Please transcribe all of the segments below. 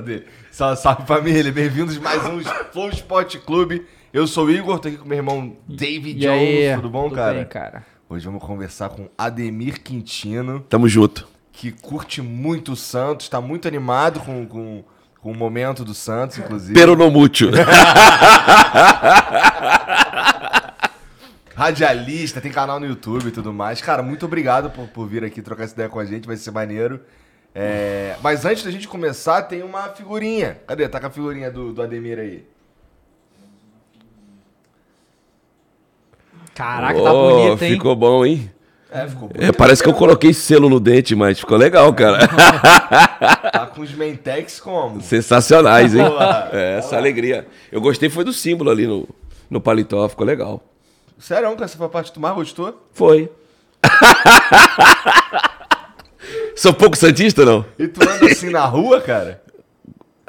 Dele. Salve, salve família, bem-vindos a mais um Flow Sport Clube. Eu sou o Igor, tô aqui com meu irmão David E aí? Jones. Tudo bom, Tudo cara? bem, cara? Hoje vamos conversar com Ademir Quintino, Tamo junto. que curte muito o Santos, tá muito animado com, com, com o momento do Santos, inclusive. Peronomútil. Radialista, tem canal no YouTube e tudo mais. Cara, muito obrigado por, por vir aqui trocar essa ideia com a gente, vai ser maneiro. É, Mas antes da gente começar, tem uma figurinha. Cadê? Tá com a figurinha do, do Ademir aí. Caraca, tá Ô, bonito, hein? Ficou bom, hein? É, ficou bom. É, parece que eu coloquei selo no dente, mas ficou legal, cara. Tá com os Mentex como? Sensacionais, hein? É, essa alegria. Eu gostei foi do símbolo ali no, no paletó, ficou legal. Sério, cara, essa foi a parte que tu mais gostou? Foi. Sou pouco santista, não? E tu anda assim na rua, cara?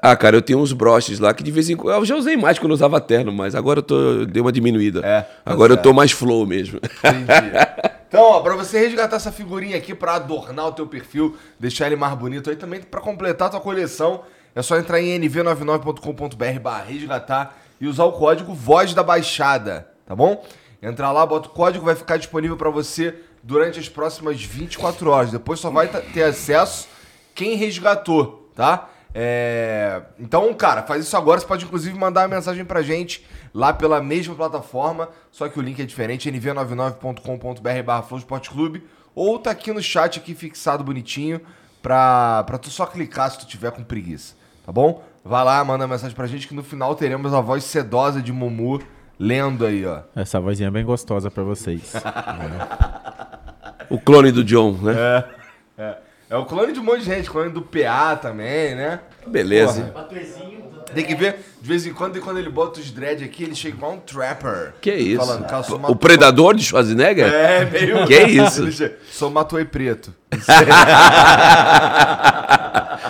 Ah, cara, eu tenho uns broches lá que de vez em quando. Eu já usei mais quando eu usava terno, mas agora eu tô. eu dei uma diminuída. É, agora eu certo. tô mais flow mesmo. Entendi. Então, ó, pra você resgatar essa figurinha aqui, pra adornar o teu perfil, deixar ele mais bonito aí, também pra completar a tua coleção, é só entrar em nv99.com.br barra resgatar e usar o código Voz da Baixada, tá bom? Entrar lá, bota o código, vai ficar disponível pra você durante as próximas 24 horas. Depois só vai ter acesso quem resgatou, tá? É, Então, cara, faz isso agora. Você pode inclusive mandar uma mensagem pra gente lá pela mesma plataforma, só que o link é diferente, nv99.com.br barra Clube, ou tá aqui no chat aqui fixado bonitinho pra, pra tu só clicar se tu tiver com preguiça, tá bom? Vai lá, manda uma mensagem pra gente que no final teremos a voz sedosa de Mumu lendo aí, ó. Essa vozinha é bem gostosa pra vocês. o clone do John, né? É, é o clone de um monte de gente, clone do PA também, né? Beleza. Porra. Tem que ver, de vez em quando, quando ele bota os dread aqui, ele chega igual um trapper. Que isso? Falando, cara, sou o predador de Schwarzenegger? É, meio. Que isso? Chega, Sou Matuei Preto.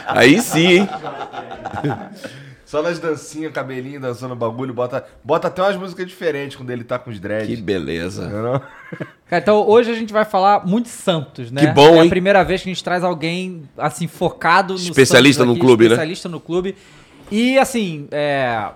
Aí sim, hein? Só nas dancinhas, cabelinho, dançando bagulho, bota, bota até umas músicas diferentes quando ele tá com os dread. Que beleza. Não? Cara, então hoje a gente vai falar muito Santos, né? Que bom, É a hein? primeira vez que a gente traz alguém, assim, focado no Especialista Santos no clube, né? Especialista no clube. E, assim, é...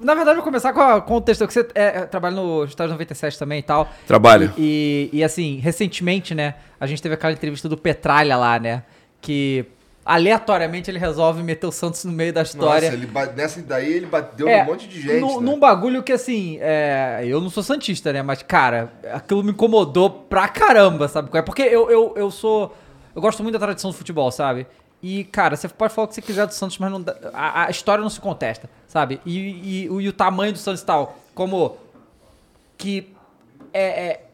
Na verdade, eu vou começar com, a, com o texto, que você é, trabalha no Estádio 97 também e tal. Trabalho. E, e, assim, recentemente, né, a gente teve aquela entrevista do Petralha lá, né? Que aleatoriamente ele resolve meter o Santos no meio da história. Nossa, ele nessa daí ele bateu É, um monte de gente. num, né? num bagulho que, assim, é, eu não sou santista, né? Mas, cara, aquilo me incomodou pra caramba, sabe? é? Porque eu, eu, eu sou. Eu gosto muito da tradição do futebol, sabe? E, cara, você pode falar o que você quiser do Santos, mas dá- a, a história não se contesta, sabe? E, e, o- e o tamanho do Santos e tal, como que é, é,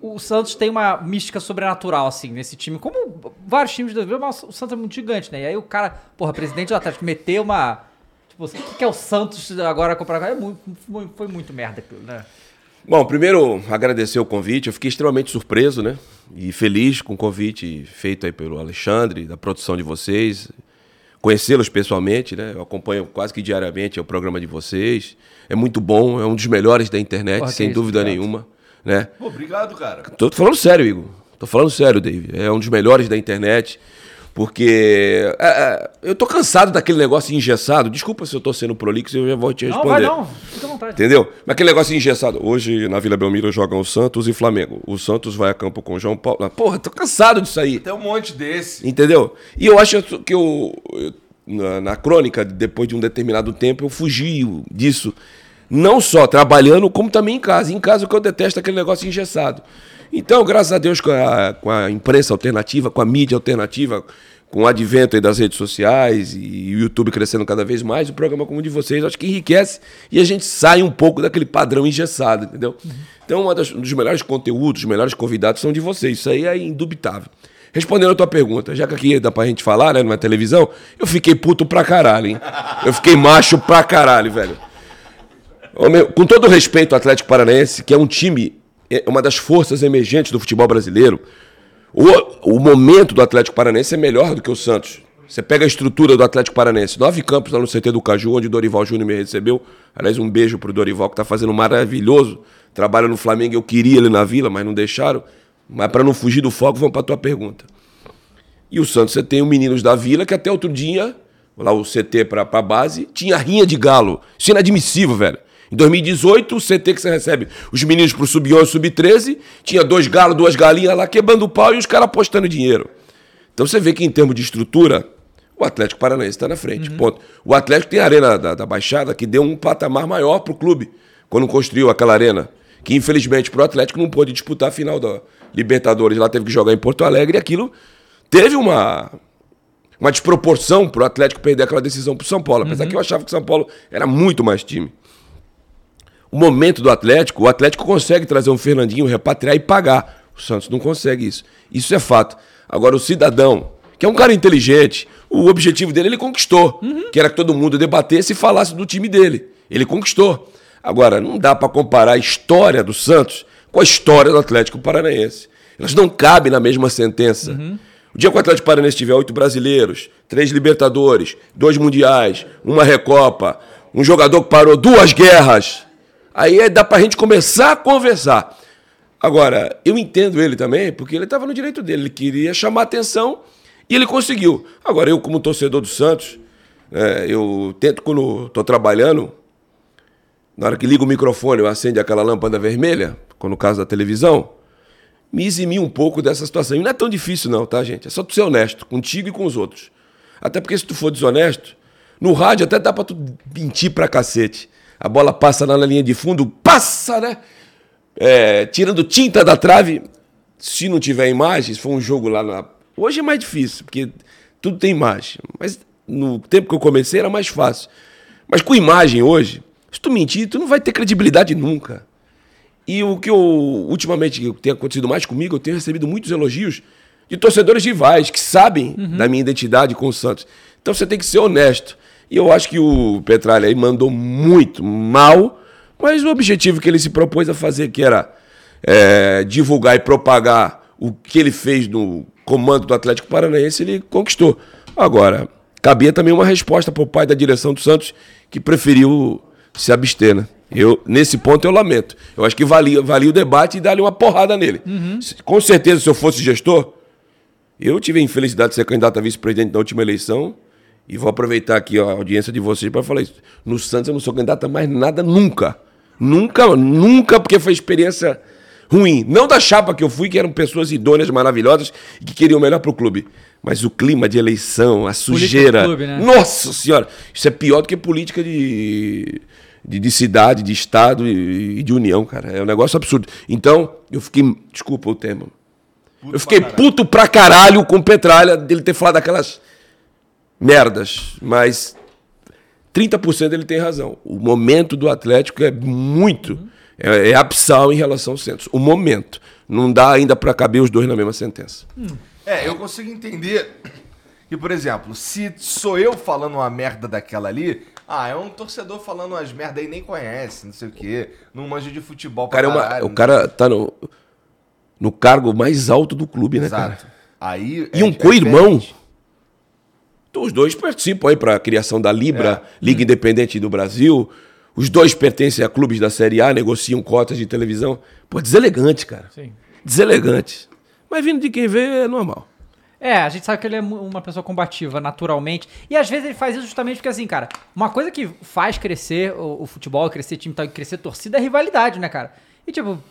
o Santos tem uma mística sobrenatural, assim, nesse time. Como vários times do Brasil, mas o Santos é muito gigante, né? E aí o cara, porra, presidente do Atlético, meteu uma... Tipo, o que, que é o Santos agora comparar com... É muito, foi, muito merda aquilo, né? Bom, primeiro agradecer o convite. Eu fiquei extremamente surpreso, né? E feliz com o convite feito aí pelo Alexandre, da produção de vocês. Conhecê-los pessoalmente, né? Eu acompanho quase que diariamente o programa de vocês. É muito bom, é um dos melhores da internet, Porra, sem isso, dúvida nenhuma, né? Obrigado, cara. Tô falando sério, Igor. Tô falando sério, David. É um dos melhores da internet. Porque é, é, eu tô cansado daquele negócio engessado. Desculpa se eu tô sendo prolixo, eu já vou te Não, responder. vai não. Fica à vontade. Entendeu? Mas aquele negócio engessado. Hoje, na Vila Belmiro, jogam o Santos e Flamengo. O Santos vai a campo com o João Paulo. Ah, Porra, tô cansado disso aí. Tem um monte desse. Entendeu? E eu acho que eu, eu- na, na crônica, depois de um determinado tempo, eu fugi disso. Não só trabalhando, como também em casa. Em casa o que eu detesto é aquele negócio engessado. Então, graças a Deus, com a, com a imprensa alternativa, com a mídia alternativa, com o advento das redes sociais e o YouTube crescendo cada vez mais, o programa como o de vocês acho que enriquece e a gente sai um pouco daquele padrão engessado, entendeu? Então, um dos melhores conteúdos, os melhores convidados são de vocês, isso aí é indubitável. Respondendo a tua pergunta, já que aqui dá pra gente falar, né, numa televisão, eu fiquei puto pra caralho, hein? Eu fiquei macho pra caralho, velho. Com todo respeito ao Atlético Paranaense, que é um time, é uma das forças emergentes do futebol brasileiro, o, o momento do Atlético Paranaense é melhor do que o Santos. Você pega a estrutura do Atlético Paranaense, nove campos lá no CT do Caju, onde o Dorival Júnior me recebeu. Aliás, um beijo pro Dorival, que tá fazendo maravilhoso trabalho no Flamengo. Eu queria ele na Vila, mas não deixaram. Mas para não fugir do foco, vamos pra tua pergunta. E o Santos, você tem o Meninos da Vila, que até outro dia, lá o CT pra, pra base, tinha rinha de galo. Isso é inadmissível, velho. Em 2018, o CT que você recebe os meninos pro Sub-11, Sub-13, tinha dois galos, duas galinhas lá quebrando o pau e os caras apostando dinheiro. Então você vê que em termos de estrutura, o Atlético Paranaense está na frente. Ponto. O Atlético tem a Arena da, da Baixada que deu um patamar maior pro clube quando construiu aquela arena. Que infelizmente pro Atlético não pôde disputar a final da Libertadores. Lá teve que jogar em Porto Alegre e aquilo teve uma, uma desproporção pro Atlético perder aquela decisão pro São Paulo. Apesar que eu achava que o São Paulo era muito mais time. O momento do Atlético, o Atlético consegue trazer um Fernandinho, repatriar e pagar. O Santos não consegue isso. Isso é fato. Agora, o cidadão, que é um cara inteligente, o objetivo dele ele conquistou. Que era que todo mundo debatesse e falasse do time dele. Ele conquistou. Agora, não dá para comparar a história do Santos com a história do Atlético Paranaense. Elas não cabem na mesma sentença. O dia que o Atlético Paranaense tiver oito brasileiros, três Libertadores, dois Mundiais, uma Recopa, um jogador que parou duas guerras, aí é- dá pra gente começar a conversar. Agora, eu entendo ele também, porque ele estava no direito dele, ele queria chamar atenção e ele conseguiu. Agora, eu, como torcedor do Santos, é, eu tento, quando estou trabalhando, na hora que liga o microfone, eu acende aquela lâmpada vermelha, quando no caso da televisão, me eximir um pouco dessa situação. E não é tão difícil, não, tá, gente? É só tu ser honesto, contigo e com os outros. Até porque se tu for desonesto, no rádio até dá pra tu mentir pra cacete. A bola passa lá na linha de fundo, passa, né? É, tirando tinta da trave. Se não tiver imagem, se for um jogo lá na. Hoje é mais difícil, porque tudo tem imagem. Mas no tempo que eu comecei era mais fácil. Mas com imagem hoje, se tu mentir, tu não vai ter credibilidade nunca. E o que eu, ultimamente, tem acontecido mais comigo, eu tenho recebido muitos elogios de torcedores rivais que sabem da minha identidade com o Santos. Então você tem que ser honesto. E eu acho que o Petralha aí mandou muito mal, mas o objetivo que ele se propôs a fazer, que era é, divulgar e propagar o que ele fez no comando do Atlético Paranaense, ele conquistou. Agora, cabia também uma resposta para o pai da direção do Santos, que preferiu se abster, né? Eu, nesse ponto eu lamento. Eu acho que valia, valia o debate e dar-lhe uma porrada nele. Se- Com certeza, se eu fosse gestor, eu tive a infelicidade de ser candidato a vice-presidente na última eleição. E vou aproveitar aqui ó, a audiência de vocês para falar isso. No Santos eu não sou candidato a mais nada nunca. Nunca, nunca, porque foi experiência ruim. Não da chapa que eu fui, que eram pessoas idôneas, maravilhosas e que queriam o melhor para o clube. Mas o clima de eleição, a sujeira. clube, né? Nossa Senhora! Isso é pior do que política de, de, de cidade, de estado e, e de união, cara. É um negócio absurdo. Então, eu fiquei. Desculpa o termo. eu fiquei puto pra caralho com o Petralha dele ter falado aquelas merdas. Mas 30% ele tem razão. O momento do Atlético é muito. É, é absal em relação ao Santos. O momento. Não dá ainda pra caber os dois na mesma sentença. É, eu consigo entender que, por exemplo, se sou eu falando uma merda daquela ali, ah, é um torcedor falando umas merda aí nem conhece, não sei o quê, não manja de futebol O cara, é uma- caralho, o cara tá no, no cargo mais alto do clube, né, cara? Exato. Aí E é- um é co-irmão. diferente. Então, os dois participam aí para a criação da Libra, É. Liga Independente do Brasil. Os dois pertencem a clubes da Série A, negociam cotas de televisão. Pô, deselegante, cara. Sim. Deselegante. Mas vindo de quem vê, é normal. É, a gente sabe que ele é uma pessoa combativa naturalmente. E às vezes ele faz isso justamente porque, assim, cara, uma coisa que faz crescer o, o futebol, crescer time crescer torcida é rivalidade, né, cara? E tipo,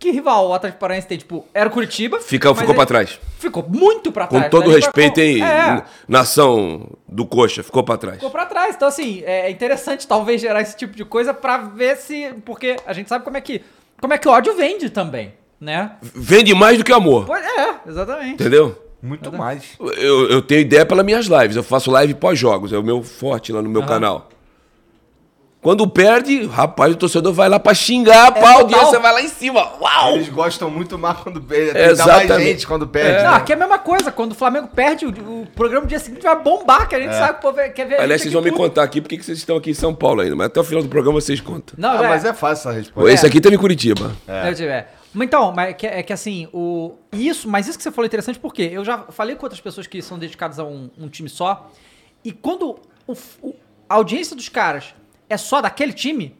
que, rival o Atlético Paranaense tem? Tipo, era o Curitiba. Fica, ficou pra trás. Ficou muito pra Com trás. todo né? Ele respeito, hein? É, Nação do Coxa, ficou pra trás. ficou pra trás. Então, assim, é interessante talvez gerar esse tipo de coisa pra ver se. Porque a gente sabe como é que. Como é que o ódio vende também, né? Vende mais do que amor. Pois é, exatamente. Entendeu? Muito mais. Eu, eu tenho ideia pelas minhas lives. Eu faço live pós-jogos. É o meu forte lá no meu canal. Quando perde, rapaz, o torcedor vai lá pra xingar, pau, total. dia você vai lá em cima. Uau! Eles gostam muito mais quando perde. Dar Exatamente. mais gente quando perde. Não, né? aqui é a mesma coisa. Quando o Flamengo perde, o, o programa do dia seguinte vai bombar, que a gente sabe que o povo quer ver Aliás, vocês vão aqui me contar aqui porque que vocês estão aqui em São Paulo ainda. Mas até o final do programa vocês contam. Não, Ah, é, mas é fácil essa resposta. Esse aqui teve em Curitiba. Deve tiver. Mas então, mas é que, é que assim, o, isso, mas isso que você falou é interessante porque eu já falei com outras pessoas que são dedicadas a um, um time só, e quando o o- a audiência dos caras é só daquele time,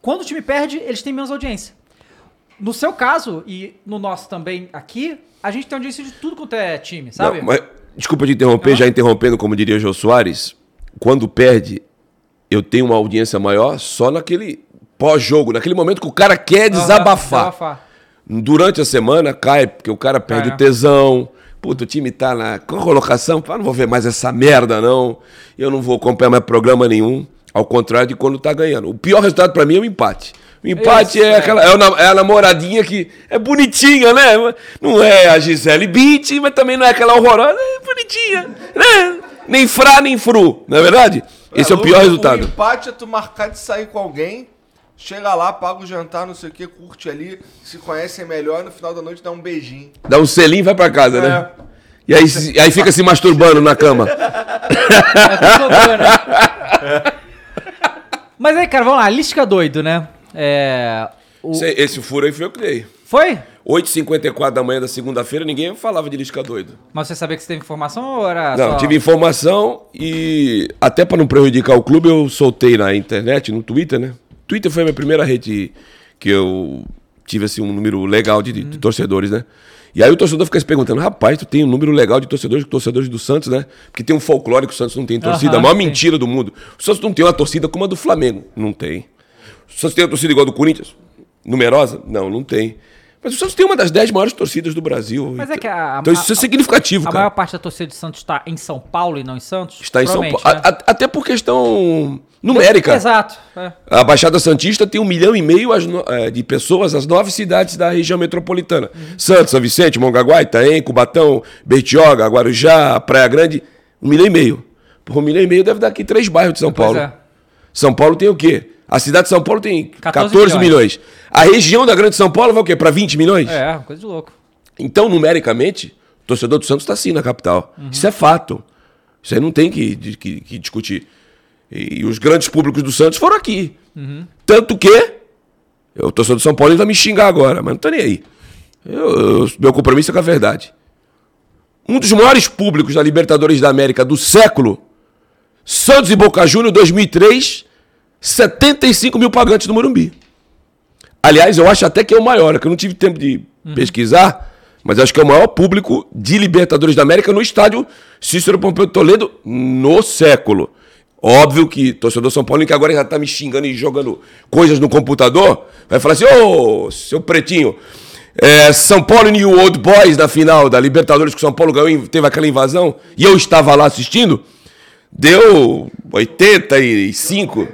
quando o time perde, eles têm menos audiência. No seu caso, e no nosso também aqui, a gente tem audiência de tudo quanto é time, sabe? Não, mas, desculpa te interromper, já interrompendo, como diria o Jô Soares. Quando perde, eu tenho uma audiência maior só naquele pós-jogo, naquele momento que o cara quer desabafar. desabafar. Durante a semana cai, porque o cara perde É. o tesão. Puta, o time tá na colocação. Fala, não vou ver mais essa merda, não. Eu não vou acompanhar mais programa nenhum. Ao contrário de quando tá ganhando. O pior resultado pra mim é o empate. O empate Isso, é, é. aquela. É, é a namoradinha que é bonitinha, né? Não é a Gisele Beat, mas também não é aquela horrorosa. É bonitinha, né? Nem frá, nem fru, não é verdade? Esse é o pior resultado. O empate é tu marcar de sair com alguém, chega lá, paga o jantar, não sei o que, curte ali, se conhecem melhor, no final da noite dá um beijinho. Dá um selinho e vai pra casa, É. né? E aí, se- aí fica se masturbando na cama. É né? Mas aí, cara, vamos lá, Lisca doido, né? É. o- Esse, furo aí foi eu que dei. Foi? 8h54 da manhã da segunda-feira, ninguém falava de Lisca doido. Mas você sabia que você teve informação ou era Não, só... tive informação e até para não prejudicar o clube, eu soltei na internet, no Twitter, né? Twitter foi a minha primeira rede que eu tive assim um número legal de, de torcedores, né? E aí o torcedor fica se perguntando, rapaz, tu tem um número legal de torcedores, torcedores do Santos, né? Porque tem um folclore que o Santos não tem torcida, Aham, a maior sim. mentira do mundo. O Santos não tem uma torcida como a do Flamengo, não tem. O Santos tem uma torcida igual a do Corinthians, numerosa? Não, não tem. Mas o Santos tem uma das dez maiores torcidas do Brasil. Mas é que a- então isso é a- significativo, A cara. maior parte da torcida de Santos está em São Paulo e não em Santos? Está em São Paulo. Né? A- a- Até por questão numérica. Exato. é. A Baixada Santista tem um milhão e meio eh, de pessoas, as nove cidades da região metropolitana. Santos, São Vicente, Mongaguá, Itaém, Cubatão, Bertioga, Guarujá, Praia Grande. Um milhão e meio. Por um milhão e meio deve dar aqui três bairros de São Pois Paulo. é. São Paulo tem o quê? A cidade de São Paulo tem 14, 14 milhões. A região da Grande São Paulo vai o quê? Para 20 milhões? É, coisa de louco. Então, numericamente, o torcedor do Santos está sim na capital. Isso é fato. Isso aí não tem que, que- que discutir. E, os grandes públicos do Santos foram aqui. Tanto que. O torcedor do São Paulo vai me xingar agora, mas não tô nem aí. Eu- eu- meu compromisso é com a verdade. Um dos maiores públicos da Libertadores da América do século, Santos e Boca Juniors 2003, 75 mil pagantes no Morumbi. Aliás, eu acho até que é o maior, é que eu não tive tempo de pesquisar, mas acho que é o maior público de Libertadores da América no estádio Cícero Pompeu de Toledo no século. Óbvio que torcedor São Paulo, que agora já tá me xingando e jogando coisas no computador, vai falar assim: ô, seu pretinho, é, São Paulo e New Old Boys na final da Libertadores que o São Paulo ganhou, teve aquela invasão, e eu estava lá assistindo, deu 85,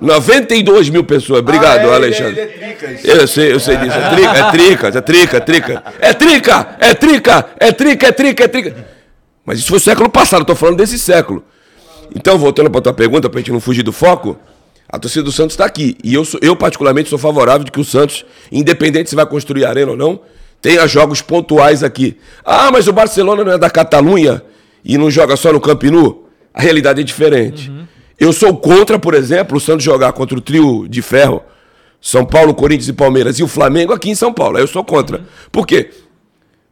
92 mil pessoas. Obrigado, Ah, é, Alexandre. Ele, ele é tricas. Eu sei, eu sei disso. É trica, é trica, é trica, é trica. É trica, é trica, é trica, é trica, é trica. Mas isso foi o século passado, eu tô falando desse século. Então, voltando para tua pergunta, pra gente não fugir do foco, a torcida do Santos está aqui. E eu, sou- eu, particularmente, sou favorável de que o Santos, independente se vai construir arena ou não, tenha jogos pontuais aqui. Ah, mas o Barcelona não é da Catalunha e não joga só no Camp Nou? A realidade é diferente. Eu sou contra, por exemplo, o Santos jogar contra o trio de ferro, São Paulo, Corinthians e Palmeiras, e o Flamengo aqui em São Paulo. Eu sou contra. Por quê?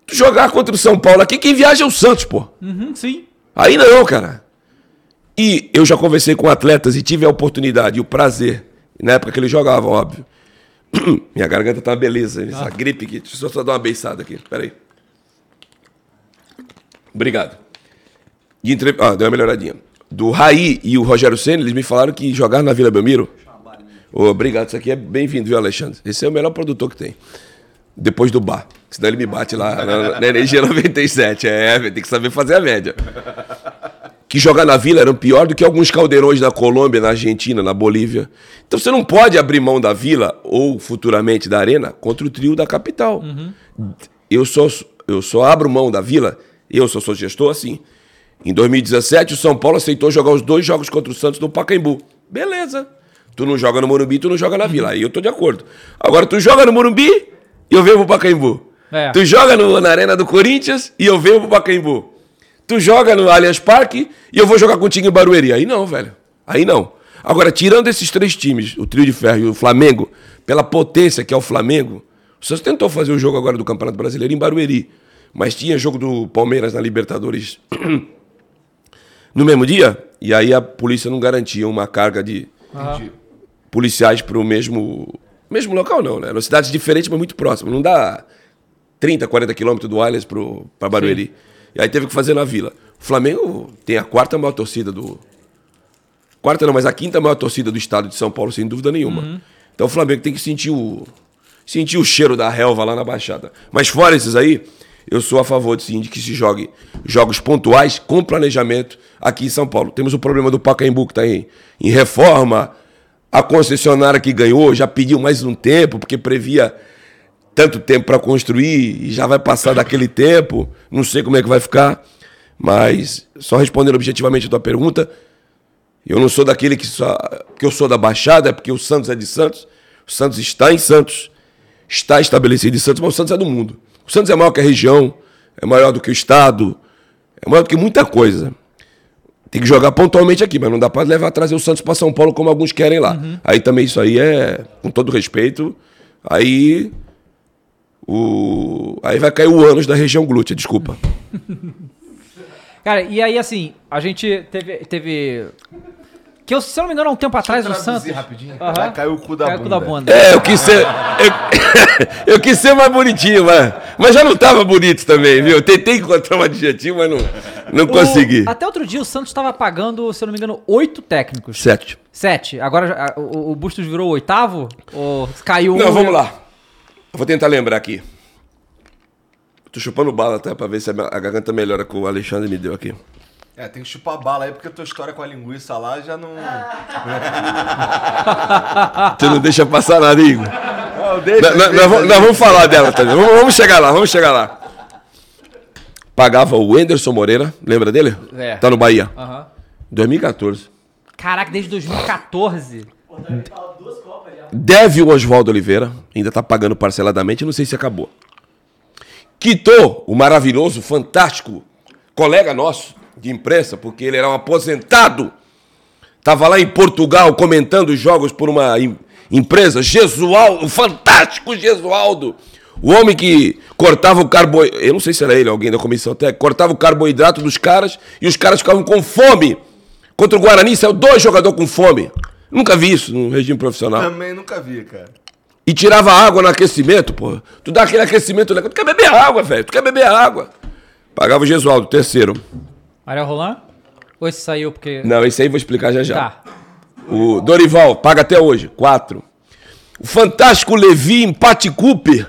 Tu jogar contra o São Paulo aqui, quem viaja é o Santos, pô. Uhum, sim. Aí não, cara. E eu já conversei com atletas e tive a oportunidade e o prazer, na época que eles jogavam, óbvio. Minha garganta tá uma beleza, essa gripe aqui. Deixa eu só dar uma beiçada aqui. Peraí. Obrigado. De entre... Ah, deu uma melhoradinha. Do Raí e o Rogério Senna, eles me falaram que jogaram na Vila Belmiro. Ô, obrigado, isso aqui é bem-vindo, viu, Alexandre? Esse é o melhor produtor que tem. depois do bar. Senão ele me bate lá na, na energia 97. É, tem que saber fazer a média. Que jogar na vila era pior do que alguns caldeirões na Colômbia, na Argentina, na Bolívia. Então você não pode abrir mão da vila ou futuramente da arena contra o trio da capital. Eu, só, eu só abro mão da vila, eu só sou gestor assim. Em 2017, o São Paulo aceitou jogar os dois jogos contra o Santos no Pacaembu. Beleza. Tu não joga no Morumbi, tu não joga na Vila. Aí eu tô de acordo. Agora, tu joga no Morumbi e eu venho pro Pacaembu. É. Tu joga no- na Arena do Corinthians e eu venho pro Pacaembu. Tu joga no Allianz Parque e eu vou jogar contigo em Barueri. Aí não, velho. Aí não. Agora, tirando esses três times, o Trio de Ferro e o Flamengo, pela potência que é o Flamengo, o Santos tentou fazer o jogo agora do Campeonato Brasileiro em Barueri. Mas tinha jogo do Palmeiras na Libertadores no mesmo dia, e aí a polícia não garantia uma carga de policiais para o mesmo, mesmo local, não, né? Eram cidades diferentes, mas muito próximas. Não dá 30, 40 quilômetros do Allianz para Barueri. E aí teve que fazer na Vila. O Flamengo tem a quarta maior torcida do... Quarta não, mas a quinta maior torcida do estado de São Paulo, sem dúvida nenhuma. Então o Flamengo tem que sentir o, sentir o cheiro da relva lá na Baixada. Mas fora esses aí, eu sou a favor sim, de que se jogue jogos pontuais com planejamento aqui em São Paulo. Temos o problema do Pacaembu que está em, em reforma. A concessionária que ganhou já pediu mais um tempo, porque previa tanto tempo para construir e já vai passar daquele tempo. Não sei como é que vai ficar. Mas, só respondendo objetivamente a tua pergunta, eu não sou daquele que só. que eu sou da Baixada, é porque o Santos é de Santos. O Santos está em Santos, está estabelecido em Santos, mas o Santos é do mundo. O Santos é maior que a região, é maior do que o Estado, é maior do que muita coisa. Tem que jogar pontualmente aqui, mas não dá para levar trazer o Santos para São Paulo como alguns querem lá. Aí também isso aí é, com todo respeito, aí o aí vai cair o ânus da região glútea, desculpa. Cara, e aí assim, a gente teve. teve que eu, se eu não me engano, há um tempo atrás o Traduzir Santos. rapidinho. Vai cair o cu da Caiu o cu bunda. da bunda. É, eu quis ser. Eu, eu quis ser mais bonitinho, mas, mas já não tava bonito também, viu? Eu tentei encontrar um adjetivo, mas não, não O- consegui. até outro dia o Santos estava pagando, se eu não me engano, oito técnicos. Sete. Sete. Agora o, o Bustos virou o oitavo? Ou caiu Não, um- vamos lá. Eu vou tentar lembrar aqui. Tô chupando bala até pra ver se a garganta melhora que o Alexandre me deu aqui. É, tem que chupar bala aí, porque a tua história com a linguiça lá já não. Você não deixa passar nada, Igor. Não, deixa, Nós- nós- deixa, nós vamos- deixa. nós vamos falar dela também. Vamos, vamos chegar lá, vamos chegar lá. Pagava o Enderson Moreira, lembra dele? É. Tá no Bahia. Aham. 2014. Caraca, desde 2014. Deve o Oswaldo Oliveira, ainda tá pagando parceladamente, não sei se acabou. Quitou o maravilhoso, fantástico colega nosso de imprensa, porque ele era um aposentado. Tava lá em Portugal comentando os jogos por uma em- empresa, Gesualdo, o fantástico Gesualdo. O homem que cortava o carboidrato, eu não sei se era ele, alguém da comissão técnica, cortava o carboidrato dos caras e os caras ficavam com fome. Contra o Guarani saiu dois jogadores com fome. Nunca vi isso no regime profissional. Também nunca vi, cara. E tirava água no aquecimento, pô. Tu dá aquele aquecimento legal. Tu quer beber água, velho. Tu quer beber água. Pagava o Gesualdo, terceiro. Ariel Roland? Ou esse saiu porque. Não, esse aí eu vou explicar já já. Tá. O Dorival, paga até hoje, quatro. O fantástico Levi, empate Cooper.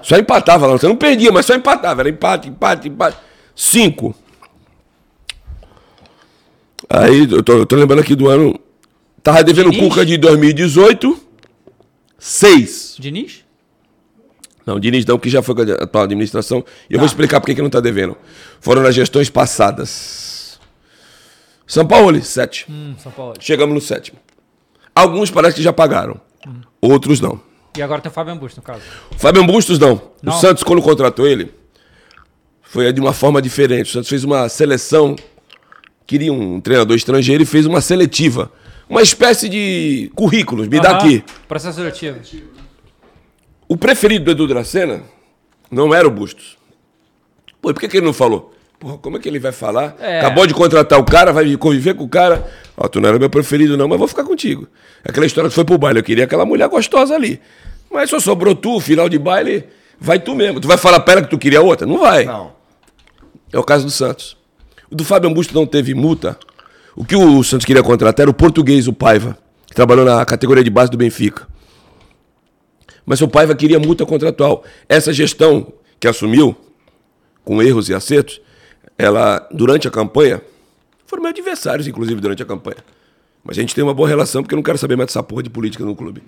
Só empatava lá. Você não perdia, mas só empatava. Era empate, empate, empate. Cinco. Aí, eu tô, eu tô lembrando aqui do ano. Tava devendo Diniz? Cuca de 2018. Seis. Diniz? Não, Diniz não, que já foi com a atual administração. E eu vou explicar por que não está devendo. Foram nas gestões passadas. São Paulo, sete. Hum, São Paulo. Chegamos no sétimo. Alguns parece que já pagaram. Outros não. E agora tem o Fábio Busto, no caso. O Fábio Bustos não. Não? O Santos, quando contratou ele, foi de uma forma diferente. O Santos fez uma seleção, queria um treinador estrangeiro e fez uma seletiva. Uma espécie de currículos, me dá aqui. Processo seletivo. O preferido do Edu Dracena não era o Bustos. Pô, e por que, que ele não falou? Porra, como é que ele vai falar? É. Acabou de contratar o cara, vai conviver com o cara. Ó, tu não era meu preferido, não, mas vou ficar contigo. Aquela história que foi pro baile, eu queria aquela mulher gostosa ali. Mas só sobrou tu, final de baile, vai tu mesmo. Tu vai falar pra ela que tu queria outra? Não vai. Não. É o caso do Santos. O do Fábio Augusto não teve multa. O que o Santos queria contratar era o português, o Paiva, que trabalhou na categoria de base do Benfica. Mas o Paiva queria multa contratual. Essa gestão que assumiu, com erros e acertos, ela, durante a campanha, foram meus adversários, inclusive, durante a campanha. Mas a gente tem uma boa relação, porque eu não quero saber mais dessa porra de política no clube.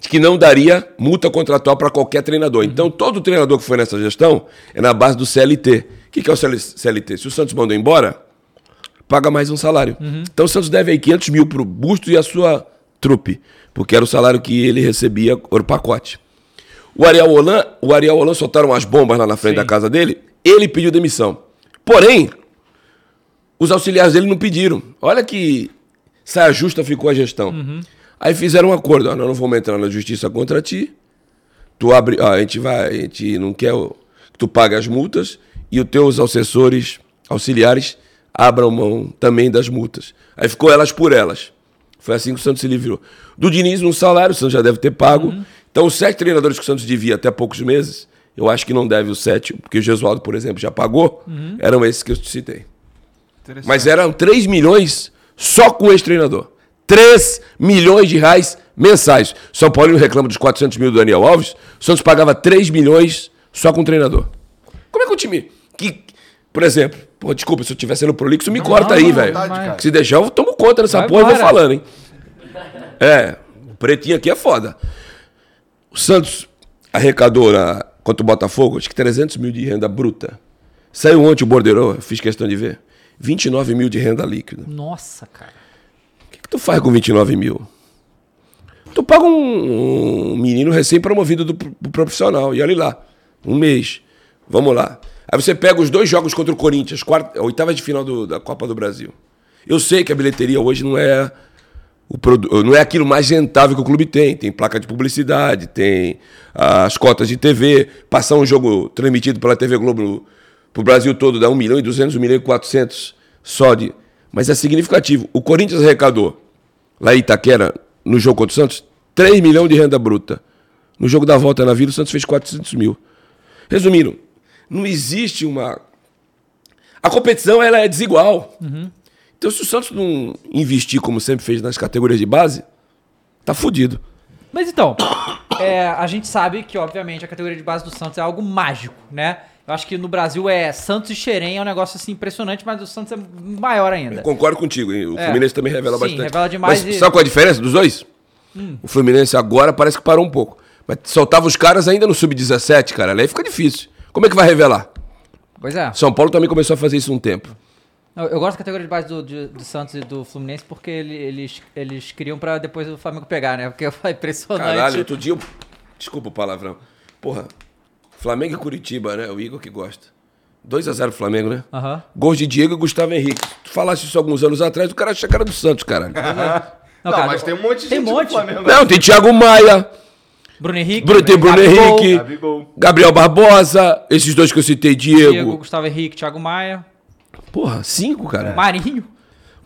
De que não daria multa contratual para qualquer treinador. Então, todo treinador que foi nessa gestão é na base do CLT. O que, que é o CLT? Se o Santos mandou embora, paga mais um salário. Então, o Santos deve aí 500 mil para o Busto e a sua trupe, porque era o salário que ele recebia, era o pacote. O Ariel Holan, o Ariel Holan soltaram umas bombas lá na frente da casa dele, ele pediu demissão. Porém, os auxiliares dele não pediram. Olha que saia justa ficou a gestão. Aí fizeram um acordo, ó, nós não vamos entrar na justiça contra ti. Tu abre, ó, a gente vai, a gente não quer que tu pague as multas e os teus assessores, auxiliares abram mão também das multas. Aí ficou elas por elas. Foi assim que o Santos se livrou. Do Diniz, um salário, o Santos já deve ter pago. Então, os sete treinadores que o Santos devia até poucos meses, eu acho que não deve os sete, porque o Gesualdo, por exemplo, já pagou, eram esses que eu te citei. Mas eram 3 milhões só com o ex-treinador. 3 milhões de reais mensais. São Paulo reclama dos 400 mil do Daniel Alves. O Santos pagava 3 milhões só com o treinador. Como é que o time. Que, por exemplo, pô, desculpa, se eu estiver sendo prolixo, me corta aí, velho. Se deixar, eu tomo conta dessa Vai porra e vou falando, hein? É, o pretinho aqui é foda. O Santos arrecadou na, contra o Botafogo, acho que 300 mil de renda bruta. Saiu ontem o Bordeiro, eu fiz questão de ver. 29 mil de renda líquida. Nossa, cara. O que, que tu faz com 29 mil? Tu paga um, um menino recém-promovido do, pro profissional. E olha lá, um mês. Vamos lá. Aí você pega os dois jogos contra o Corinthians, quarta, oitava de final do- da Copa do Brasil. Eu sei que a bilheteria hoje não é o não é aquilo mais rentável que o clube tem. Tem placa de publicidade, tem as cotas de TV. Passar um jogo transmitido pela TV Globo para o Brasil todo dá 1 milhão e 200, 1 milhão e 400 só de. Mas é significativo. O Corinthians arrecadou lá em Itaquera, no jogo contra o Santos, 3 milhões de renda bruta. No jogo da volta na Vila, o Santos fez 400 mil. Resumindo, não existe uma. A competição ela é desigual. Então, se o Santos não investir como sempre fez nas categorias de base, tá fudido. Mas então, é, a gente sabe que, obviamente, a categoria de base do Santos é algo mágico, né? Eu acho que no Brasil é Santos e Xerém, é um negócio assim impressionante, mas o Santos é maior ainda. Eu concordo contigo, hein? O É. Fluminense também revela Sim, bastante. revela demais Mas e- sabe qual é a diferença dos dois? O Fluminense agora parece que parou um pouco. Mas soltava os caras ainda no sub-17, cara. Aí fica difícil. Como é que vai revelar? Pois é. São Paulo também começou a fazer isso um tempo. Eu, gosto da categoria de base do, de- do Santos e do Fluminense porque ele- eles, eles criam pra depois o Flamengo pegar, né? Porque foi impressionante. Caralho, outro dia eu... Desculpa o palavrão. Porra, Flamengo e Curitiba, né? O Igor que gosta. 2x0 Flamengo, né? Aham. Gols de Diego e Gustavo Henrique. Tu falasse isso alguns anos atrás, o cara achava que era do Santos, caralho. Não, cara, mas tem um monte de tem gente monte. no Flamengo. Não, tem Thiago Maia, Bruno Henrique. Bruno- tem Bruno Gabigol, Henrique, Gabigol. Gabriel Barbosa, esses dois que eu citei, Diego. Diego, Gustavo Henrique, Thiago Maia. Porra, cinco, cara. Marinho.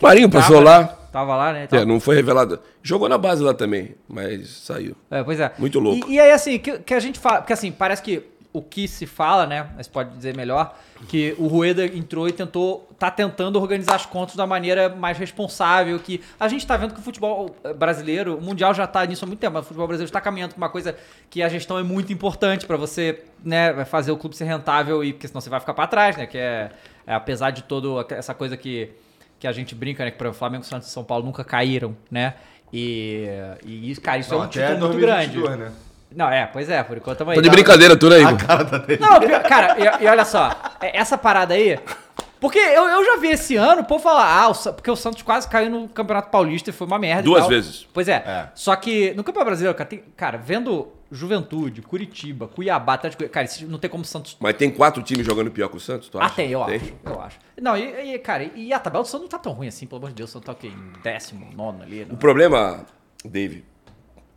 Marinho passou Tava, lá. né? Tava lá, né? É, não foi revelado. Jogou na base lá também, mas saiu. É, pois é. Muito louco. E, e aí, assim, que, que a gente fala. Porque assim, parece que o que se fala, né? Mas pode dizer melhor, que o Rueda entrou e tentou. tá tentando organizar as contas da maneira mais responsável. Que a gente tá vendo que o futebol brasileiro, o Mundial já tá nisso há muito tempo, mas o futebol brasileiro está caminhando com uma coisa que a gestão é muito importante pra você, né, fazer o clube ser rentável e porque senão você vai ficar pra trás, né? Que é, é apesar de toda essa coisa que, que a gente brinca, né? Que para Flamengo, Santos e São Paulo nunca caíram, né? E, e isso, cara, isso é um título muito grande. 2022, né? Não, é, pois é, por enquanto também. Tá de brincadeira, tu, né, Igor? Não, pior- cara, e, e olha só, é- essa parada aí. Porque eu, eu já vi esse ano o povo falar, ah, o porque o Santos quase caiu no Campeonato Paulista e foi uma merda. e Duas tal. vezes. Pois é. É. Só que no Campeonato Brasileiro, cara, tem- cara, vendo Juventude, Curitiba, Cuiabá, Atlético, cara, isso não tem como o Santos. Mas tem quatro times jogando pior que o Santos, tu Ah, acha? tem, eu acho. Eu acho. Não, e, e, cara, e a tabela do Santos não tá tão ruim assim, pelo amor de Deus. O Santos tá o quê? Em décimo, nono ali. O Não. problema, Dave,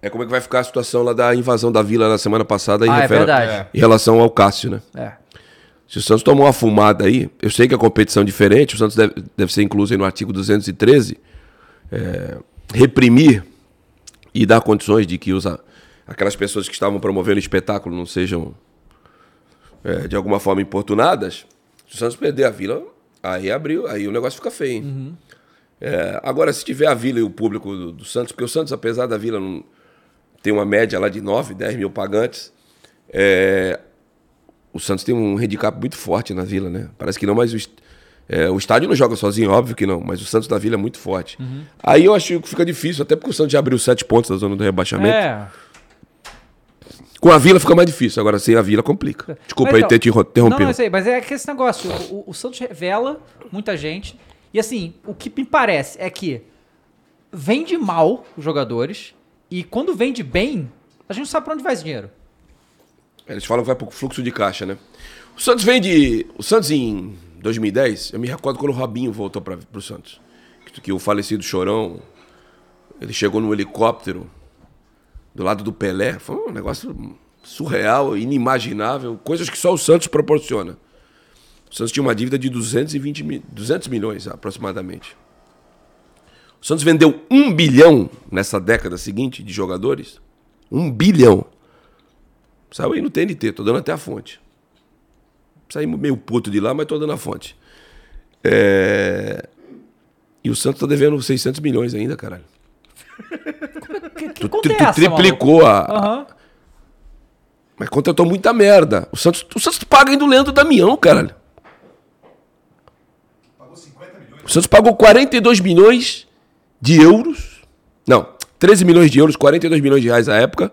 é como é que vai ficar a situação lá da invasão da Vila na semana passada em, Ah, é refera- verdade. em relação ao Cássio, né? É. Se o Santos tomou uma fumada aí, eu sei que a competição é diferente, o Santos deve, deve ser incluso aí no artigo 213, é, reprimir e dar condições de que os, aquelas pessoas que estavam promovendo o espetáculo não sejam é, de alguma forma importunadas. Se o Santos perder a Vila, aí abriu, aí o negócio fica feio. hein? É, agora, se tiver a Vila e o público do, do Santos, porque o Santos, apesar da Vila não tem uma média lá de 9, 10 mil pagantes. É, o Santos tem um handicap muito forte na Vila, né? Parece que não, mas o, é, o estádio não joga sozinho, óbvio que não, mas o Santos da Vila é muito forte. Aí eu acho que fica difícil, até porque o Santos já abriu sete pontos da zona do rebaixamento. É. Com a Vila fica mais difícil, agora sem a Vila complica. Desculpa Mas aí então- ter te interro- Não, interrompido. não, eu sei, mas é que esse negócio, o, o- o Santos revela muita gente. E assim, o que me parece é que vende mal os jogadores. E quando vende bem, a gente não sabe pra onde vai esse dinheiro. Eles falam que vai pro fluxo de caixa, né? O Santos vem de. O Santos em 2010, eu me recordo quando o Robinho voltou para pro Santos. Que, que o falecido Chorão, ele chegou no helicóptero do lado do Pelé. Foi um negócio surreal, inimaginável, coisas que só o Santos proporciona. O Santos tinha uma dívida de 220 mi- 200 milhões aproximadamente. O Santos vendeu um bilhão nessa década seguinte de jogadores. Um bilhão. Saiu aí no TNT, tô dando até a fonte. Saí meio puto de lá, mas tô dando a fonte. É... E o Santos tá devendo 600 milhões ainda, caralho. Que, que Tu, tu- tu triplicou a. Aham. Mas contratou muita merda. O Santos, o Santos paga ainda o Leandro Damião, caralho. O Santos pagou 42 milhões de euros. Não, 13 milhões de euros, 42 milhões de reais à época.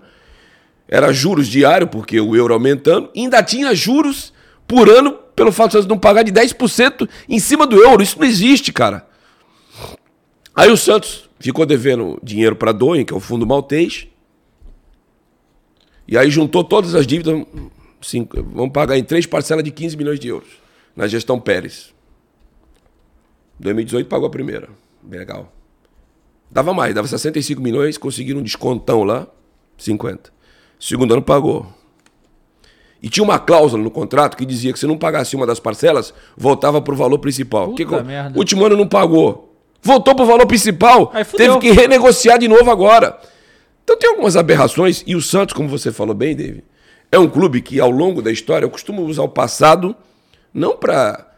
Era juros diário, porque o euro aumentando. E ainda tinha juros por ano pelo fato de não pagar de 10% em cima do euro. Isso não existe, cara. Aí o Santos ficou devendo dinheiro para Doen, que é o fundo maltês. E aí juntou todas as dívidas, cinco, vamos pagar em três parcelas de 15 milhões de euros na gestão Pérez. 2018 pagou a primeira. Legal. Dava mais, dava 65 milhões, conseguiram um descontão lá, 50. Segundo ano pagou. E tinha uma cláusula no contrato que dizia que se não pagasse uma das parcelas, voltava pro valor principal. Puta que, merda. último ano não pagou. Voltou pro valor principal, teve que renegociar de novo agora. Então tem algumas aberrações, e o Santos, como você falou bem, David, é um clube que ao longo da história eu costumo usar o passado não para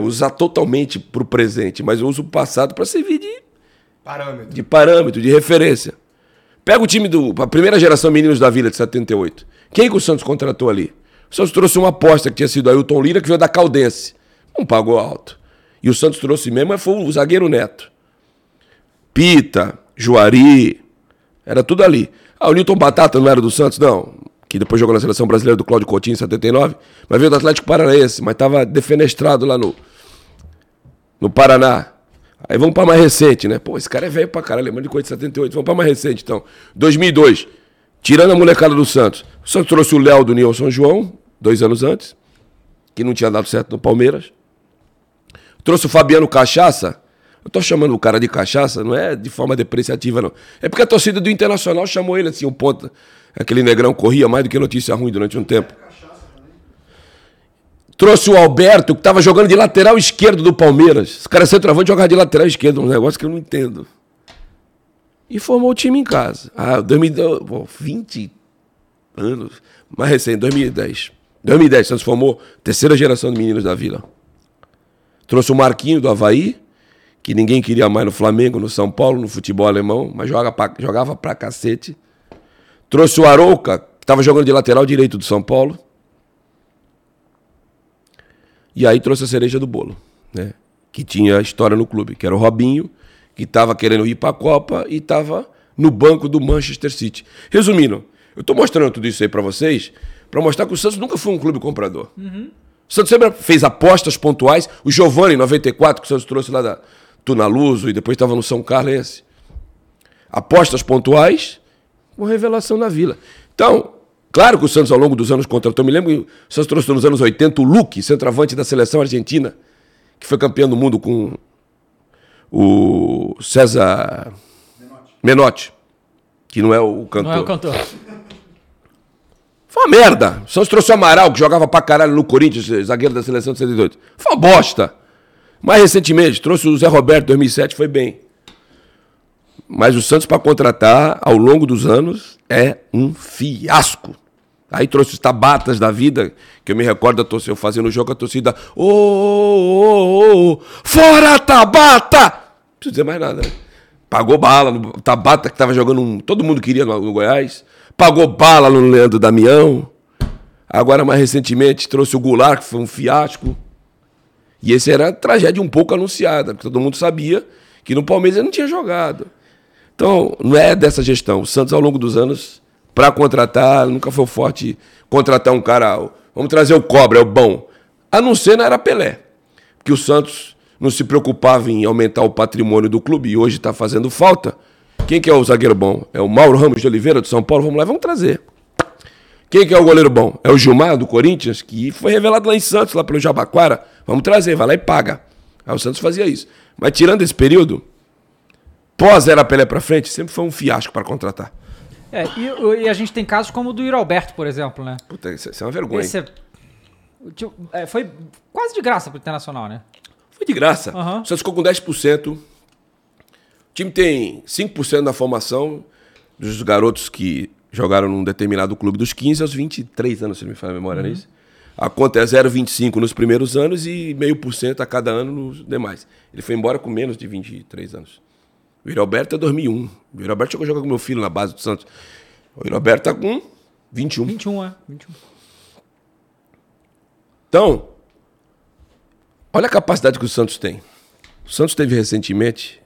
usar totalmente para o presente, mas eu uso o passado para servir de, Parâmetro. de parâmetro, de referência. Pega o time do. A primeira geração Meninos da Vila de 78. Quem que o Santos contratou ali? O Santos trouxe uma aposta que tinha sido Ailton Lira, que veio da Caldense. Não pagou alto. E o Santos trouxe mesmo, foi o zagueiro Neto. Pita, Juari, era tudo ali. Ah, o Newton Batata não era do Santos? Não. Que depois jogou na seleção brasileira do Cláudio Coutinho em 79. Mas veio do Atlético Paranaense, mas estava defenestrado lá no, no Paraná. Aí vamos para mais recente, né? Pô, esse cara é velho pra caralho, lembrando de coisa de 78. Vamos para mais recente, então. 2002, tirando a molecada do Santos. O Santos trouxe o Léo do São João, dois anos antes, que não tinha dado certo no Palmeiras. Trouxe o Fabiano Cachaça. Eu tô chamando o cara de cachaça, não é de forma depreciativa, não. É porque a torcida do Internacional chamou ele assim, o ponta. Aquele negrão corria mais do que notícia ruim durante um tempo. Trouxe o Alberto, que estava jogando de lateral esquerdo do Palmeiras. Esse cara é centroavante jogar de lateral esquerdo, um negócio que eu não entendo. E formou o time em casa. Ah, 2010, pô, 20 anos. Mais recente, 2010. 2010, Santos formou terceira geração de meninos da Vila. Trouxe o Marquinho do Havaí, que ninguém queria mais no Flamengo, no São Paulo, no futebol alemão, mas joga pra- jogava pra cacete. Trouxe o Arouca, que estava jogando de lateral direito do São Paulo. E aí trouxe a cereja do bolo, né? Que tinha história no clube, que era o Robinho, que estava querendo ir para a Copa e estava no banco do Manchester City. Resumindo, eu estou mostrando tudo isso aí para vocês, para mostrar que o Santos nunca foi um clube comprador. O Santos sempre fez apostas pontuais. O Giovanni, em 94, que o Santos trouxe lá da Tunaluso e depois estava no São Carlos. Apostas pontuais com revelação na Vila. Então, claro que o Santos ao longo dos anos contratou. Me lembro que o Santos trouxe nos anos 80 o Luque, centroavante da seleção argentina, que foi campeão do mundo com o César Menotti, que não é o cantor. Não é o cantor. Foi uma merda. O Santos trouxe o Amaral, que jogava pra caralho no Corinthians, zagueiro da seleção de 78. Foi uma bosta. Mais recentemente, trouxe o Zé Roberto, 2007, foi bem. Mas o Santos, para contratar, ao longo dos anos, é um fiasco. Aí trouxe os tabatas da vida, que eu me recordo da torcida, eu fazendo o jogo, a torcida, ô, ô, ô, ô, fora Tabata! Não preciso dizer mais nada. né? Pagou bala no Tabata, que tava jogando um. Todo mundo queria no, no Goiás. Pagou bala no Leandro Damião. Agora, mais recentemente, trouxe o Goulart, que foi um fiasco. E esse era a tragédia um pouco anunciada, porque todo mundo sabia que no Palmeiras ele não tinha jogado. Então, não é dessa gestão. O Santos, ao longo dos anos, para contratar, nunca foi forte contratar um cara. Vamos trazer o Cobra, é o bom. A não ser na era Pelé. Porque o Santos não se preocupava em aumentar o patrimônio do clube e hoje está fazendo falta. Quem que é o zagueiro bom? É o Mauro Ramos de Oliveira, do São Paulo? Vamos lá, vamos trazer. Quem que é o goleiro bom? É o Gilmar, do Corinthians, que foi revelado lá em Santos, lá pelo Jabaquara. Vamos trazer, vai lá e paga. Aí o Santos fazia isso. Mas tirando esse período, pós era Pelé para frente, sempre foi um fiasco para contratar. É, e, e, a gente tem casos como o do Yuri Alberto, por exemplo, né? Puta, isso, isso é uma vergonha. Esse é, tipo, é, foi quase de graça pro Internacional, né? Foi de graça. Uhum. O Santos ficou com 10%. O time tem 5% da formação dos garotos que jogaram num determinado clube dos 15 aos 23 anos, se não me falha a memória, uhum. não é isso? A conta é 0,25 nos primeiros anos e meio por cento a cada ano nos demais. Ele foi embora com menos de 23 anos. O Yuri Alberto é 2001. O Yuri Alberto chegou a jogar com meu filho na base do Santos. O Yuri Alberto tá com 21. 21, é. 21. Então, olha a capacidade que o Santos tem. O Santos teve recentemente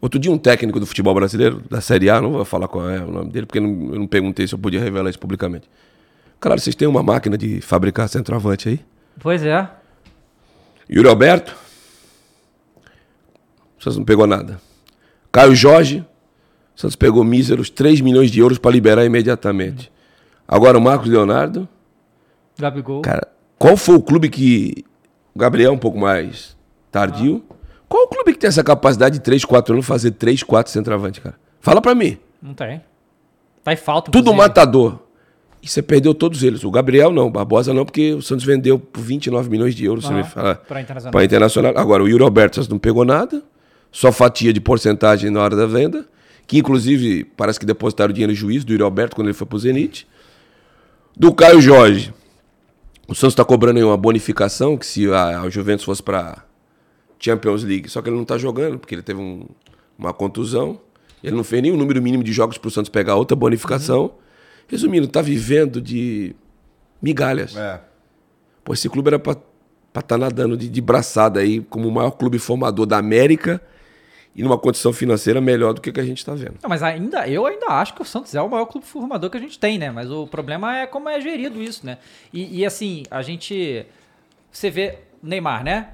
Outro dia, um técnico do futebol brasileiro, da Série A, não vou falar qual é o nome dele, porque eu não, perguntei se eu podia revelar isso publicamente. Claro, vocês têm uma máquina de fabricar centroavante aí? Pois é. Yuri Alberto? O Santos não pegou nada. Caio Jorge? O Santos pegou míseros 3 milhões de euros para liberar imediatamente. Agora o Marcos Leonardo? Gabigol. Cara, qual foi o clube que. O Gabriel um pouco mais tardio. Ah. Qual o clube que tem essa capacidade de 3, 4 anos fazer 3, 4 centroavante, cara? Fala pra mim. Não tem. Tá em falta. Tudo matador. E você perdeu todos eles. O Gabriel não, o Barbosa não, porque o Santos vendeu por 29 milhões de euros, ah, você me fala. Pra internacional. Pra internacional. Agora, o Yuri Alberto não pegou nada, só fatia de porcentagem na hora da venda, que inclusive parece que depositaram dinheiro em juízo do Yuri Alberto quando ele foi pro Zenit. Do Caio Jorge, o Santos está cobrando aí uma bonificação, que se a, a Juventus fosse para Champions League. Só que ele não está jogando, porque ele teve um, uma contusão. Ele não fez o número mínimo de jogos para o Santos pegar outra bonificação. Uhum. Resumindo, está vivendo de migalhas. É. Pô, esse clube era para estar tá nadando de, de braçada aí, como o maior clube formador da América e numa condição financeira melhor do que, que a gente está vendo. Não, mas ainda, eu ainda acho que o Santos é o maior clube formador que a gente tem, né? Mas o problema é como é gerido isso, né? E, e assim, a gente. Você vê Neymar, né?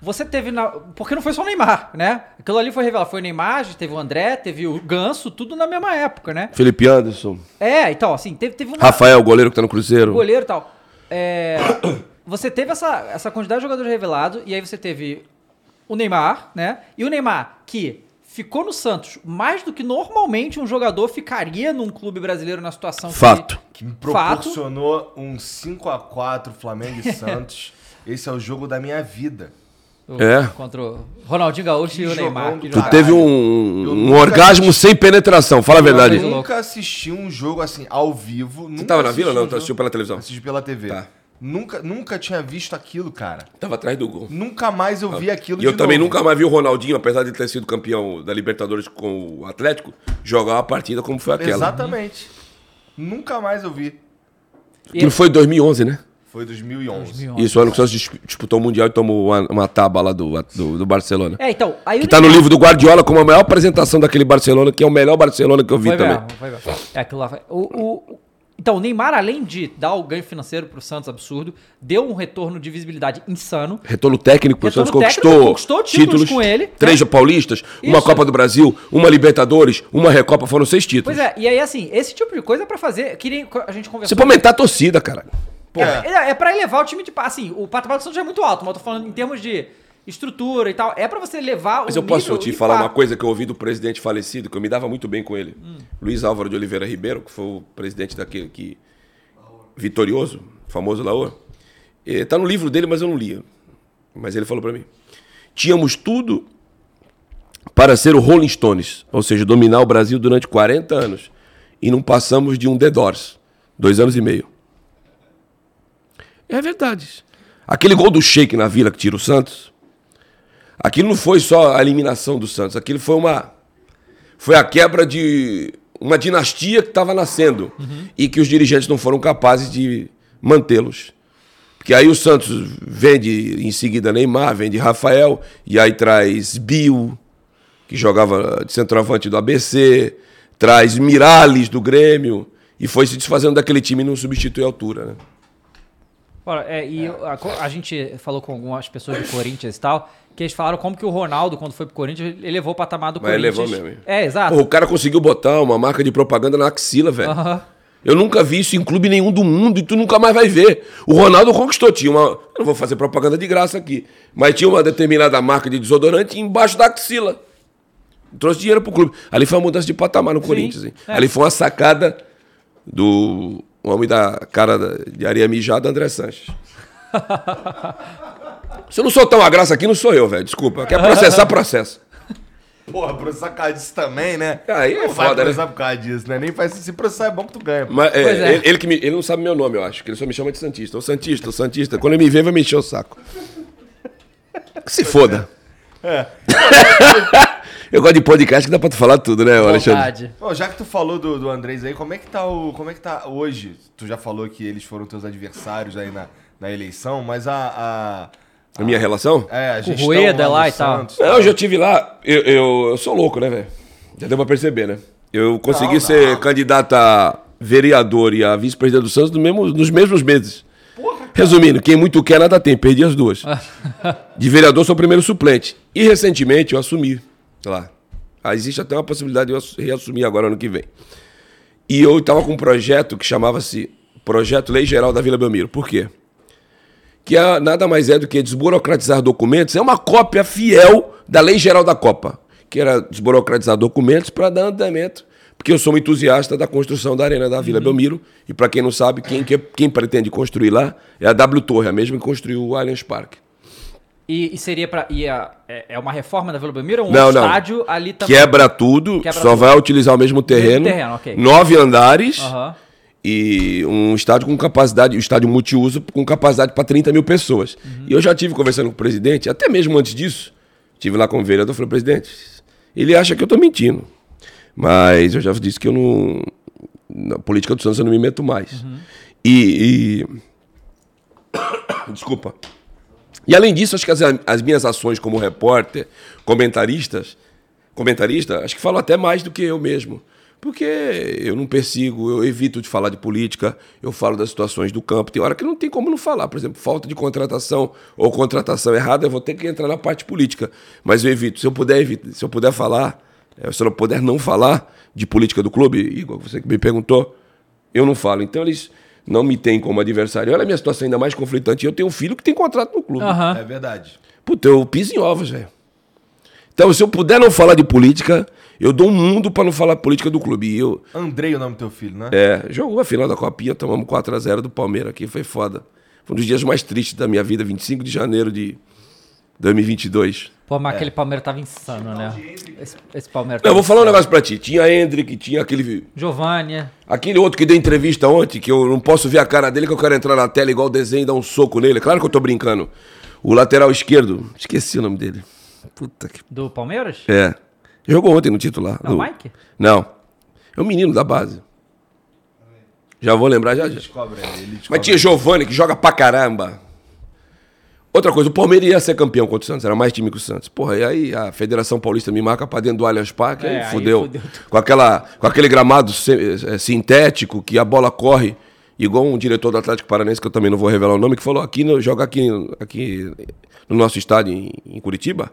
Você teve na. Porque não foi só o Neymar, né? Aquilo ali foi revelado. Foi o Neymar, teve o André, teve o Ganso, tudo na mesma época, né? Felipe Anderson. É, então, assim, teve, teve uma... Rafael, goleiro que tá no Cruzeiro. Goleiro e tal. É... você teve essa, essa quantidade de jogadores revelados, e aí você teve o Neymar, né? E o Neymar, que ficou no Santos mais do que normalmente um jogador ficaria num clube brasileiro na situação Fato. Que, que me proporcionou Fato. um 5 a 4 Flamengo e Santos. Esse é o jogo da minha vida. É. Contra o Ronaldinho Gaúcho que e o Neymar. Tu teve um, um orgasmo assisti, sem penetração, fala a verdade. Eu nunca assisti um jogo assim, ao vivo. Você tava na vila ou não? Um tu assistiu pela televisão? Assisti pela TV. Tá. Nunca, nunca tinha visto aquilo, cara. Tava atrás do gol. Nunca mais eu vi aquilo E eu também nunca mais vi o Ronaldinho, apesar de ter sido campeão da Libertadores com o Atlético, jogar uma partida como foi aquela. Exatamente. Nunca mais eu vi. Aquilo foi 2011, né? Foi 2011. 2011. Isso, o ano que o Santos disputou o Mundial e tomou uma, uma tábua lá do, do, do, Barcelona. É, então... Aí que tá no livro do Guardiola como a maior apresentação daquele Barcelona, que é o melhor Barcelona que eu vi foi também. Mesmo, foi mesmo. É, aquilo lá foi... O, o, então, o Neymar, além de dar o ganho financeiro pro Santos absurdo, deu um retorno de visibilidade insano. Retorno técnico pro Santos, conquistou, conquistou títulos, títulos, com ele. Três né? paulistas, Isso. uma Copa do Brasil, uma Libertadores, uma Recopa, foram seis títulos. Pois é, e aí assim, esse tipo de coisa é pra fazer, que a gente conversou... Você pode aumentar a torcida, cara. É, é, é pra elevar o time de. Assim, o patamar do Santos já é muito alto, mas eu tô falando em termos de estrutura e tal. É para você levar Mas eu posso te falar uma coisa que eu ouvi do presidente falecido, que eu me dava muito bem com ele. Hum. Luiz Álvaro de Oliveira Ribeiro, que foi o presidente daquele que. Vitorioso, famoso Laor. Está no livro dele, mas eu não li. Mas ele falou para mim. Tínhamos tudo para ser o Rolling Stones, ou seja, dominar o Brasil durante 40 anos. E não passamos de um The Doors, dois anos e meio. É verdade. Aquele gol do Sheik na Vila que tira o Santos. Aquilo não foi só a eliminação do Santos, aquilo foi uma. Foi a quebra de uma dinastia que estava nascendo e que os dirigentes não foram capazes de mantê-los. Porque aí o Santos vende em seguida Neymar, vende Rafael, e aí traz Bill, que jogava de centroavante do ABC, traz Miralles do Grêmio, e foi se desfazendo daquele time e não substitui a altura, né? Ora, é, e a, co- a gente falou com algumas pessoas do Corinthians e tal, que eles falaram como que o Ronaldo, quando foi pro Corinthians, ele levou o patamar do Mas ele Corinthians. levou mesmo? É, exato. Porra, o cara conseguiu botar uma marca de propaganda na axila, velho. Aham. Eu nunca vi isso em clube nenhum do mundo e tu nunca mais vai ver. O Ronaldo conquistou, tinha uma. Eu não vou fazer propaganda de graça aqui. Mas tinha uma determinada marca de desodorante embaixo da axila. Trouxe dinheiro pro clube. Ali foi uma mudança de patamar no Corinthians, hein? é. Ali foi uma sacada do homem da cara de areia mijada, André Sanches. Se eu não soltar uma graça aqui, não sou eu, velho. Desculpa. Quer processar, processa. Porra, processar por causa disso também, né? Aí é não vai foda, né? processar por causa disso, né? Nem faz se processar é bom que tu ganha. pô. Mas, é, Pois é. Ele, ele que me- ele não sabe meu nome, eu acho, que ele só me chama de Santista. O Santista, o Santista. Quando ele me vê, vai me encher o saco. Que se foda. É. eu gosto de podcast que dá pra tu falar tudo, né, Alexandre? Vontade. Bom, já que tu falou do, do Andrés aí, como é que tá o. Como é que tá hoje? Tu já falou que eles foram teus adversários aí na, na eleição, mas a. A minha relação? a é, a gestão Rueda no lá e tal. Santos, Não, eu já tive lá. Eu, eu, eu sou louco, né, velho? Já deu pra perceber, né? Eu consegui Não, ser não. candidato a vereador e a vice-presidente do Santos no mesmo- nos mesmos meses. Resumindo, quem muito quer, nada tem. Perdi as duas. De vereador, sou o primeiro suplente. E recentemente eu assumi lá. Ah, existe até uma possibilidade de eu ass- reassumir agora ano que vem. E eu estava com um projeto que chamava-se Projeto Lei Geral da Vila Belmiro. Por quê? Que é, nada mais é do que desburocratizar documentos. É uma cópia fiel da Lei Geral da Copa. Que era desburocratizar documentos para dar andamento. Porque eu sou um entusiasta da construção da Arena da Vila Belmiro. E para quem não sabe, quem, quer- quem pretende construir lá é a W Torre, a mesma que construiu o Allianz Parque. E, e seria pra. Ia, é, é uma reforma da Vila Belmiro ou um Não, não. estádio ali também? Quebra tudo, Quebra só tudo. vai utilizar o mesmo terreno. terreno, ok. Nove andares Aham. e um estádio com capacidade, um estádio multiuso com capacidade para 30 mil pessoas. Uhum. E eu já tive conversando com o presidente, até mesmo antes disso, tive lá com o vereador, falei, presidente, ele acha que eu estou mentindo. Mas eu já disse que eu não. Na política do Santos eu não me meto mais. Uhum. E, e- Desculpa. E além disso, acho que as, as minhas ações como repórter, comentaristas, comentarista, acho que falo até mais do que eu mesmo. Porque eu não persigo, eu evito de falar de política, eu falo das situações do campo. Tem hora que não tem como não falar. Por exemplo, falta de contratação ou contratação errada, eu vou ter que entrar na parte política. Mas eu evito. Se eu puder, evito. Se eu puder falar, eh, se eu puder não falar de política do clube, Igor, você que me perguntou, eu não falo. Então eles não me têm como adversário. Olha a minha situação ainda mais conflitante. Eu tenho um filho que tem contrato no clube. Aham. É verdade. Puta, eu piso em ovos, velho. Então, se eu puder não falar de política, eu dou um mundo pra não falar política do clube. E eu, Andrei o nome do teu filho, né? é, jogou a final da Copinha, tomamos 4x0 do Palmeiras aqui, foi foda. Foi um dos dias mais tristes da minha vida, 25 de janeiro de 2022. Pô, mas aquele Palmeiras tava insano, né? Esse, esse Palmeiras Não, eu tava vou falar um insano. negócio pra ti. Tinha Hendrick, tinha aquele. Giovanni. Aquele outro que deu entrevista ontem, que eu não posso ver a cara dele, que eu quero entrar na tela igual o desenho e dar um soco nele. Claro que eu tô brincando. O lateral esquerdo, esqueci o nome dele. Puta que. Do Palmeiras? É. Jogou ontem no titular. É o No- Mike? Não. É um menino da base. Já vou lembrar já. já. Descobre ele descobre. Mas tinha Giovani, que joga pra caramba. Outra coisa, o Palmeiras ia ser campeão contra o Santos, era mais time que o Santos. Porra, e aí a Federação Paulista me marca pra dentro do Allianz Parque, É, aí aí fudeu. fudeu. Com, aquela, com aquele gramado eh, sintético, que a bola corre, igual um diretor do Atlético Paranaense, que eu também não vou revelar o nome, que falou aqui, joga aqui, aqui no nosso estádio em, em Curitiba,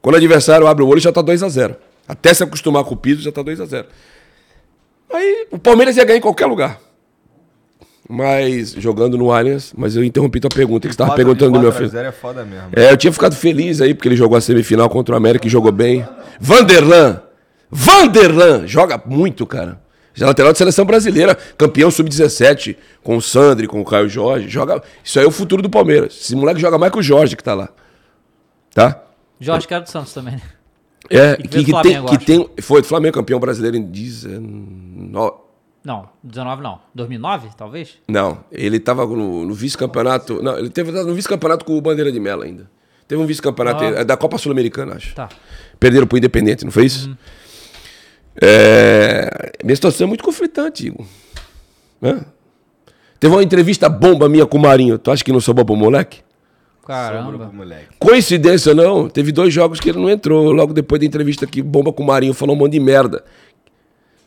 quando o adversário abre o olho já tá 2 a 0 Até se acostumar com o piso já tá 2 a 0 Aí o Palmeiras ia ganhar em qualquer lugar. Mas jogando no Allianz, mas eu interrompi tua pergunta, que você estava perguntando do meu filho. 4x0 é foda mesmo. É, eu tinha ficado feliz aí, porque ele jogou a semifinal contra o América e jogou bem. Vanderlan! Vanderlan! Joga muito, cara. Já lateral de seleção brasileira, campeão sub-17, com o Sandri, com o Caio Jorge. Joga... Isso aí é o futuro do Palmeiras. Esse moleque joga mais que o Jorge que tá lá. Tá? Jorge, que era do Santos também. né? É, E que que, que tem, Flamengo, que tem. Foi do Flamengo campeão brasileiro em 19. Não, 19 não. 2009, talvez? Não, ele tava no, no vice-campeonato. Não, ele teve no vice-campeonato com o Bandeira de Melo ainda. Teve um vice-campeonato Ah. é da Copa Sul-Americana, acho. Tá. Perderam pro Independente, não foi isso? É, Minha situação é muito conflitante, Igor. Né? Teve uma entrevista bomba minha com o Marinho. Tu acha que não sou bom pro moleque? Caramba. Coincidência ou não, teve dois jogos que ele não entrou. Logo depois da entrevista que bomba com o Marinho falou um monte de merda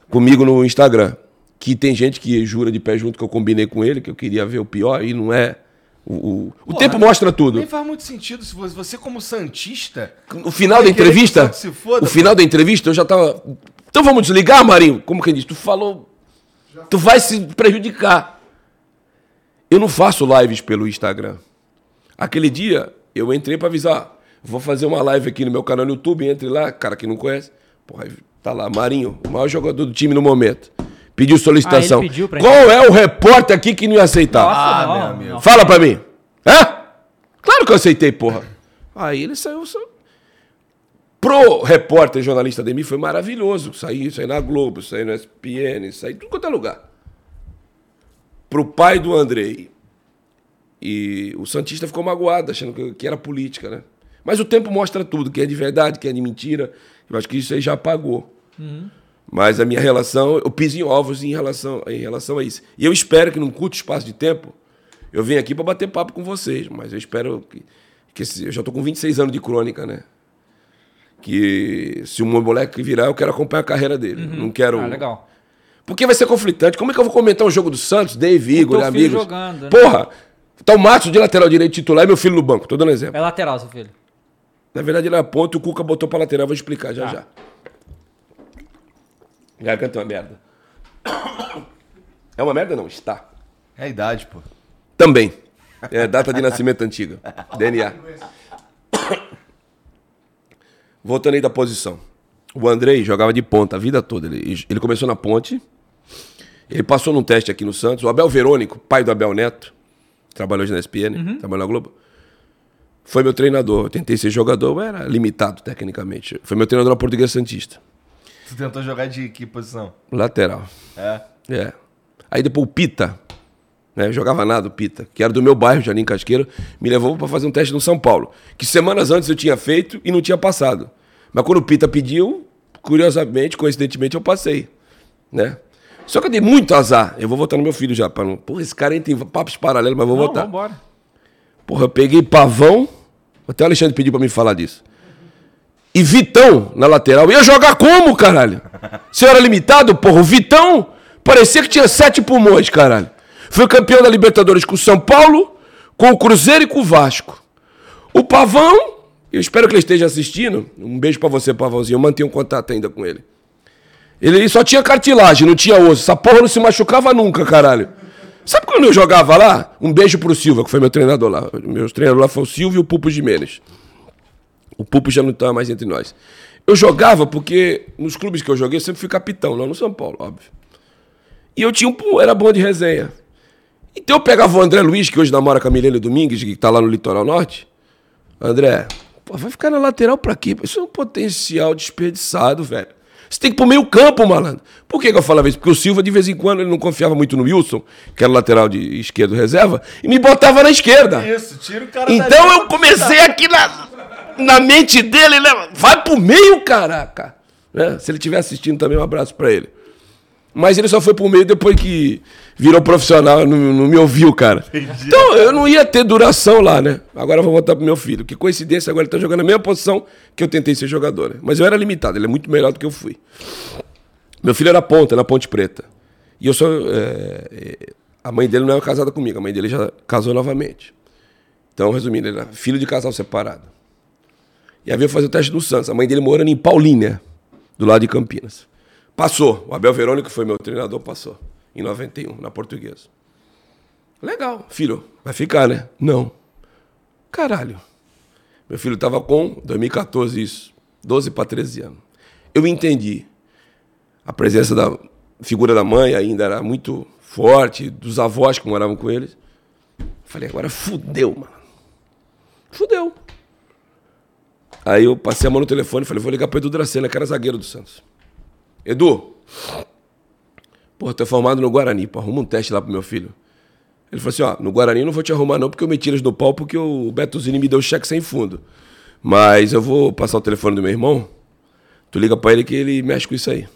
comigo no Instagram. Que tem gente que jura de pé junto que eu combinei com ele, que eu queria ver o pior, e não é. O, o- o tempo mostra tudo. Nem faz muito sentido se você, você como Santista. No final da que entrevista, se foda, o final da entrevista eu já tava. Então vamos desligar, Marinho? Como quem diz? Tu falou. Tu vai se prejudicar. Eu não faço lives pelo Instagram. Aquele dia eu entrei pra avisar. Vou fazer uma live aqui no meu canal no YouTube, entre lá, cara que não conhece. Porra, tá lá, Marinho, o maior jogador do time no momento. Pediu solicitação. Ah, pediu Qual é o repórter aqui que não ia aceitar? Nossa, Ah, não, meu amigo. Fala pra mim. Hã? Claro que eu aceitei, porra. Aí ele saiu. saiu. Pro repórter jornalista de mim foi maravilhoso. Sair, sair na Globo, sair no SPN, sair em tudo quanto é lugar. Pro pai do Andrei. E o Santista ficou magoado, achando que, que era política, né? Mas o tempo mostra tudo, que é de verdade, que é de mentira. Eu acho que isso aí já apagou. Mas a minha relação, eu piso em ovos em relação, em relação a isso. E eu espero que num curto espaço de tempo, eu venha aqui para bater papo com vocês. Mas eu espero que. que esse- eu já tô com 26 anos de crônica, né? Que se o meu moleque virar, eu quero acompanhar a carreira dele. Não quero. Ah, legal. Porque vai ser conflitante. Como é que eu vou comentar um jogo do Santos, Dave, Igor, amigos? jogando, né? Porra! Tá o Matos de lateral direito titular e meu filho no banco. Tô dando exemplo. É lateral, seu filho. Na verdade, ele é ponta e o Cuca botou pra lateral. Vou explicar já Tá. já. Garganta é uma merda. É uma merda não, está. É a idade, pô. Também. É data de nascimento antiga. DNA. Voltando aí da posição. O Andrei jogava de ponta a vida toda. Ele, ele começou na ponte. Ele passou num teste aqui no Santos. O Abel Verônico, pai do Abel Neto, trabalhou hoje na SPN, trabalhou na Globo. Foi meu treinador. Eu tentei ser jogador, mas era limitado tecnicamente. Foi meu treinador na Portuguesa Santista. Tu tentou jogar de que posição? Lateral. É. É. Aí depois o Pita, né? Eu jogava nada, o Pita, que era do meu bairro, Jardim Casqueiro, me levou para fazer um teste no São Paulo. Que semanas antes eu tinha feito e não tinha passado. Mas quando o Pita pediu, curiosamente, coincidentemente, eu passei. Né? Só que eu dei muito azar. Eu vou votar no meu filho já. Pra não... Porra, esse cara aí tem papos paralelos, mas vou Não, votar. vambora. Porra, eu peguei Pavão. Até o Alexandre pediu pra me falar disso. E Vitão na lateral. Ia jogar como, caralho? Eu era limitado, porra, o Vitão parecia que tinha sete pulmões, caralho. Foi campeão da Libertadores com o São Paulo, com o Cruzeiro e com o Vasco. O Pavão, eu espero que ele esteja assistindo. Um beijo pra você, Pavãozinho. Eu mantenho contato ainda com ele. Ele só tinha cartilagem, não tinha osso. Essa porra não se machucava nunca, caralho. Sabe quando eu jogava lá? Um beijo pro Silva, que foi meu treinador lá. Meu treinador lá foi o Silvio e o Pupo Jimenez. O Pupo já não tá mais entre nós. Eu jogava porque nos clubes que eu joguei eu sempre fui capitão, lá no São Paulo, óbvio. E eu tinha um, era bom de resenha. Então eu pegava o André Luiz, que hoje namora com a Milene Domingues, que tá lá no Litoral Norte. André, pô, vai ficar na lateral pra quê? Isso é um potencial desperdiçado, velho. Você tem que ir pro meio campo, malandro. Por que, que eu falava isso? Porque o Silva, de vez em quando, ele não confiava muito no Wilson, que era lateral de esquerdo reserva, e me botava na esquerda. Isso, tira o cara Então eu comecei aqui na, na mente dele, né? Vai pro meio, caraca. Né? Se ele estiver assistindo também, um abraço pra ele. Mas ele só foi pro meio depois que virou profissional, não, não me ouviu, cara. Então eu não ia ter duração lá, né? Agora eu vou voltar pro meu filho. Que coincidência, agora ele tá jogando a mesma posição que eu tentei ser jogador. Né? Mas eu era limitado, ele é muito melhor do que eu fui. Meu filho era ponta, na Ponte Preta. E eu sou. é, é, a mãe dele não é casada comigo, a mãe dele já casou novamente. Então, resumindo, ele era filho de casal separado. E aí veio fazer o teste do Santos. A mãe dele morando em Paulínia, do lado de Campinas. Passou. O Abel Verônico, que foi meu treinador, passou. Em 91, na portuguesa. Legal. Filho, vai ficar, né? Não. Caralho. Meu filho tava com, 2014 isso, 12 para 13 anos. Eu entendi. A presença da figura da mãe ainda era muito forte, dos avós que moravam com eles. Falei, agora fudeu, mano. Fudeu. Aí eu passei a mão no telefone e falei, vou ligar pro Edu Dracena, que era zagueiro do Santos. Edu, pô, tô formado no Guarani, pô, arruma um teste lá pro meu filho. Ele falou assim, ó, no Guarani eu não vou te arrumar não, porque eu me tiras do pau, porque o Betuzini me deu cheque sem fundo. Mas eu vou passar o telefone do meu irmão, tu liga pra ele que ele mexe com isso aí.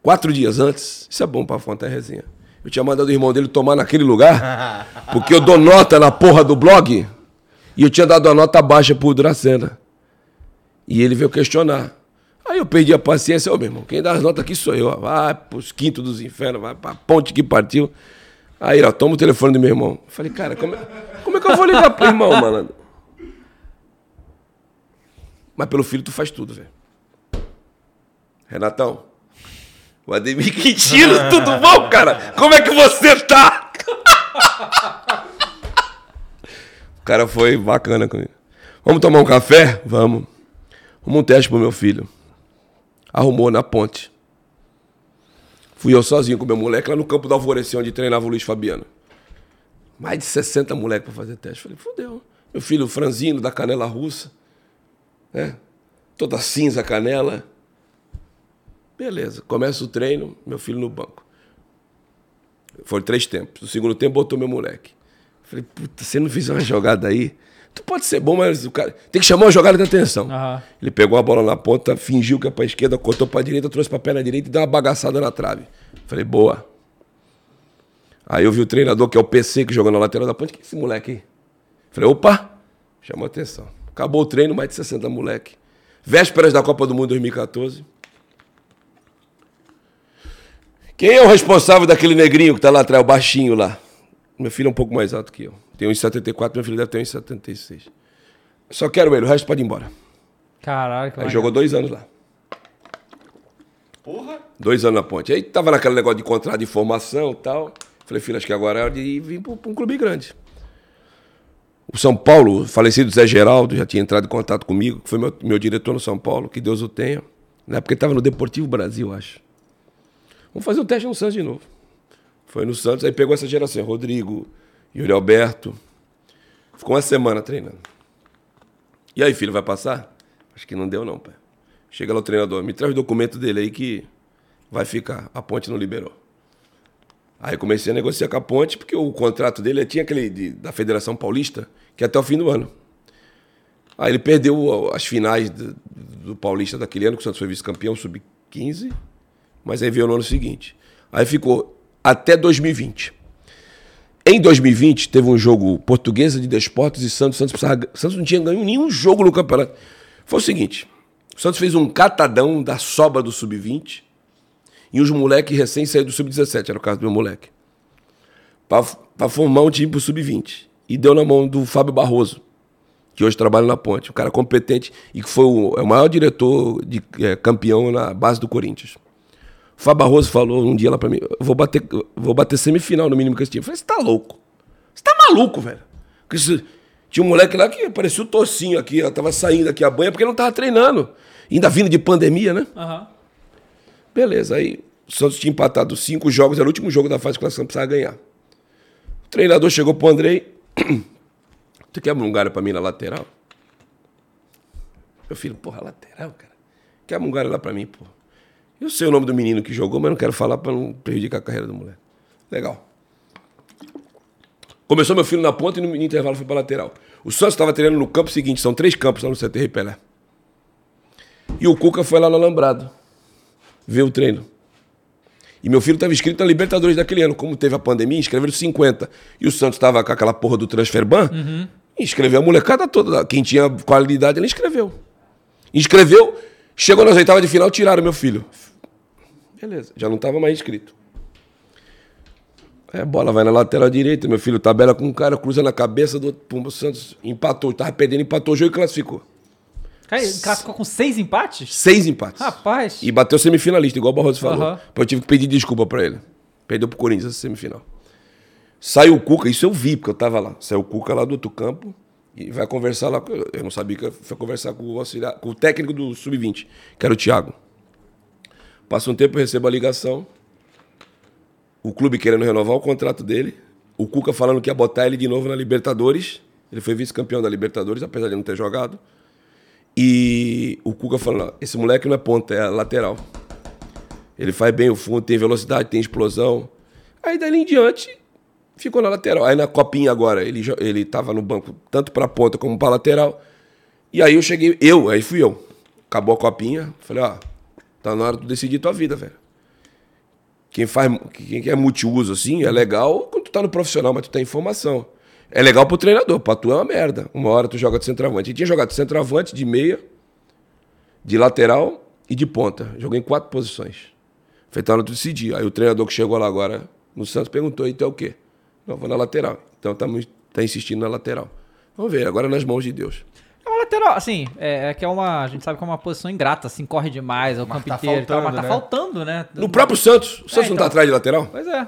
Quatro dias antes, isso é bom pra contar a resenha. Eu tinha mandado o irmão dele tomar naquele lugar, porque eu dou nota na porra do blog, e eu tinha dado a nota baixa pro Dracena. E ele veio questionar. Aí eu perdi a paciência, ô meu irmão, quem dá as notas aqui sou eu. Vai pros quintos dos infernos, vai pra ponte que partiu. Aí, ó, toma o telefone do meu irmão. Eu falei, cara, como é, como é que eu vou ligar pro irmão, malandro? Mas pelo filho tu faz tudo, velho. Renatão, o Ademir Quintino, tudo bom, cara? Como é que você tá? o cara foi bacana comigo. Vamos tomar um café? Vamos. Vamos um teste pro meu filho. Arrumou na ponte. Fui eu sozinho com meu moleque lá no campo do Alvorecer, onde treinava o Luiz Fabiano. Mais de 60 moleques pra fazer teste. Falei, fudeu. Meu filho franzino, da canela russa. Né? Toda cinza canela. Beleza. Começa o treino, meu filho no banco. Foram três tempos. No segundo tempo botou meu moleque. Falei, puta, você não fizer uma jogada aí. Tu pode ser bom, mas o cara. Tem que chamar uma jogada de atenção. Aham. Ele pegou a bola na ponta, fingiu que é pra esquerda, cortou pra direita, trouxe pra perna direita e deu uma bagaçada na trave. Falei, boa. Aí eu vi o treinador, que é o PC, que jogou na lateral da ponte. Que é esse moleque aí? Falei, opa! Chamou atenção. Acabou o treino, mais de 60 moleque. Vésperas da Copa do Mundo 2014. Quem é o responsável daquele negrinho que tá lá atrás, o baixinho lá? Meu filho é um pouco mais alto que eu. Tem 1,74, meu filho deve ter 1,76. Só quero ele, o resto pode ir embora. Caralho, que Aí jogou dois anos lá. Porra! Dois anos na ponte. Aí tava naquele negócio de contrato de formação e tal. Falei, filho, acho que agora é hora de vir pra um clube grande. O São Paulo, o falecido Zé Geraldo, já tinha entrado em contato comigo, que foi meu, meu diretor no São Paulo, que Deus o tenha. Na época ele estava no Deportivo Brasil, acho. Vamos fazer um teste no Santos de novo. Foi no Santos, aí pegou essa geração, Rodrigo, Yuri Alberto. Ficou uma semana treinando. E aí, filho, vai passar? Acho que não deu, não, pai. Chega lá o treinador, me traz o documento dele aí que vai ficar. A ponte não liberou. Aí comecei a negociar com a ponte, porque o contrato dele tinha aquele de- da Federação Paulista, que é até o fim do ano. Aí ele perdeu as finais do, do Paulista daquele ano, que o Santos foi vice-campeão, sub-15, mas aí veio no ano seguinte. Aí ficou até 2020. Em 2020, teve um jogo Portuguesa de Desportos e Santos. Santos, precisava, Santos não tinha ganho nenhum jogo no campeonato. Foi o seguinte: o Santos fez um catadão da sobra do sub-20 e os moleques recém saíram do sub-17, era o caso do meu moleque, para formar um time pro sub-20. E deu na mão do Fábio Barroso, que hoje trabalha na Ponte, um cara competente e que foi o, é o maior diretor de é, campeão na base do Corinthians. Fábio Barroso falou um dia lá pra mim: eu vou bater, vou bater semifinal no mínimo com esse time. Eu falei: você tá louco? Você tá maluco, velho? Porque isso- tinha um moleque lá que parecia o tocinho aqui, ó, tava saindo aqui a banha porque não tava treinando. Ainda vindo de pandemia, né? Aham. Beleza, aí o Santos tinha empatado cinco jogos, era o último jogo da fase de classificação, precisava ganhar. O treinador chegou pro Andrei, tu quebra um lugar pra mim na lateral? Meu filho, porra, lateral, cara. Quebra um lugar lá pra mim, pô. Eu sei o nome do menino que jogou, mas não quero falar pra não prejudicar a carreira do moleque. Legal. Começou meu filho na ponta e no intervalo foi pra lateral. O Santos estava treinando no campo seguinte, são três campos lá no CT Pelé. E o Cuca foi lá no Alambrado ver o treino. E meu filho estava inscrito na Libertadores daquele ano. Como teve a pandemia, inscreveram 50. E o Santos estava com aquela porra do Transferban. Inscreveu a molecada toda. Quem tinha qualidade, ele inscreveu. Inscreveu, chegou nas oitavas de final, tiraram meu filho. Beleza, já não estava mais inscrito. A bola vai na lateral direita, meu filho tabela com um cara, cruza na cabeça do Pumba Santos, empatou, tava perdendo, empatou o jogo e classificou. Cara, o cara ficou com seis empates? Seis empates. Rapaz. E bateu semifinalista, igual o Barroso falou. Aham. Eu tive que pedir desculpa pra ele. Perdeu pro Corinthians essa semifinal. Saiu o Cuca, isso eu vi, porque eu tava lá. Saiu o Cuca lá do outro campo e vai conversar lá. Eu não sabia que foi conversar com o, auxiliar, com o técnico do Sub-20, que era o Thiago. Passa um tempo, eu recebo a ligação. O clube querendo renovar o contrato dele. O Cuca falando que ia botar ele de novo na Libertadores. Ele foi vice-campeão da Libertadores, apesar de não ter jogado. E o Cuca falando, esse moleque não é ponta, é lateral. Ele faz bem o fundo, tem velocidade, tem explosão. Aí dali em diante, Ficou na lateral. Aí na copinha agora, ele, ele tava no banco tanto pra ponta como pra lateral. E aí eu cheguei, eu, aí fui eu. Acabou a copinha, falei, ó, tá na hora de tu decidir tua vida, velho. Quem faz, quem é multiuso assim, é legal quando tu tá no profissional, mas tu tem informação. É legal pro treinador, pra tu é uma merda. Uma hora tu joga de centroavante. E tinha jogado de centroavante, de meia, de lateral e de ponta. Joguei em quatro posições. Foi na hora de decidir. Aí o treinador que chegou lá agora no Santos perguntou, então é o quê? Não, vou na lateral. Então tá, tá insistindo na lateral. Vamos ver, agora nas mãos de Deus. É lateral, assim, é, é que é uma. A gente sabe que é uma posição ingrata, assim, corre demais, é o campo tá inteiro tal, mas faltando, tá né? faltando, né? No próprio Santos, o Santos não então. tá atrás de lateral? Pois é.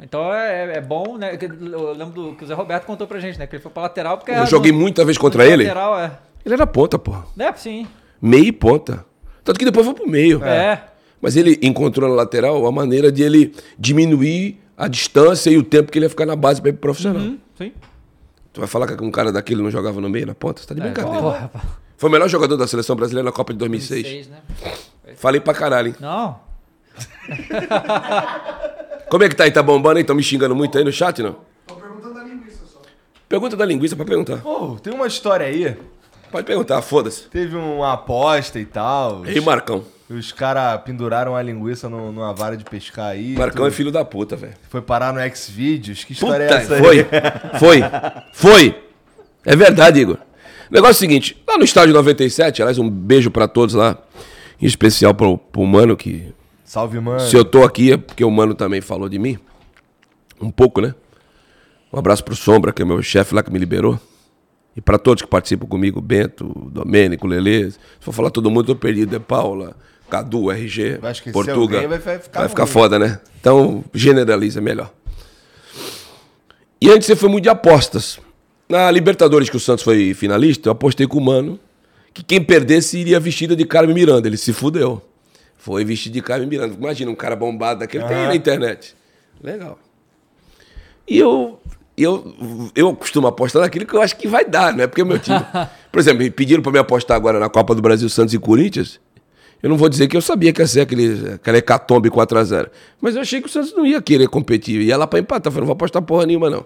Então é, é bom, né? Eu lembro do, que o Zé Roberto contou pra gente, né? Que ele foi pra lateral porque. Eu joguei muita vez contra no ele. Lateral, é. Ele era ponta, porra. É, sim. Meio e ponta. Tanto que depois foi pro meio. É. Mas ele encontrou na lateral a maneira de ele diminuir a distância e o tempo que ele ia ficar na base pra ir pro profissional. Hum, sim. Tu vai falar que um cara daquele não jogava no meio, na ponta? Você tá de brincadeira. Porra. Foi o melhor jogador da seleção brasileira na Copa de 2006. Seis, né? Falei pra caralho, hein? Não. Como é que tá aí? Tá bombando aí? Estão me xingando muito aí no chat, não? Tô perguntando da linguiça só. Pergunta da linguiça pra perguntar. Pô, tem uma história aí. Pode perguntar, foda-se. Teve uma aposta e tal. Ei, Marcão. Os caras penduraram a linguiça no- numa vara de pescar aí. Marcão tu é filho da puta, velho. Foi parar no Xvideos. Que Puta, história é essa aí? foi, foi, foi. É verdade, Igor. O negócio é o seguinte, lá no estádio 97, aliás, um beijo pra todos lá, em especial pro, pro Mano, que Salve, mano. se eu tô aqui é porque o Mano também falou de mim, um pouco, né? Um abraço pro Sombra, que é meu chefe lá que me liberou. E pra todos que participam comigo, Bento, Domênico, Lelê. Se for falar todo mundo, eu tô perdido. É Paula, Cadu, RG, Vai esquecer Portuga. alguém, vai ficar vai ficar foda, né? Então, generaliza, melhor. E antes você foi muito de apostas. Na Libertadores, que o Santos foi finalista, eu apostei com o Mano que quem perdesse iria vestida de Carmen Miranda. Ele se fudeu. Foi vestido de Carmen Miranda. Imagina um cara bombado daquele, tem aí na internet. Legal. E eu, eu, eu costumo apostar naquilo que eu acho que vai dar, não é porque é meu time. Por exemplo, me pediram para me apostar agora na Copa do Brasil, Santos e Corinthians. Eu não vou dizer que eu sabia que ia ser aquele, aquela hecatombe 4x0. Mas eu achei que o Santos não ia querer competir. Ia lá pra empatar. Eu falei, não vou apostar porra nenhuma, não.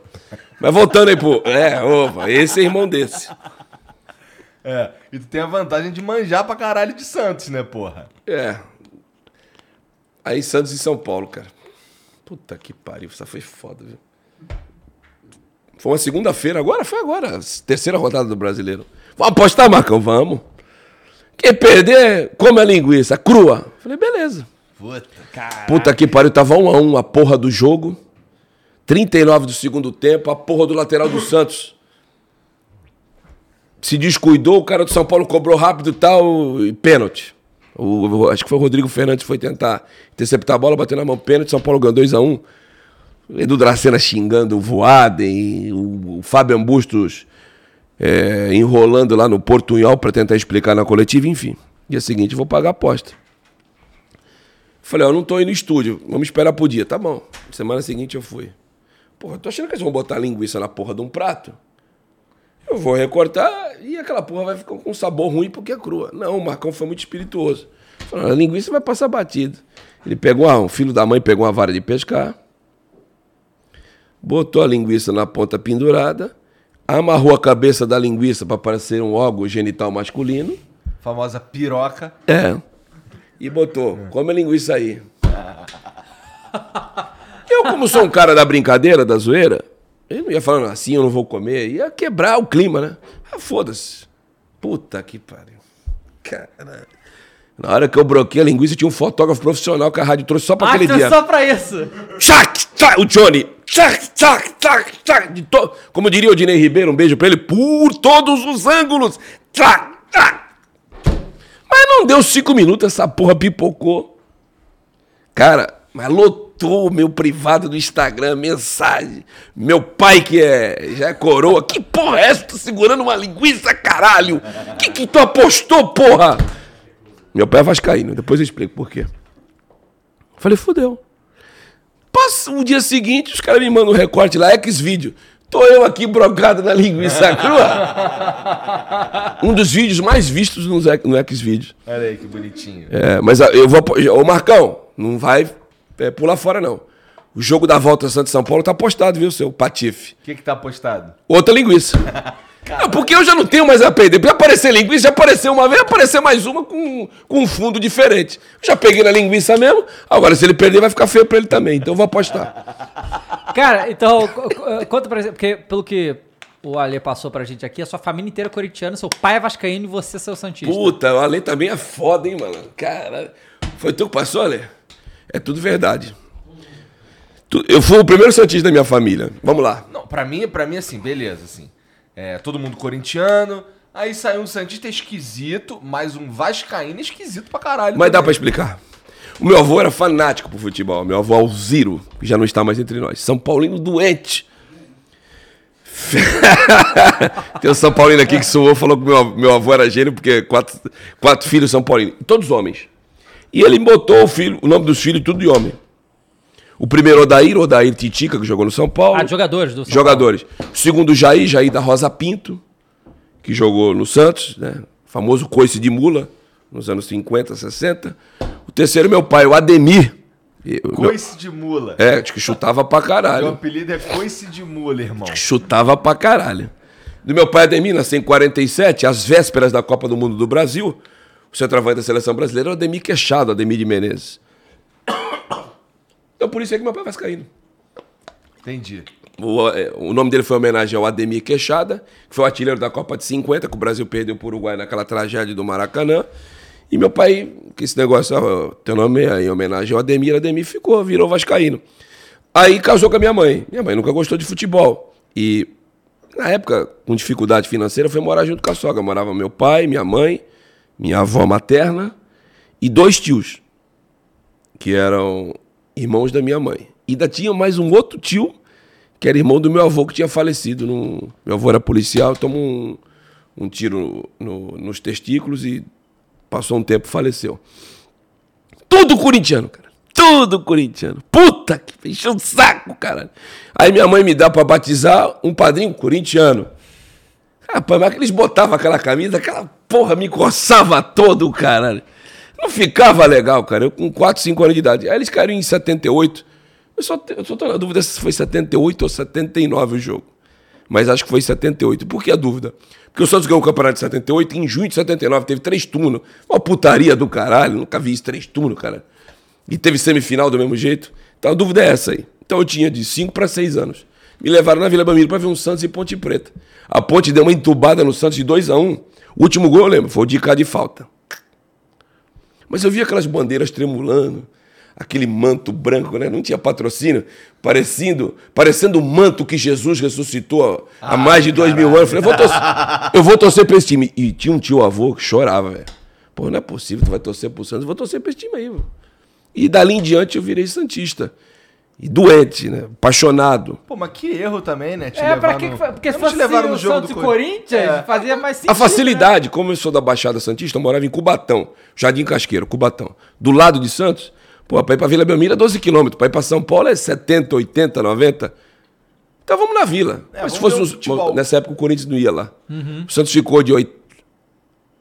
Mas voltando aí, pô. É, opa, esse é irmão desse. É. E tu tem a vantagem de manjar pra caralho de Santos, né, porra? É. Aí Santos e São Paulo, cara. Puta que pariu, essa foi foda, viu? Foi uma segunda-feira, agora foi agora, terceira rodada do Brasileiro. Vamos apostar, Marcão? Vamos. Quem perder, come a linguiça, crua. Falei, beleza. Puta. Puta que pariu, tava um a um a porra do jogo. 39 do segundo tempo, a porra do lateral do Santos. Se descuidou, o cara do São Paulo cobrou rápido e tal, e pênalti. O, acho que foi o Rodrigo Fernandes foi tentar interceptar a bola, bateu na mão, pênalti, São Paulo ganhou 2x1. O Edu Dracena xingando o Voaden, o, o Fábio Bustos é, enrolando lá no Portunhol para tentar explicar na coletiva, enfim. Dia seguinte, vou pagar a aposta. Falei, ó, eu não tô indo no estúdio, vamos esperar pro dia. Tá bom. Semana seguinte eu fui. Porra, tô achando que eles vão botar linguiça na porra de um prato? Eu vou recortar e aquela porra vai ficar com um sabor ruim porque é crua. Não, o Marcão foi muito espirituoso. Falou, a linguiça vai passar batido. Ele pegou, ah, um filho da mãe pegou uma vara de pescar, botou a linguiça na ponta pendurada, amarrou a cabeça da linguiça para parecer um órgão genital masculino. Famosa piroca. É. E botou, come a linguiça aí. Eu, como sou um cara da brincadeira, da zoeira, eu não ia falando assim, eu não vou comer, ia quebrar o clima, né? Ah, foda-se. Puta que pariu. Caralho. Na hora que eu broquei a linguiça, tinha um fotógrafo profissional que a rádio trouxe só pra Ah, aquele dia. só pra isso. Tchac, tchac, o Johnny. Tchac, tchac, tchac, tchac, de to... Como diria o Dinei Ribeiro, um beijo pra ele, por todos os ângulos. Tchac, tchac. Mas não deu cinco minutos, essa porra pipocou. Cara, mas lotou o meu privado do Instagram, mensagem. Meu pai, que é, já é coroa, que porra é essa? Tô segurando uma linguiça, caralho. Que que tu apostou, porra? Meu pai é vascaíno, depois eu explico por quê. Falei, fudeu. Passa o dia seguinte, os caras me mandam um recorte lá, X-Vídeo. Tô eu aqui brocado na linguiça crua. um dos vídeos mais vistos no, no X-Vídeos. Olha aí que bonitinho. É, mas ah, eu vou. Ô Marcão, não vai é, pular fora, não. O jogo da volta Santos São Paulo tá postado, viu, seu patife? O que que tá apostado? Outra linguiça. Ah, porque eu já não tenho mais a perder. Pra aparecer linguiça, já apareceu uma vez, aparecer mais uma com, com um fundo diferente. Já peguei na linguiça mesmo, agora se ele perder vai ficar feio pra ele também, então eu vou apostar. Cara, então, co- conta pra gente, porque pelo que o Ale passou pra gente aqui, a sua família inteira é corintiana, seu pai é vascaíno e você é seu santista. Puta, o Ale também é foda, hein, mano? Cara, foi tu que passou, Ale? É tudo verdade. Eu fui o primeiro Santista da minha família. Vamos lá. Não, pra mim, pra mim assim, beleza, assim. É, todo mundo corintiano. Aí saiu um Santista esquisito, mais um Vascaíno esquisito pra caralho. Mas dá também. pra explicar. O meu avô era fanático pro futebol. Meu avô Alziro, que já não está mais entre nós. São Paulino doente. Tem um São Paulino aqui que suou, falou que meu, meu avô era gênio, porque quatro, quatro filhos São Paulinos. Todos homens. E ele botou o, filho, o nome dos filhos tudo de homem. O primeiro Odair, Odair Titica, que jogou no São Paulo. Ah, de jogadores do São Jogadores. O segundo Jair, Jair da Rosa Pinto, que jogou no Santos, né? Famoso coice de mula, nos anos 50, 60. O terceiro, meu pai, o Ademir. O meu- Coice de mula. É, acho que chutava pra Meu caralho. apelido é Coice de mula, irmão. Chutava pra caralho. Do meu pai Ademir, nasceu em 47, às vésperas da Copa do Mundo do Brasil. O centroavante da seleção brasileira era o Ademir Queixado, Ademir de Menezes. Então por isso é que meu pai é vascaíno. Entendi. O, é, o nome dele foi em homenagem ao Ademir Queixada, que foi o artilheiro da Copa de 50, que o Brasil perdeu para o Uruguai naquela tragédia do Maracanã. E meu pai, que esse negócio, ó, teu nome é em homenagem ao Ademir, Ademir ficou, virou vascaíno. Aí casou com a minha mãe. Minha mãe nunca gostou de futebol. E na época, com dificuldade financeira, foi morar junto com a sogra. Morava meu pai, minha mãe, minha avó materna e dois tios, que eram irmãos da minha mãe. E ainda tinha mais um outro tio, que era irmão do meu avô que tinha falecido. num- Meu avô era policial, tomou um, um tiro no- nos testículos e passou um tempo faleceu. Tudo corintiano, cara. Tudo corintiano. Puta que encheu o saco, cara. Aí minha mãe me dá pra batizar um padrinho corintiano. Rapaz, mas que eles botavam aquela camisa, aquela porra me coçava todo, caralho. Não ficava legal, cara. Eu com 4, 5 anos de idade. Aí eles caíram em 78. Eu só, eu só tô na dúvida se foi 78 ou 79 o jogo. Mas acho que foi 78. Por que a dúvida? Porque o Santos ganhou o campeonato de 78 e em junho de 79 teve três turnos. Uma putaria do caralho. Nunca vi isso, três turnos, cara. E teve semifinal do mesmo jeito. Então a dúvida é essa aí. Então eu tinha de 5 para 6 anos. Me levaram na Vila Belmiro para ver um Santos e Ponte Preta. A Ponte deu uma entubada no Santos de 2 a 1 O último gol eu lembro, foi o de cá de falta. Mas eu vi aquelas bandeiras tremulando, aquele manto branco, né? Não tinha patrocínio, parecendo, parecendo o manto que Jesus ressuscitou há mais de dois mil anos. Eu falei, eu vou torcer, eu vou torcer pra esse time. E tinha um tio avô que chorava, velho. Pô, não é possível, tu vai torcer pro Santos, eu vou torcer pra esse time aí, velho. E dali em diante eu virei Santista. E doente, né? Apaixonado. Pô, mas que erro também, né? Te É, pra levar que no- que foi? Porque se fosse levaram o no jogo Santos e do Cor- Corinthians, É. fazia mais sentido. A facilidade, como eu sou da Baixada Santista, eu morava em Cubatão, Jardim Casqueiro, Cubatão. Do lado de Santos, pô, pra ir pra Vila Belmiro é 12 quilômetros, pra ir pra São Paulo é 70, 80, 90. Então vamos na Vila. É, Mas se fosse um- nessa época o Corinthians não ia lá. O Santos ficou de, oit...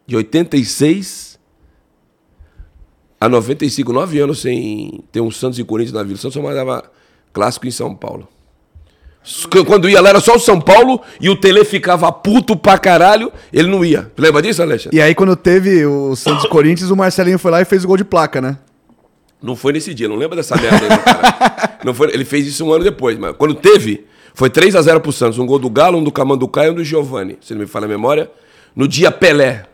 de 86 a 95, 9 anos sem ter um Santos e Corinthians na Vila. O Santos só mandava clássico em São Paulo. Quando ia lá era só o São Paulo e o Tele ficava puto pra caralho, ele não ia. Lembra disso, Alexandre? E aí, quando teve o Santos e Corinthians, o Marcelinho foi lá e fez o gol de placa, né? Não foi nesse dia, não lembra dessa merda aí, cara. Não foi, ele fez isso um ano depois, mas quando teve, foi 3 a 0 pro Santos. Um gol do Galo, um do Camanducaia e um do Giovani, se não me falha a memória. No dia Pelé.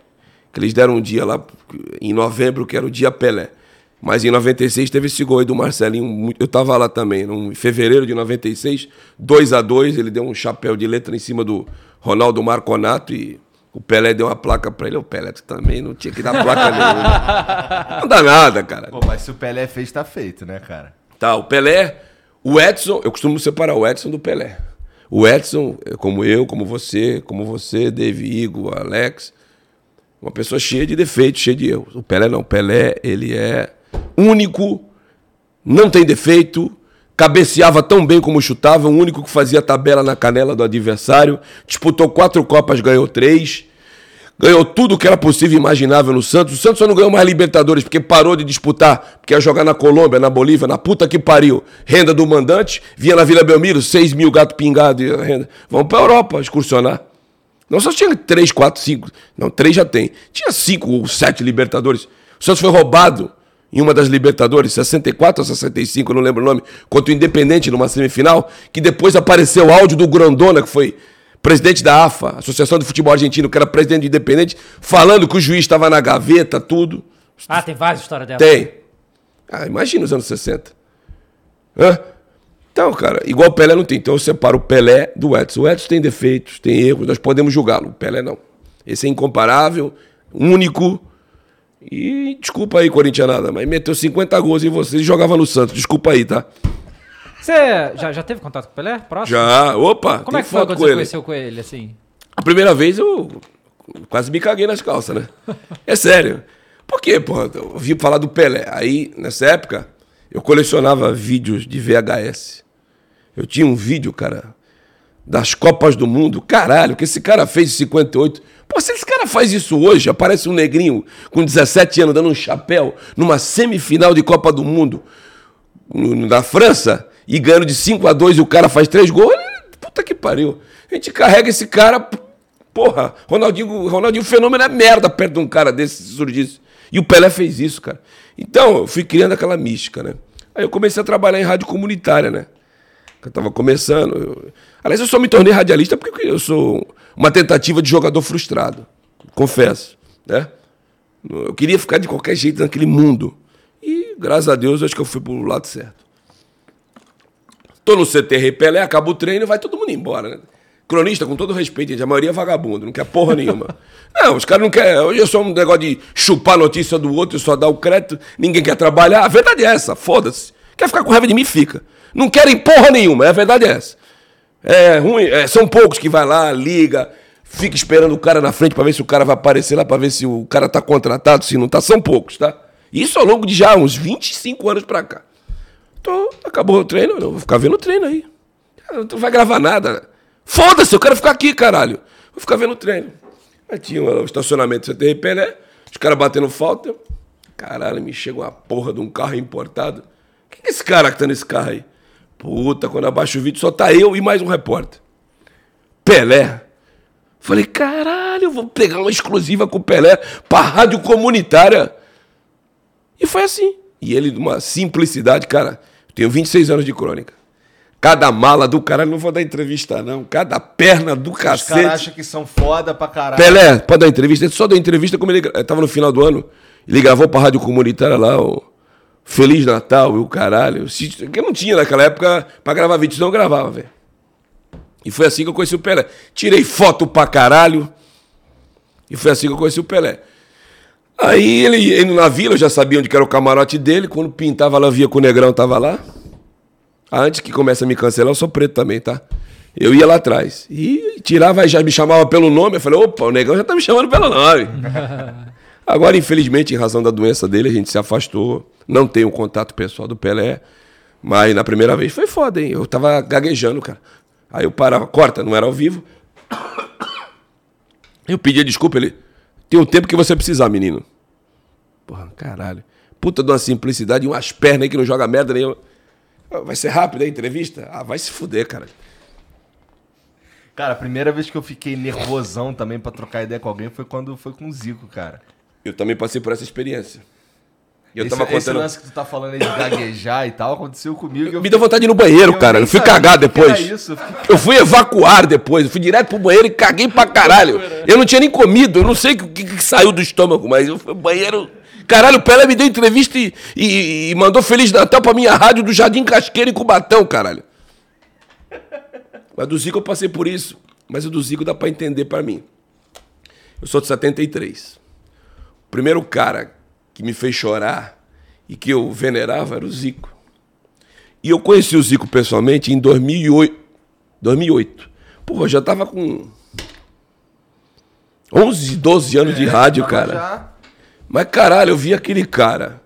Que eles deram um dia lá em novembro, que era o dia Pelé. Mas em 96 teve esse gol aí do Marcelinho. Eu tava lá também, no- em fevereiro de 96, 2 a 2 Ele deu um chapéu de letra em cima do Ronaldo Marconato e o Pelé deu uma placa pra ele. O Pelé também não tinha que dar placa nenhuma. Não dá nada, cara. Pô, mas se o Pelé fez, tá feito, né, cara? Tá, o Pelé, o Edson, eu costumo separar o Edson do Pelé. O Edson, como eu, como você, como você, Dave, Igor, Alex, uma pessoa cheia de defeitos, cheia de erros. O Pelé não, o Pelé, ele é único, não tem defeito, cabeceava tão bem como chutava, o único que fazia tabela na canela do adversário, disputou quatro Copas, ganhou três, Ganhou tudo que era possível e imaginável no Santos. O Santos só não ganhou mais Libertadores porque parou de disputar, porque ia jogar na Colômbia, na Bolívia, na puta que pariu. Renda do mandante, vinha na Vila Belmiro, 6 mil gato pingado renda. Vamos pra Europa excursionar. Não só tinha 3, 4, 5. Não, 3 já tem. Tinha 5 ou 7 Libertadores. O Santos foi roubado em uma das Libertadores, 64 ou 65, eu não lembro o nome, contra o Independente numa semifinal, que depois apareceu o áudio do Grandona, que foi presidente da AFA, Associação de Futebol Argentino, que era presidente do Independente, falando que o juiz estava na gaveta, tudo. Ah, tem várias histórias dela. Tem. Ah, imagina os anos 60. Hã? Então, cara, igual o Pelé não tem. Então eu separo o Pelé do Edson. O Edson tem defeitos, tem erros, nós podemos julgá-lo. O Pelé não. Esse é incomparável, único. E desculpa aí, Corintianada, mas meteu 50 gols em vocês e jogava no Santos. Desculpa aí, tá? Você já, já teve contato com o Pelé? Próximo? Já, opa. Como é que foi quando você ele. conheceu com ele, assim? A primeira vez eu quase me caguei nas calças, né? É sério. Por quê, pô? Eu ouvi falar do Pelé. Aí, nessa época, eu colecionava vídeos de VHS. Eu tinha um vídeo, cara, das Copas do Mundo. Caralho, que esse cara fez em 58. Pô, se esse cara faz isso hoje, aparece um negrinho com 17 anos dando um chapéu numa semifinal de Copa do Mundo na França e ganhando de 5 a 2 e o cara faz três gols, ele- puta que pariu. A gente carrega esse cara, porra, Ronaldinho, Ronaldinho fenômeno é merda perto de um cara desse se. E o Pelé fez isso, cara. Então, eu fui criando aquela mística, né? Aí eu comecei a trabalhar em rádio comunitária, né? Eu tava começando. eu- Aliás, eu só me tornei radialista porque eu sou uma tentativa de jogador frustrado. Confesso, né? Eu queria ficar de qualquer jeito naquele mundo. E, graças a Deus, eu acho que eu fui pro lado certo. Tô no CTR Pelé, acaba o treino, vai todo mundo embora, né? Cronista, com todo respeito, gente, a maioria é vagabundo, não quer porra nenhuma. não, os caras não querem. Hoje é só um negócio de chupar a notícia do outro e só dar o crédito, ninguém quer trabalhar. A verdade é essa, foda-se. Quer ficar com raiva de mim, fica. Não querem porra nenhuma, a verdade é essa. É ruim, é, são poucos que vai lá, liga, fica esperando o cara na frente pra ver se o cara vai aparecer lá, pra ver se o cara tá contratado, se não tá. São poucos, tá? Isso ao longo de já uns 25 anos pra cá. Tô, acabou o treino, eu vou ficar vendo o treino aí. Não vai gravar nada. Foda-se, eu quero ficar aqui, caralho. Vou ficar vendo o treino. Aí tinha o estacionamento do CTR Pelé, os caras batendo falta. Caralho, me chega uma porra de um carro importado. Que é esse cara que tá nesse carro aí? Puta, quando abaixa o vídeo só tá eu e mais um repórter. Pelé. Falei, caralho, eu vou pegar uma exclusiva com o Pelé pra rádio comunitária. E foi assim. E ele, numa simplicidade, cara, tenho 26 anos de crônica. Cada mala do caralho, não vou dar entrevista, não. Cada perna do Os caras cacete. acham que são foda pra caralho. Pelé, pode dar entrevista? Ele só deu entrevista como ele tava no final do ano. Ele gravou pra rádio comunitária lá, o Feliz Natal e o caralho. Se- Que eu não tinha naquela época pra gravar vídeo, eu gravava, velho. E foi assim que eu conheci o Pelé. Tirei foto pra caralho. E foi assim que eu conheci o Pelé. Aí ele indo na vila, eu já sabia onde era o camarote dele. Quando pintava lá, eu via que o Negrão tava lá. Ah, Antes que comece a me cancelar, eu sou preto também, tá? Eu ia lá atrás. E tirava, já me chamava pelo nome. Eu falei, opa, o negão já tá me chamando pelo nome. Agora, infelizmente, em razão da doença dele, a gente se afastou. Não tenho contato pessoal do Pelé. Mas na primeira vez foi foda, hein? Eu tava gaguejando, cara. Aí eu parava, corta, não era ao vivo. Eu pedia desculpa, ele. Tem o tempo que você precisar, menino. Porra, caralho. Puta de uma simplicidade e umas pernas aí que não joga merda nenhuma. Ah, Vai ser rápido a entrevista? Ah, vai se fuder, cara. Cara, a primeira vez que eu fiquei nervosão também pra trocar ideia com alguém foi quando foi com o Zico, cara. Eu também passei por essa experiência. Eu esse, tava esse contando. lance que tu tá falando aí de gaguejar e tal, aconteceu comigo. eu Me deu vontade de ir no banheiro, eu cara. Eu fui cagar depois. isso, eu fiquei- Eu fui evacuar depois. Eu fui direto pro banheiro e caguei pra caralho. Eu não tinha nem comido. Eu não sei o que, que- que saiu do estômago, mas eu fui pro banheiro. Caralho, o Pelé me deu entrevista e, e- e mandou Feliz Natal pra minha rádio do Jardim Casqueiro em Cubatão, caralho. Mas do Zico eu passei por isso. Mas o do Zico dá pra entender pra mim. Eu sou de 73. O primeiro cara que me fez chorar e que eu venerava era o Zico. E eu conheci o Zico pessoalmente em 2008. 2008. Porra, eu já tava com 11, 12 anos de rádio, cara. já- Mas caralho, eu vi aquele cara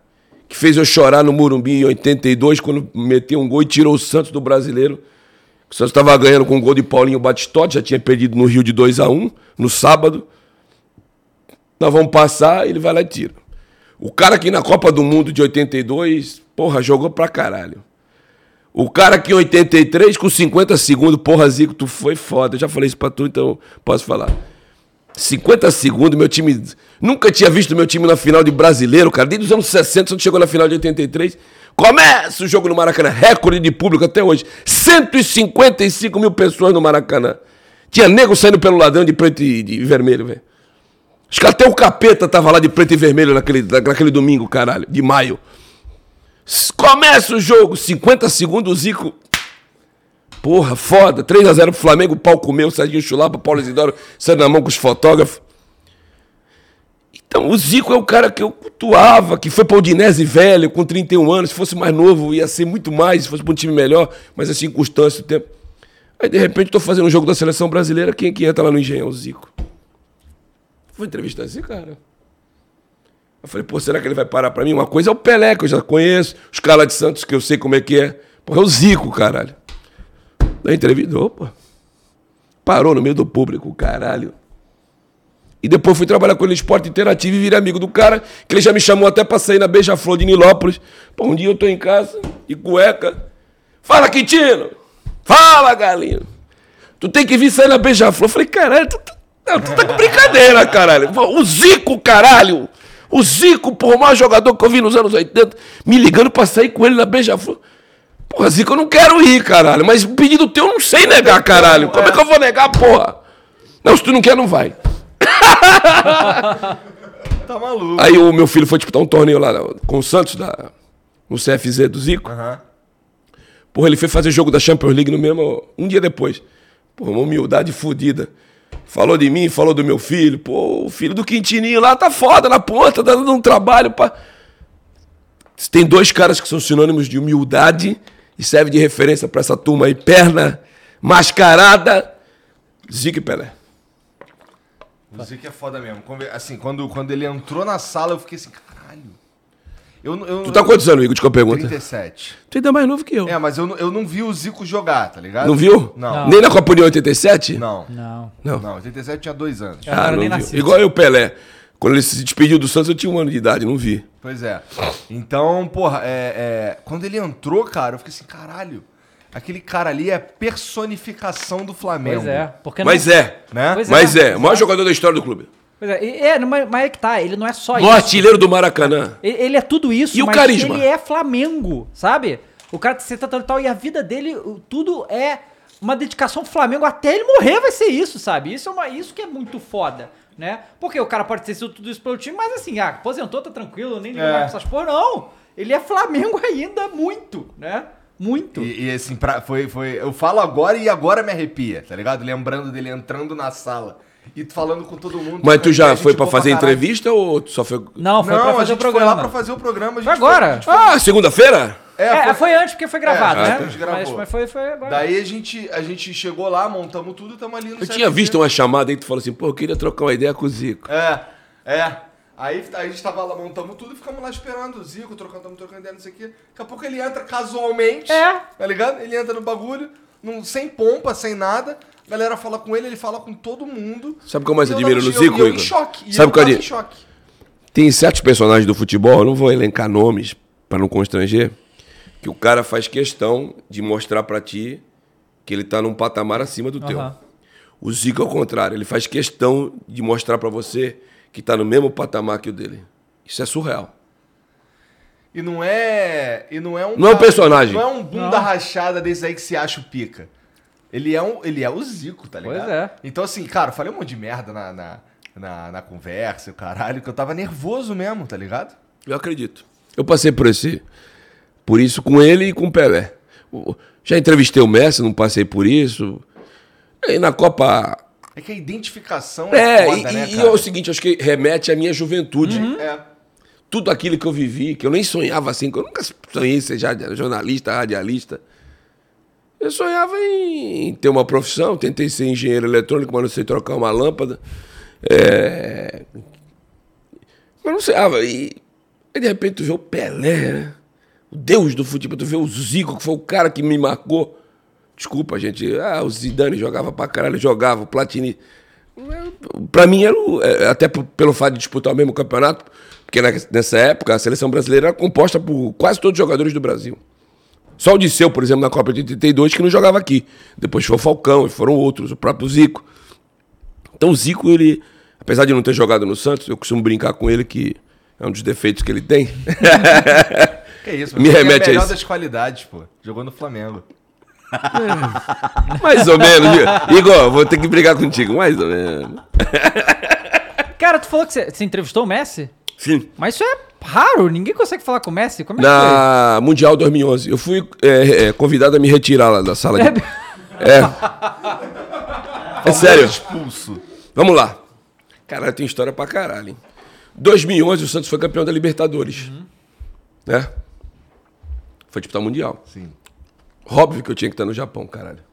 que fez eu chorar no Morumbi em 82 quando meteu um gol e tirou o Santos do brasileiro. O Santos estava ganhando com um gol de Paulinho Batistotti, já tinha perdido no Rio de 2 a 1 no sábado. Nós vamos passar, ele vai lá e tira. O cara que na Copa do Mundo de 82, porra, jogou pra caralho. O cara que em 83, com 50 segundos, porra, Zico, tu foi foda. Eu já falei isso pra tu, então posso falar. 50 segundos, meu time. Nunca tinha visto meu time na final de brasileiro, cara. Desde os anos 60, quando chegou na final de 83. Começa o jogo no Maracanã, recorde de público até hoje. 155 mil pessoas no Maracanã. Tinha nego saindo pelo ladrão de preto e de vermelho, velho. Acho que até o capeta tava lá de preto e vermelho naquele, naquele domingo, caralho, de maio. Começa o jogo, 50 segundos, o Zico. Porra, foda. 3x0 pro Flamengo, o pau comeu, Serginho Chulapa, Paulo Isidoro saindo na mão com os fotógrafos. Então, o Zico é o cara que eu cultuava, que foi pra Udinese velho, com 31 anos. Se fosse mais novo, ia ser muito mais, se fosse pra um time melhor, mas a circunstância, o tempo. Aí, de repente, tô fazendo um jogo da seleção brasileira, quem é que entra lá no Engenhão? O Zico. Vou entrevistar esse cara. Eu falei, pô, será que ele vai parar pra mim? Uma coisa é o Pelé, que eu já conheço, os caras de Santos, que eu sei como é que é. Porra, é o Zico, caralho. Da entrevista, opa. Parou no meio do público, caralho. E depois fui trabalhar com ele no esporte interativo e virei amigo do cara, que ele já me chamou até pra sair na Beija-Flor de Nilópolis. Pô, um dia eu tô em casa, de cueca. Fala, Quintino! Fala, galinho! Tu tem que vir sair na Beija-Flor. Eu falei, caralho, tu, tu, tu tá com brincadeira, caralho. O Zico, caralho! O Zico, porra, o maior jogador que eu vi nos anos 80, me ligando pra sair com ele na Beija-Flor. Porra, Zico, eu não quero ir, caralho. Mas o pedido teu eu não sei negar, caralho. Como é que eu vou negar, porra? Não, se tu não quer, não vai. Tá maluco. Aí o meu filho foi disputar um torneio lá com o Santos, da, no CFZ do Zico. Porra, ele foi fazer jogo da Champions League no mesmo. Um dia depois. Porra, uma humildade fodida. Falou de mim, falou do meu filho. Pô, o filho do Quintininho lá tá foda na ponta, tá dando um trabalho pra. Tem dois caras que são sinônimos de humildade e serve de referência pra essa turma aí. Perna mascarada, Zico e Pelé. O Zico é foda mesmo. Assim, quando, quando ele entrou na sala, eu fiquei assim, caralho. Eu, não- eu, Tu tá eu- quantos anos, Igor? Desculpa a pergunta. 37. Tu ainda é mais novo que eu. É, mas eu, não- eu não vi o Zico jogar, tá ligado? Não viu? Não. Nem na Copa União 87? Não. Não. Não. Não, 87 tinha dois anos. Eu não era Ah, não nem vi. nascido. Igual eu, Pelé. Quando ele se despediu do Santos, eu tinha um ano de idade, não vi. Pois é. Então, porra, é, é, quando ele entrou, cara, eu fiquei assim, caralho. Aquele cara ali é personificação do Flamengo. Pois é. Porque Mas não... é. Né? Pois Mas é. O maior jogador da história do clube. Pois é, e- é, mas, mas é que tá, ele não é só O isso. artilheiro do Maracanã. Ele ele é tudo isso, E o mas carisma? ele é Flamengo, sabe? O cara tem 70 anos e tal, e a vida dele, o- tudo é uma dedicação pro Flamengo. Até ele morrer vai ser isso, sabe? Isso, é uma, isso que é muito foda, né? Porque o cara pode ter sido tudo isso pelo time, mas assim, ah, aposentou, tá tranquilo, nem liga É. mais essas porra. Não! Ele é Flamengo ainda muito, né? Muito. E, e, assim, pra- foi, foi. Eu falo agora e agora me arrepia, tá ligado? Lembrando dele entrando na sala e falando com todo mundo. Mas tu Foi- já foi pra boa fazer caralho. entrevista ou tu só foi. Não, foi Não, pra a fazer gente o programa. foi lá pra fazer o programa. a gente Foi agora. a gente foi- Ah, segunda-feira? É, foi... antes porque foi gravado, É, né? a gente gravou. Mas, mas foi, foi agora. Daí a gente, a gente chegou lá, montamos tudo e tamo ali no Eu tinha visto uma chamada aí que tu falou assim, pô, eu queria trocar uma ideia com o Zico. É, é. Aí, a gente tava lá, montamos tudo e ficamos lá esperando o Zico, trocando, tamo trocando ideia, não sei o quê. Daqui a pouco ele entra casualmente. É. Tá ligado? Ele entra no bagulho, não, sem pompa, sem nada. A galera fala com ele, ele fala com todo mundo. Sabe o que eu mais admiro não- no Zico, eu, em Igor? choque. Sabe eu o que eu em admiro? choque. Tem certos personagens do futebol, eu não vou elencar nomes pra não constranger, que o cara faz questão de mostrar pra ti que ele tá num patamar acima do teu. Aham. O Zico, ao contrário, ele faz questão de mostrar pra você que tá no mesmo patamar que o dele. Isso é surreal. E não é. E não é um. Não é um cara- personagem. Não é um bunda rachada desse aí que se acha o pica. Ele é, um, ele é o Zico, tá ligado? Pois é. Então, assim, cara, eu falei um monte de merda na, na, na, na conversa, e o caralho, que eu tava nervoso mesmo, tá ligado? Eu acredito. Eu passei por esse, por isso com ele e com o Pelé. Já entrevistei o Messi, não passei por isso. E na Copa. É que a identificação É, foda, e, né, e cara? é o seguinte, acho que remete à minha juventude. É. Tudo aquilo que eu vivi, que eu nem sonhava assim, que eu nunca sonhei ser jornalista, radialista. Eu sonhava em ter uma profissão, tentei ser engenheiro eletrônico, mas não sei trocar uma lâmpada. É... Mas não sei, ah, e aí de repente tu vê o Pelé, né? o deus do futebol, tu vê o Zico, que foi o cara que me marcou. Desculpa, gente, ah, o Zidane jogava pra caralho, jogava, o Platini. Pra mim, era o- é, até pelo fato de disputar o mesmo campeonato, porque nessa época a seleção brasileira era composta por quase todos os jogadores do Brasil. Só o Disseu, por exemplo, na Copa de 82, que não jogava aqui. Depois foi o Falcão, e foram outros, o próprio Zico. Então o Zico, ele, apesar de não ter jogado no Santos, eu costumo brincar com ele que é um dos defeitos que ele tem. Que isso, Me você é remete a melhor isso. das qualidades, pô. Jogou no Flamengo. Mais ou menos. viu? Igor, vou ter que brigar contigo, mais ou menos. Cara, tu falou que você entrevistou o Messi? Sim. Mas isso é raro, ninguém consegue falar com o Messi. Como é que Na Mundial 2011. Eu fui é, é, convidado a me retirar lá da sala de... É. É sério. Expulso. Vamos lá. Caralho, tem história pra caralho, hein? 2011 o Santos foi campeão da Libertadores. Né? Foi disputar o Mundial. Sim. Óbvio que eu tinha que estar no Japão, caralho.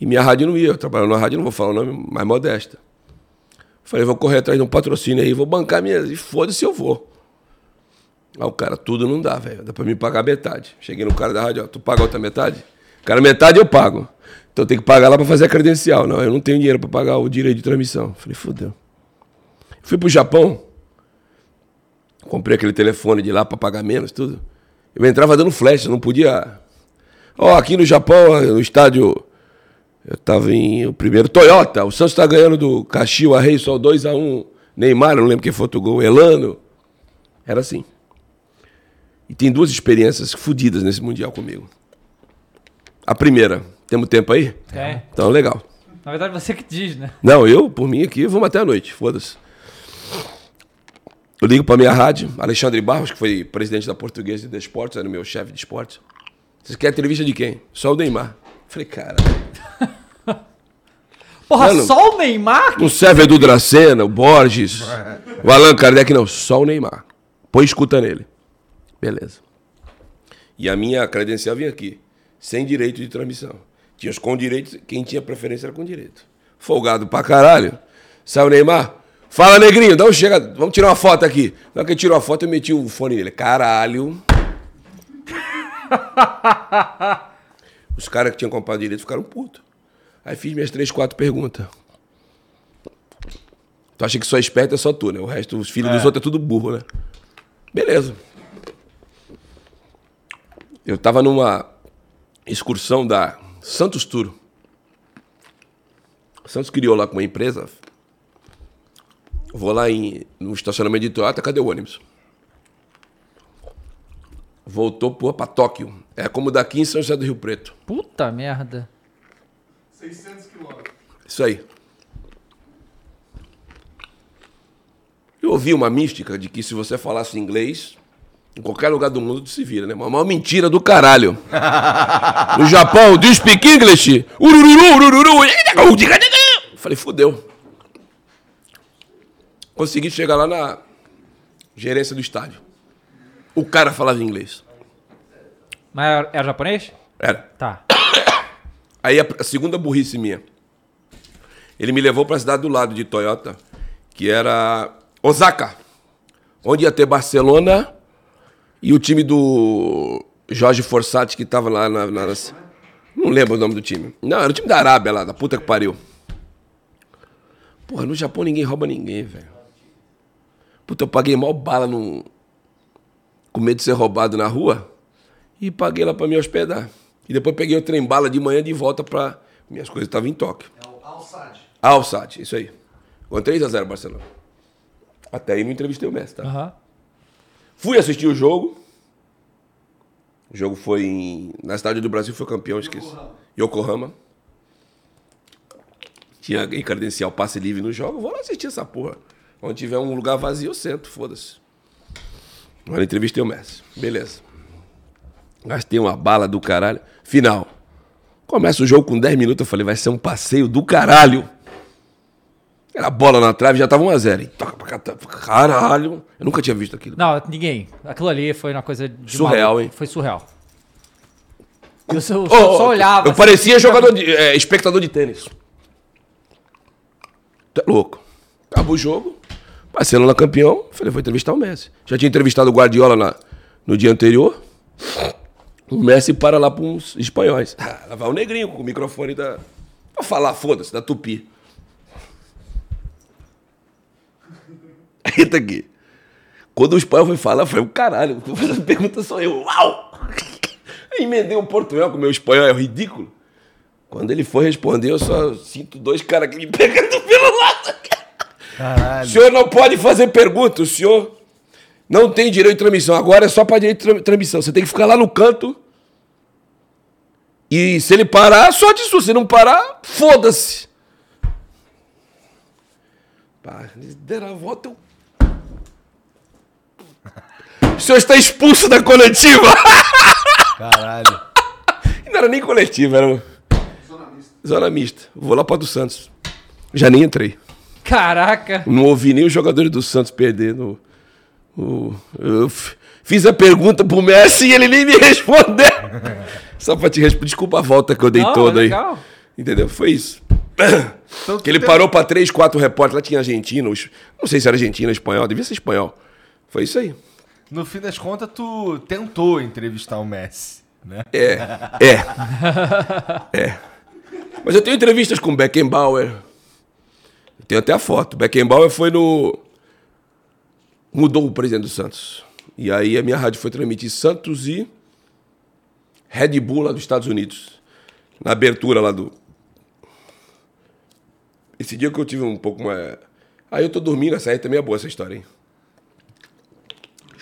E minha rádio não ia. Eu trabalhava na rádio, não vou falar o nome, mais modesta. Falei, vou correr atrás de um patrocínio aí, vou bancar minhas. E foda-se, eu vou. Aí o cara, tudo não dá, velho. Dá pra me pagar metade. Cheguei no cara da rádio, ó, tu paga a outra metade? Cara, metade eu pago. Então tem que pagar lá pra fazer a credencial. Não, eu não tenho dinheiro pra pagar o direito de transmissão. Falei, fudeu. Fui pro Japão. Comprei aquele telefone de lá pra pagar menos, tudo. Eu entrava dando flash, não podia. Ó, aqui no Japão, no estádio. Eu tava em o primeiro Toyota. O Santos tá ganhando do Caxiwa Rei só 2x1. Neymar, eu não lembro quem foi outro gol. Elano. Era assim. E tem duas experiências fodidas nesse Mundial comigo. A primeira, temos tempo aí? É. Então, legal. Na verdade, você que diz, né? Não, eu, por mim aqui, vamos até a noite, foda-se. Eu ligo pra minha rádio, Alexandre Barros, que foi presidente da Portuguesa de Esportes, era o meu chefe de esportes. Vocês querem entrevista de quem? Só o Neymar. Falei, cara, Porra, Mano. só o Neymar? não serve Edu Dracena, o Borges, o Allan Kardec, não, só o Neymar. Põe escuta nele. Beleza. E a minha credencial vinha aqui, sem direito de transmissão. Tinha os com direito, quem tinha preferência era com direito. Folgado pra caralho. Saiu o Neymar. Fala, negrinho, dá um chega, vamos tirar uma foto aqui. Na hora que ele tirou a foto, eu meti o fone nele. Caralho. Os caras que tinham comprado direito ficaram putos. Aí fiz minhas três, quatro perguntas. Tu acha que só esperto é só tu, né? O resto, os filhos dos outros é tudo burro, né? Beleza. Eu tava numa excursão da Santos Tour. Santos criou lá com uma empresa. Vou lá em, no estacionamento de Toyota, cadê o ônibus? Voltou pô, pra Tóquio. É como daqui em São José do Rio Preto. Puta merda. Isso aí. Eu ouvi uma mística de que se você falasse inglês, em qualquer lugar do mundo tu se vira, né? Uma maior mentira do caralho. No Japão, do you speak English? Urururu, urururu. Falei, fudeu. Consegui chegar lá na gerência do estádio. O cara falava inglês. Mas era, era japonês? Era. Tá. Aí a, a segunda burrice minha. Ele me levou para a cidade do lado de Toyota, que era Osaka, onde ia ter Barcelona e o time do Jorge Fossati, que estava lá na, na- nas- Não lembro o nome do time. Não, era o time da Arábia lá, da puta que pariu. Porra, no Japão ninguém rouba ninguém, velho. Puta, eu paguei mal bala no... com medo de ser roubado na rua e paguei lá pra me hospedar. E depois peguei o trem bala de manhã de volta pra. Minhas coisas estavam em Tóquio. É o Alsat. Alsat, isso aí. Com 3x0 Barcelona. Até aí não entrevistei o Messi, tá? Aham. Fui assistir o jogo. O jogo foi em... na cidade do Brasil, foi campeão, esqueci. Yokohama. Tinha em credencial passe livre no jogo. Vou lá assistir essa porra. Onde tiver um lugar vazio, eu sento, foda-se. Agora entrevistei o Messi. Beleza. Gastei uma bala do caralho. Final. Começa o jogo com 10 minutos. Eu falei, vai ser um passeio do caralho. Era bola na trave, já tava 1x0. Caralho. Eu nunca tinha visto aquilo. Não, ninguém. Aquilo ali foi uma coisa de Surreal, maluco. hein? Foi surreal. Eu só, eu Ô, só olhava. Eu assim, parecia jogador de, é, espectador de tênis. É louco. Acabou o jogo. Barcelona campeão. Falei, vou entrevistar o Messi. Já tinha entrevistado o Guardiola na- no dia anterior. O Messi para lá para uns espanhóis. Ah, lá vai o negrinho com o microfone da. Pra falar, foda-se, da Tupi. Entra aqui. Quando o espanhol foi falar, eu falei, caralho, essa pergunta sou eu. Uau! Aí emendei um portunhol, que o meu espanhol é ridículo. Quando ele foi responder, eu só sinto dois caras aqui me pegando pelo lado. Caralho. O senhor não pode fazer pergunta, o senhor não tem direito de transmissão. Agora é só para direito de tra- transmissão. Você tem que ficar lá no canto. E se ele parar, sorte sua. Se não parar, foda-se. Pá, deram a volta, eu... O senhor está expulso da coletiva. Caralho. Não era nem coletiva, era... um- Zona mista. Vou lá para do Santos. Já nem entrei. Caraca. Não ouvi nem os jogadores do Santos perder. No, eu fiz a pergunta pro Messi e ele nem me respondeu. Só pra te responder. Desculpa a volta que eu dei Não, toda é aí. legal. Entendeu? Foi isso. Então, que ele tu parou pra três, quatro repórteres. Lá tinha argentinos. Não sei se era argentino ou espanhol. Devia ser espanhol. Foi isso aí. No fim das contas, tu tentou entrevistar o Messi, né? É. É. É. Mas eu tenho entrevistas com Beckenbauer. Eu tenho até a foto. Beckenbauer foi no. Mudou o presidente do Santos. E aí a minha rádio foi transmitir Santos e Red Bull lá dos Estados Unidos. Na abertura lá do. Esse dia que eu tive um pouco mais. Aí eu tô dormindo, essa aí também é boa essa história, hein?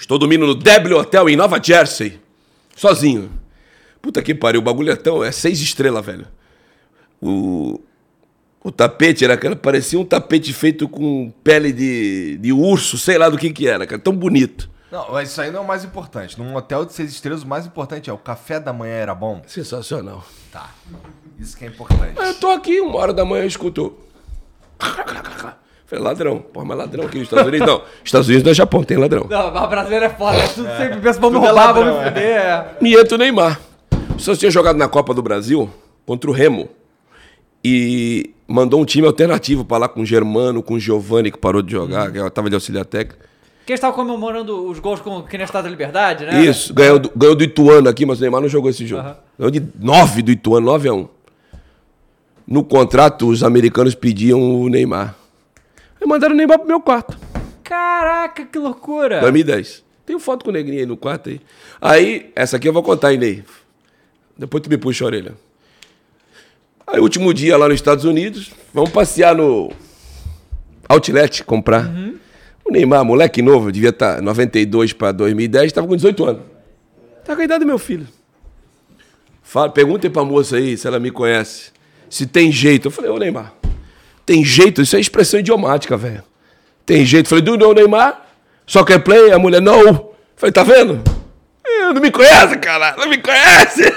Estou dormindo no W Hotel em Nova Jersey. Sozinho. Puta que pariu, o bagulho é tão. É seis estrelas, velho. O, o tapete era aquela. Parecia um tapete feito com pele de, de urso, sei lá do que que era, cara. Tão bonito. Não, mas isso aí não é o mais importante. Num hotel de seis estrelas, o mais importante é o café da manhã era bom. Sensacional. Tá. Isso que é importante. Eu tô aqui, uma hora da manhã, eu escuto. Falei, ladrão. Porra, mas ladrão aqui nos Estados Unidos? Não. Estados Unidos não é Japão, tem ladrão. Não, mas brasileiro é foda. Tudo sempre pensa, vamos é roubar, ladrão, vamos é. foder. É. E entra o Neymar. O Santos tinha jogado na Copa do Brasil contra o Remo. E mandou um time alternativo pra lá com o Germano, com o Giovanni, que parou de jogar, que tava de auxiliar técnico. Que eles estavam comemorando os gols com, que na Estátua da Liberdade, né? Isso, ganhou do, ganhou do Ituano aqui, mas o Neymar não jogou esse jogo. Aham. Ganhou de 9 do Ituano, 9 a 1. No contrato, os americanos pediam o Neymar. Aí mandaram o Neymar pro meu quarto. Caraca, que loucura. 2010. Tem foto com o Negrinho aí no quarto aí. Aí, essa aqui eu vou contar, Inei. Depois tu me puxa a orelha. Aí, último dia lá nos Estados Unidos, vamos passear no Outlet comprar. O Neymar, moleque novo, devia estar 92 para 2010, estava com 18 anos. Tá com a idade do meu filho. Fala, perguntem pra moça aí se ela me conhece. Se tem jeito. Eu falei, ô Neymar, tem jeito? Isso é expressão idiomática, velho. Tem jeito. Falei, do know Neymar? Só quer play? A mulher, não. Falei, tá vendo? Eh, Não me conhece, cara. Não me conhece.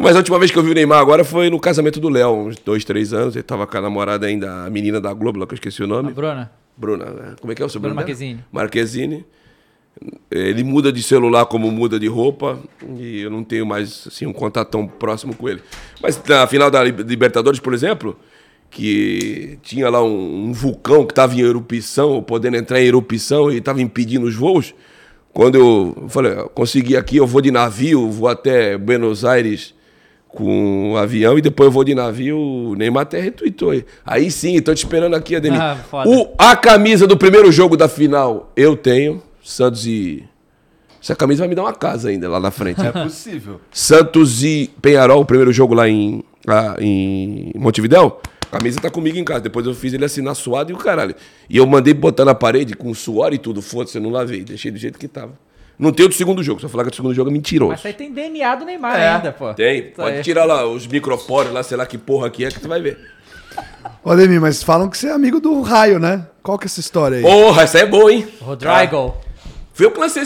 Mas a última vez que eu vi o Neymar agora foi no casamento do Léo, uns dois, três anos. Ele tava com a namorada ainda, a menina da Globo, lá que eu esqueci o nome. Bruna. Bruna, né? como é que é o sobrenome? Bruna? Marquezine. Marquezine. Ele muda de celular como muda de roupa e eu não tenho mais assim, um contato tão próximo com ele. Mas na final da Li- Libertadores, por exemplo, que tinha lá um, um vulcão que estava em erupção, podendo entrar em erupção e estava impedindo os voos. Quando eu falei, "Eu consegui aqui, eu vou de navio, vou até Buenos Aires com um avião e depois eu vou de navio, o Neymar até retweetou aí. Aí sim, tô te esperando aqui, Ademir. Ah, o, a camisa do primeiro jogo da final eu tenho, Santos e... Essa camisa vai me dar uma casa ainda lá na frente. É possível. Santos e Penharol, o primeiro jogo lá em, lá em Montevidéu. A camisa tá comigo em casa. Depois eu fiz ele assinar suado e o caralho. E eu mandei botar na parede com suor e tudo. Foda-se, eu não lavei. Deixei do jeito que tava. Não tem o do segundo jogo. Só falar que o do segundo jogo é mentiroso. Mas aí tem DNA do Neymar É. ainda, pô. Tem. Isso Pode aí. tirar lá os micropórios lá, sei lá que porra que é, que tu vai ver. Ô, Ademir, mas falam que você é amigo do Raio, né? Qual que é essa história aí? Porra, essa aí é boa, hein? Rodrigo. Foi eu que lancei.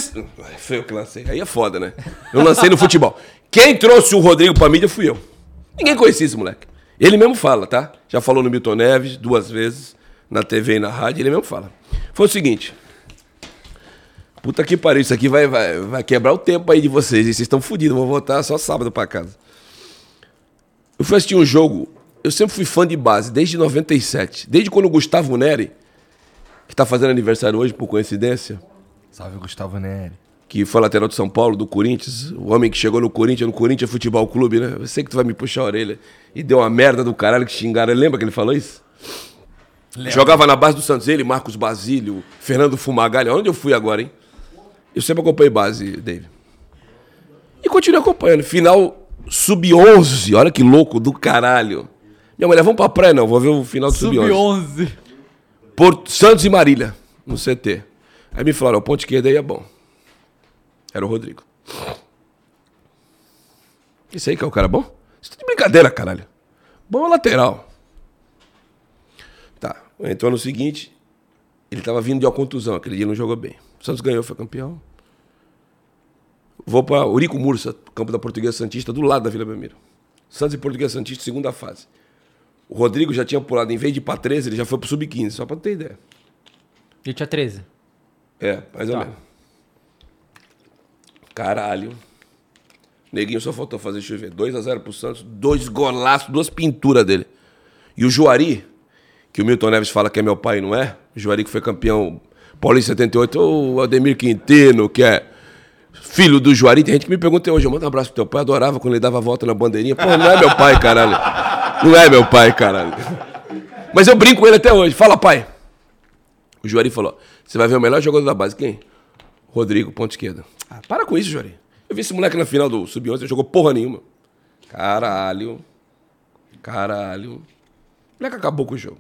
Foi eu que lancei. Aí é foda, né? Eu lancei no futebol. Quem trouxe o Rodrigo pra mídia fui eu. Ninguém conhecia esse moleque. Ele mesmo fala, tá? Já falou no Milton Neves duas vezes, na TV e na rádio, ele mesmo fala. Foi o seguinte. Puta que pariu, isso aqui vai, vai, vai quebrar o tempo aí de vocês. E vocês estão fodidos, vou voltar só sábado pra casa. Eu fui assistir um jogo. Eu sempre fui fã de base, desde 97. Desde quando o Gustavo Neri, que tá fazendo aniversário hoje, por coincidência, Salve, Gustavo Neri. que foi lateral do São Paulo, do Corinthians, o homem que chegou no Corinthians, no Corinthians Futebol Clube, né? Eu sei que tu vai me puxar a orelha. E deu uma merda do caralho que xingaram. Lembra que ele falou isso? Jogava na base do Santos, ele, Marcos Basílio, Fernando Fumagalli. Onde eu fui agora, hein? Eu sempre acompanhei base, David. E continuei acompanhando. Final sub-11. Olha que louco do caralho. Minha mulher, vamos pra praia? Não, vou ver o final do sub-11. Sub-11. Porto Santos e Marília, no CT. Aí me falaram, o ponto esquerdo aí é bom. Era o Rodrigo. Isso aí que é o cara bom? Isso tá de brincadeira, caralho. Bom é lateral. Tá, entrou no seguinte, ele tava vindo de uma contusão, aquele dia não jogou bem. O Santos ganhou, foi campeão. Vou para Urico Mursa, campo da Portuguesa Santista, do lado da Vila Belmiro. Santos e Portuguesa Santista, segunda fase. O Rodrigo já tinha pulado, em vez de ir pra 13, ele já foi pro sub-15, só pra ter ideia. Ele tinha 13. É, mais ou Tá. menos. Caralho. Neguinho só faltou fazer chover. 2x0 pro Santos, dois golaços, duas pinturas dele. E o Juari, que o Milton Neves fala que é meu pai, não é? O Juari que foi campeão Paulista 78, o Ademir Quintino, que é filho do Juari. Tem gente que me pergunta hoje, eu mando um abraço pro teu pai, adorava quando ele dava a volta na bandeirinha. Pô, não é meu pai, caralho. Não é meu pai, caralho. Mas eu brinco com ele até hoje. Fala, pai. O Juari falou: você vai ver o melhor jogador da base. Quem? Rodrigo, ponto esquerda. Ah, para com isso, Juari. Eu vi esse moleque na final do Sub-11, ele jogou porra nenhuma. Caralho. Caralho. O moleque acabou com o jogo.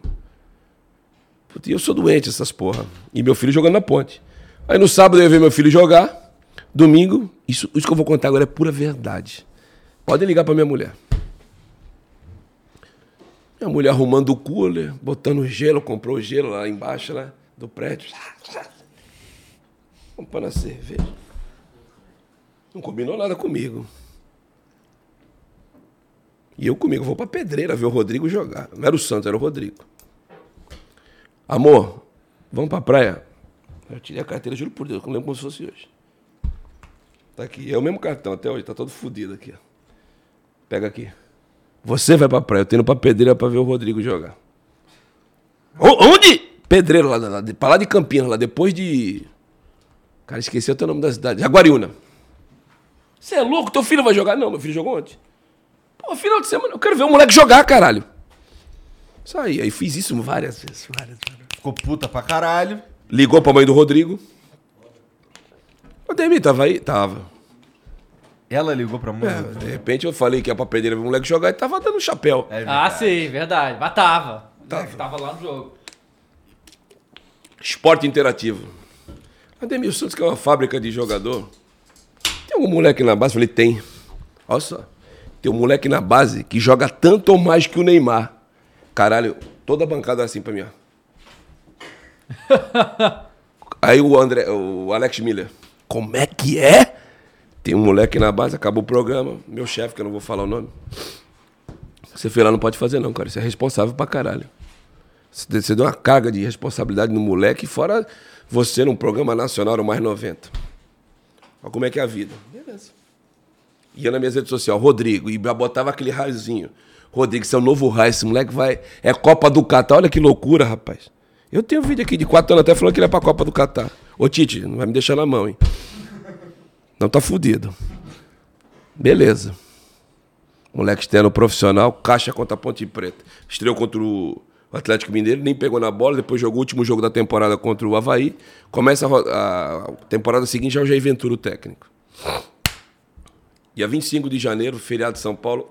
Puta, eu sou doente essas porra. E meu filho jogando na ponte. Aí no sábado eu ia ver meu filho jogar. Domingo, isso, isso que eu vou contar agora é pura verdade. Podem ligar pra minha mulher. Minha mulher arrumando o cooler, botando gelo, comprou gelo lá embaixo, né? Do prédio. Comprando a cerveja. Não combinou nada comigo. E eu comigo, vou pra pedreira ver o Rodrigo jogar. Não era o Santos, era o Rodrigo. Amor, vamos pra praia. Eu tirei a carteira, juro por Deus, eu lembro como se fosse hoje. Tá aqui, é o mesmo cartão até hoje, tá todo fodido aqui. Pega aqui. Você vai pra praia, eu tô indo pra pedreira pra ver o Rodrigo jogar. O- Onde? Pedreiro, lá, lá, de- pra lá de Campinas, lá depois de. Cara, esqueci até o nome da cidade. Jaguariúna. Você é louco? Teu filho vai jogar? Não, meu filho jogou ontem. Pô, final de semana, eu quero ver o moleque jogar, caralho. Isso aí, aí fiz isso várias vezes, várias vezes. Ficou puta pra caralho. Ligou pra mãe do Rodrigo. O Demi tava aí? Tava. Ela ligou pra mãe. É, de repente eu falei que ia pra pedreira ver o moleque jogar e tava dando chapéu. É Ah, sim, verdade. Mas tava. Tava. Tava lá no jogo. Esporte interativo. Ademir Santos, que é uma fábrica de jogador. Tem algum moleque na base? Eu falei, tem. Olha só. Tem um moleque na base que joga tanto ou mais que o Neymar. Caralho, toda a bancada assim pra mim, ó. Aí o André, o Alex Miller. Como é que é? Tem um moleque na base, acabou o programa. Meu chefe, que eu não vou falar o nome. Você foi lá, não pode fazer não, cara. Você é responsável pra caralho. Você deu uma carga de responsabilidade no moleque, fora você num programa nacional no mais 90. Olha como é que é a vida. Beleza. Ia na minha rede social, Rodrigo, e botava aquele raiozinho. Rodrigo, você é o novo raio, esse moleque vai. É Copa do Catar. Olha que loucura, rapaz. Eu tenho um vídeo aqui de quatro anos até falando que ele é pra Copa do Catar. Ô, Tite, não vai me deixar na mão, hein? Não tá fudido. Beleza. Moleque externo profissional, caixa contra a Ponte Preta. Estreou contra o Atlético Mineiro, nem pegou na bola, depois jogou o último jogo da temporada contra o Havaí. Começa a- a temporada seguinte, já é o Jair Ventura, o técnico. Dia 25 de janeiro, feriado de São Paulo,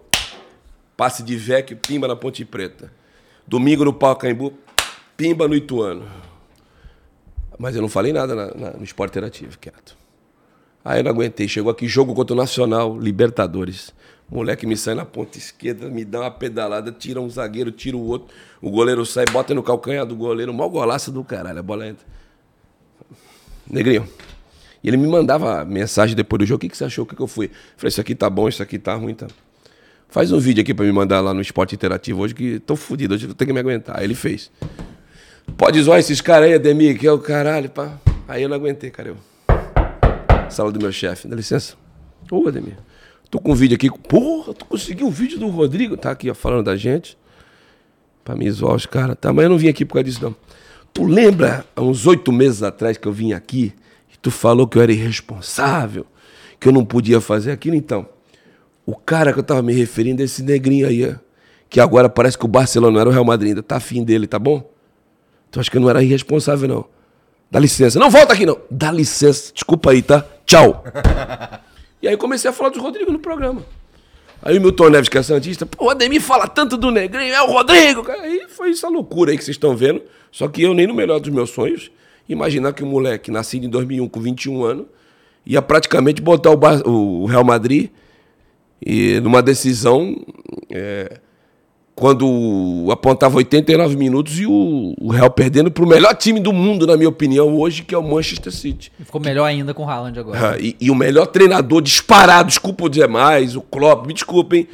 passe de Vecchio, pimba na Ponte Preta. Domingo no Pacaembu, pimba no Ituano. Mas eu não falei nada na- na- no esporte interativo, quieto. Aí eu não aguentei. Chegou aqui, jogo contra o Nacional, Libertadores. Moleque me sai na ponta esquerda, me dá uma pedalada, tira um zagueiro, tira o outro. O goleiro sai, bota no calcanhar do goleiro. Mal golaço do caralho, a bola entra. Negrinho. E ele me mandava mensagem depois do jogo. O que, que você achou? O que, que eu fui? Falei, isso aqui tá bom, isso aqui tá ruim, tá. Faz um vídeo aqui pra me mandar lá no Esporte Interativo hoje, que tô fudido, hoje eu tenho que me aguentar. Aí ele fez. Pode zoar esses caras aí, Ademir, que é o caralho, pá. Aí eu não aguentei, cara. Eu. Sala do meu chefe, dá licença. Ô, Ademir, tô com um vídeo aqui. Porra, tu conseguiu um vídeo do Rodrigo? Tá aqui, ó, falando da gente. Pra me zoar os caras. Tá, mas eu não vim aqui por causa disso, não. Tu lembra, há uns oito meses atrás que eu vim aqui, e tu falou que eu era irresponsável, que eu não podia fazer aquilo? Então, o cara que eu tava me referindo é esse negrinho aí, que agora parece que o Barcelona não era o Real Madrid ainda. Tá afim dele, tá bom? Tu acha que eu não era irresponsável, não? Dá licença. Não volta aqui, não. Dá licença. Desculpa aí, tá? Tchau. e aí comecei a falar do Rodrigo no programa. Aí o Milton Neves, que é Santista, pô, o Ademir fala tanto do Negrinho, é o Rodrigo. Aí foi essa loucura aí que vocês estão vendo. Só que eu, nem no melhor dos meus sonhos, imaginar que um moleque nascido em 2001 com 21 anos ia praticamente botar o Real Madrid e numa decisão é, quando apontava 89 minutos e o, o Real perdendo para o melhor time do mundo, na minha opinião, hoje, que é o Manchester City. Ficou melhor ainda com o Haaland agora. Ah, e, e o melhor treinador disparado, desculpa dizer mais, o Klopp, me desculpem.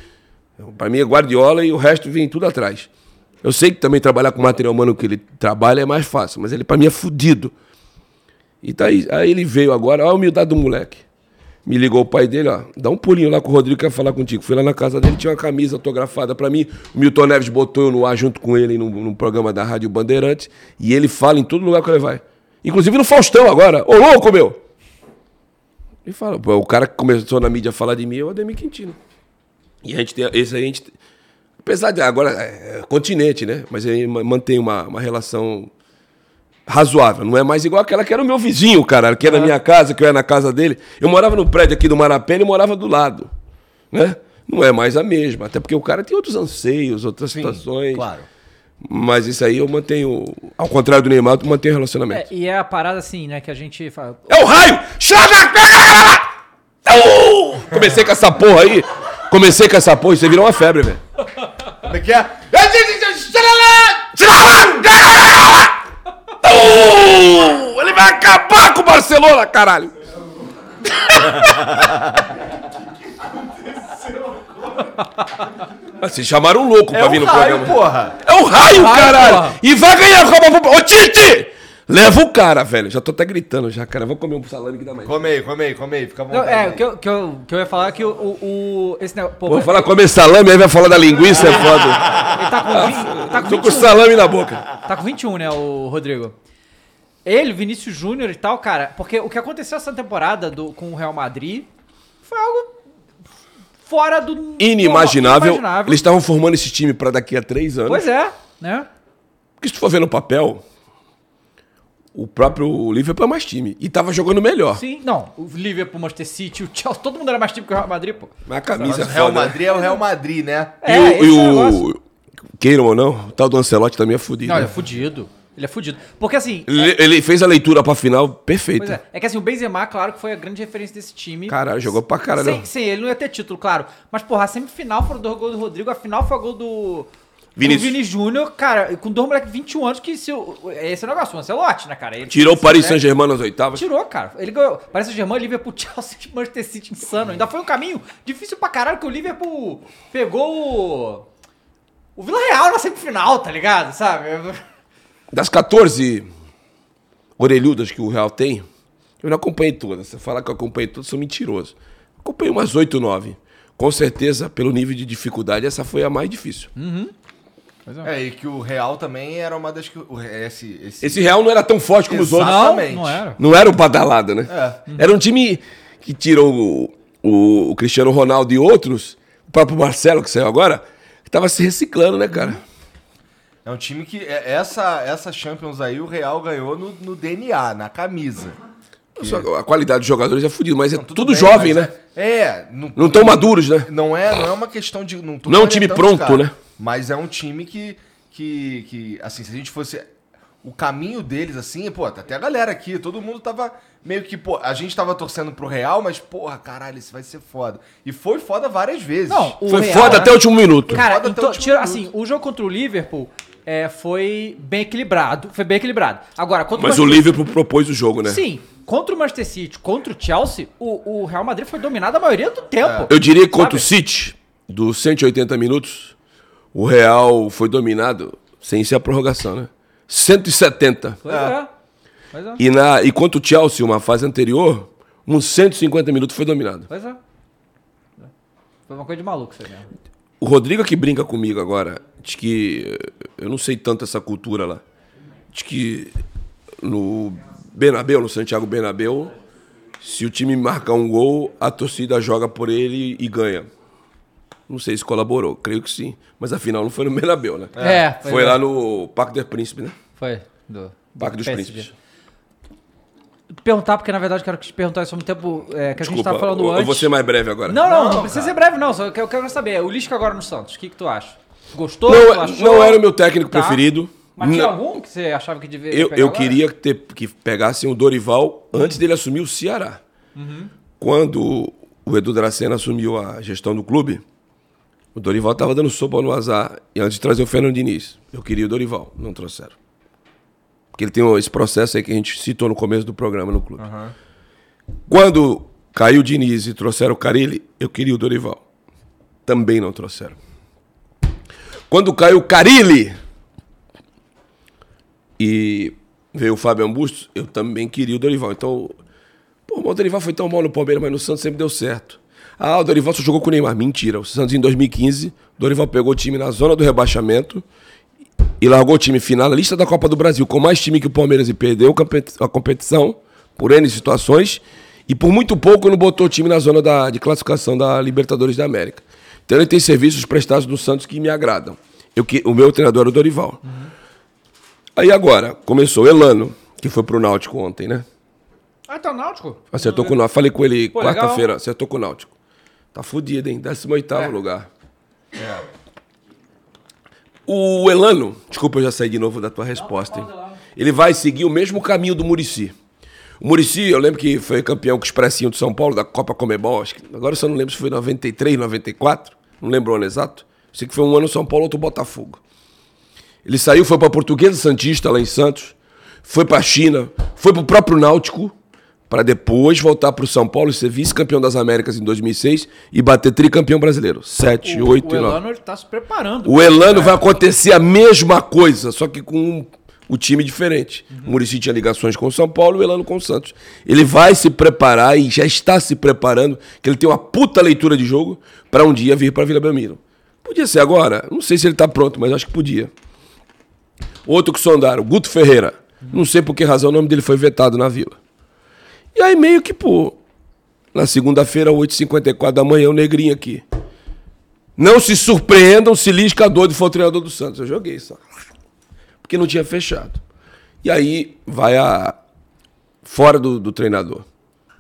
Para mim é Guardiola e o resto vem tudo atrás. Eu sei que também trabalhar com o material humano que ele trabalha é mais fácil, mas ele para mim é fudido. E tá aí, aí ele veio agora, olha a humildade do moleque. Me ligou o pai dele, ó, dá um pulinho lá com o Rodrigo, quer falar contigo. Fui lá na casa dele, tinha uma camisa autografada pra mim. O Milton Neves botou eu no ar junto com ele no programa da Rádio Bandeirantes. E ele fala em todo lugar que ele vai. Inclusive no Faustão agora. Ô louco, meu! Ele fala, o cara que começou na mídia a falar de mim é o Ademir Quintino. E a gente tem, esse aí a gente, apesar de agora é, é continente, né? Mas ele ma- mantém uma, uma relação razoável. Não é mais igual aquela que era o meu vizinho, cara, que era na minha casa, que eu ia na casa dele. Eu morava no prédio aqui do Marapé, ele morava do lado, né? Não é mais a mesma, até porque o cara tem outros anseios, outras situações. claro. Mas isso aí eu mantenho, ao contrário do Neymar, eu mantenho relacionamento. É, e é a parada assim, né, que a gente fala. É o raio! Chama! Uh! Comecei com essa porra aí. Comecei com essa porra e você virou uma febre, velho. Como é que é? Uh! Ele vai acabar com o Barcelona, caralho! Mas Vocês chamaram um louco pra É vir o no raio, programa. porra. É o raio, Raio, caralho! porra. E vai ganhar a Copa. Ô, Tite! Leva o cara, velho. Já tô até gritando já, cara. Vou comer um salame que dá mais. Come aí, come aí, come aí. Fica à Não, vontade. é, o que eu, que, eu, que eu ia falar é que o. o, esse negócio. Pô, Vou falar comer salame, aí vai falar da linguiça, é foda. Ele tá com, 20, tá com Tô com 21. salame na boca. Tá com 21, né, o Rodrigo? Ele, Vinícius Júnior e tal, cara, porque o que aconteceu essa temporada do, com o Real Madrid foi algo fora do. Inimaginável. inimaginável. Eles estavam formando esse time pra daqui a três anos. Pois é, né? Porque se tu for ver no papel, o próprio Liverpool é mais time. E tava jogando melhor. Sim, não. O Liverpool, o Manchester City, o Chelsea, todo mundo era mais time que o Real Madrid, pô. Mas a camisa Mas é o Real né? Madrid é o Real Madrid, né? E É, o, esse e é o o- negócio. Queiram ou não, o tal do Ancelotti também é fudido. Não, ele é né? fudido. Ele é fudido. Porque assim. ele, ele fez a leitura pra final perfeita. É. É que assim, o Benzema, claro que foi a grande referência desse time. Caralho, jogou pra caralho. Sem, sem ele não ia ter título, claro. Mas, porra, a semifinal foram dois gols do Rodrigo, a final foi o gol do. Vinícius. Do Vini Júnior, cara, com dois moleques de 21 anos, que se, o- esse é o negócio, o Ancelotti, né, cara? Ele- Tirou o Paris? Saint-Germain nas oitavas. Tirou, cara. Ele ganhou. Paris Saint-Germain, Liverpool, Chelsea, Manchester City, insano. Ainda foi um caminho difícil pra caralho, que o Liverpool pegou o. O Vila Real na semifinal, tá ligado? Sabe? Das 14 orelhudas que o Real tem, eu não acompanhei todas. Se eu falar que eu acompanhei todas, sou mentiroso. Acompanhei umas 8, 9. Com certeza, pelo nível de dificuldade, essa foi a mais difícil. É, e que o Real também era uma das que. o- Esse, esse, Esse Real não era tão forte como os outros. Não, Exatamente. não era. Não era o badalada, né? É. Era um time que tirou o, o- o Cristiano Ronaldo e outros, o próprio Marcelo, que saiu agora, que tava se reciclando, né, cara? É um time que. é- Essa, essa Champions aí, o Real ganhou no, no DNA, na camisa. Que a qualidade dos jogadores é fodida, mas é tudo, bem, jovem, né? É. é, não, Não tão maduros, né? Não é, não é uma questão de. Não, tô Não é um time pronto, caras, né? Mas é um time que, que, que. Assim, se a gente fosse. O caminho deles, assim, pô, tá até a galera aqui, todo mundo tava meio que, pô, a gente tava torcendo pro Real, mas, porra, caralho, isso vai ser foda. E foi foda várias vezes. Não, o Foi Real, foda né? até o último minuto. Cara, Foda até então, o último tira, minuto. assim, o jogo contra o Liverpool é, foi bem equilibrado. Foi bem equilibrado. Agora, contra Mas o Manchester- Liverpool propôs o jogo, né? Sim, contra o Manchester City, contra o Chelsea, o, o Real Madrid foi dominado a maioria do tempo. Eu diria que contra o? City, dos 180 minutos, o Real foi dominado sem ser a prorrogação, né? 170. Pois é. Pois é. E, na, e contra o Chelsea, uma fase anterior, uns 150 minutos foi dominado. Pois é. Foi uma coisa de maluco isso aí mesmo. O Rodrigo que brinca comigo agora, diz que eh, eu não sei tanto essa cultura lá. Diz que no Benabeu, no Santiago Benabeu, se o time marcar um gol, a torcida joga por ele e ganha. Não sei se colaborou, creio que sim. Mas afinal não foi no Benabeu, né? É, Foi é. lá no Parque del Príncipe, né? Foi. Do, do Parque dos PSG. Príncipes. Perguntar, porque na verdade eu quero te perguntar isso há muito tempo é, que a gente Desculpa, tava falando eu, eu antes. vou ser mais breve agora. Não, não, não, precisa ser breve, não. Só que eu quero saber. O Lisca agora no Santos, o que, que tu acha? Gostou? Não, achou? não era o meu técnico Tá. preferido. Mas tinha Não. algum que você achava que deveria Eu, pegar eu queria ter, que pegassem o Dorival antes dele assumir o Ceará. Uhum. Quando o Edu Dracena assumiu a gestão do clube, o Dorival estava dando sopa no azar. E antes de trazer o Fernando Diniz, eu queria o Dorival, não trouxeram. Porque ele tem esse processo aí que a gente citou no começo do programa no clube. Quando caiu o Diniz e trouxeram o Carilli, eu queria o Dorival. Também não trouxeram. Quando caiu o Carilli e veio o Fábio Bustos, eu também queria o Dorival. Então, pô, o Dorival foi tão mal no Palmeiras, mas no Santos sempre deu certo. Ah, o Dorival só jogou com o Neymar. Mentira. O Santos em 2015, o Dorival pegou o time na zona do rebaixamento e largou o time final na lista da Copa do Brasil, com mais time que o Palmeiras e perdeu a competição por N situações. E por muito pouco não botou o time na zona da, de classificação da Libertadores da América. Então ele tem serviços prestados no Santos que me agradam. Eu, que, o meu treinador é o Dorival. Aí agora, começou o Elano, que foi pro Náutico ontem, né? Ah, tá o Náutico? Acertou com o Náutico. Falei com ele quarta-feira, acertou com o Náutico. Tá fudido, hein? 18 É. lugar. O Elano, desculpa, eu já saí de novo da tua resposta. hein? Ele vai seguir o mesmo caminho do Murici. O Murici, eu lembro que foi campeão com o Expressinho de São Paulo, da Copa Comebol. Acho que, agora eu só não lembro se foi 93, 94. Não lembro o ano exato. Sei que foi um ano São Paulo, outro Botafogo. Ele saiu, foi para Portuguesa Santista, lá em Santos. Foi para a China. Foi para o próprio Náutico. Para depois voltar para o São Paulo e ser vice-campeão das Américas em 2006 e bater tricampeão brasileiro. 7, 8 o e 9. Elano, ele tá se preparando. O Elano vai acontecer a mesma coisa, só que com o time diferente. O Murici tinha ligações com o São Paulo e o Elano com o Santos. Ele vai se preparar e já está se preparando, que ele tem uma puta leitura de jogo para um dia vir para Vila Belmiro. Podia ser agora, não sei se ele está pronto, mas acho que podia. Outro que sondaram, Guto Ferreira. Não sei por que razão o nome dele foi vetado na Vila. E aí meio que, pô, na segunda-feira, 8h54 da manhã, o negrinho aqui. Não se surpreendam se Lisca doido for treinador do Santos. Eu joguei só. Porque não tinha fechado. E aí vai a. Fora do, do treinador.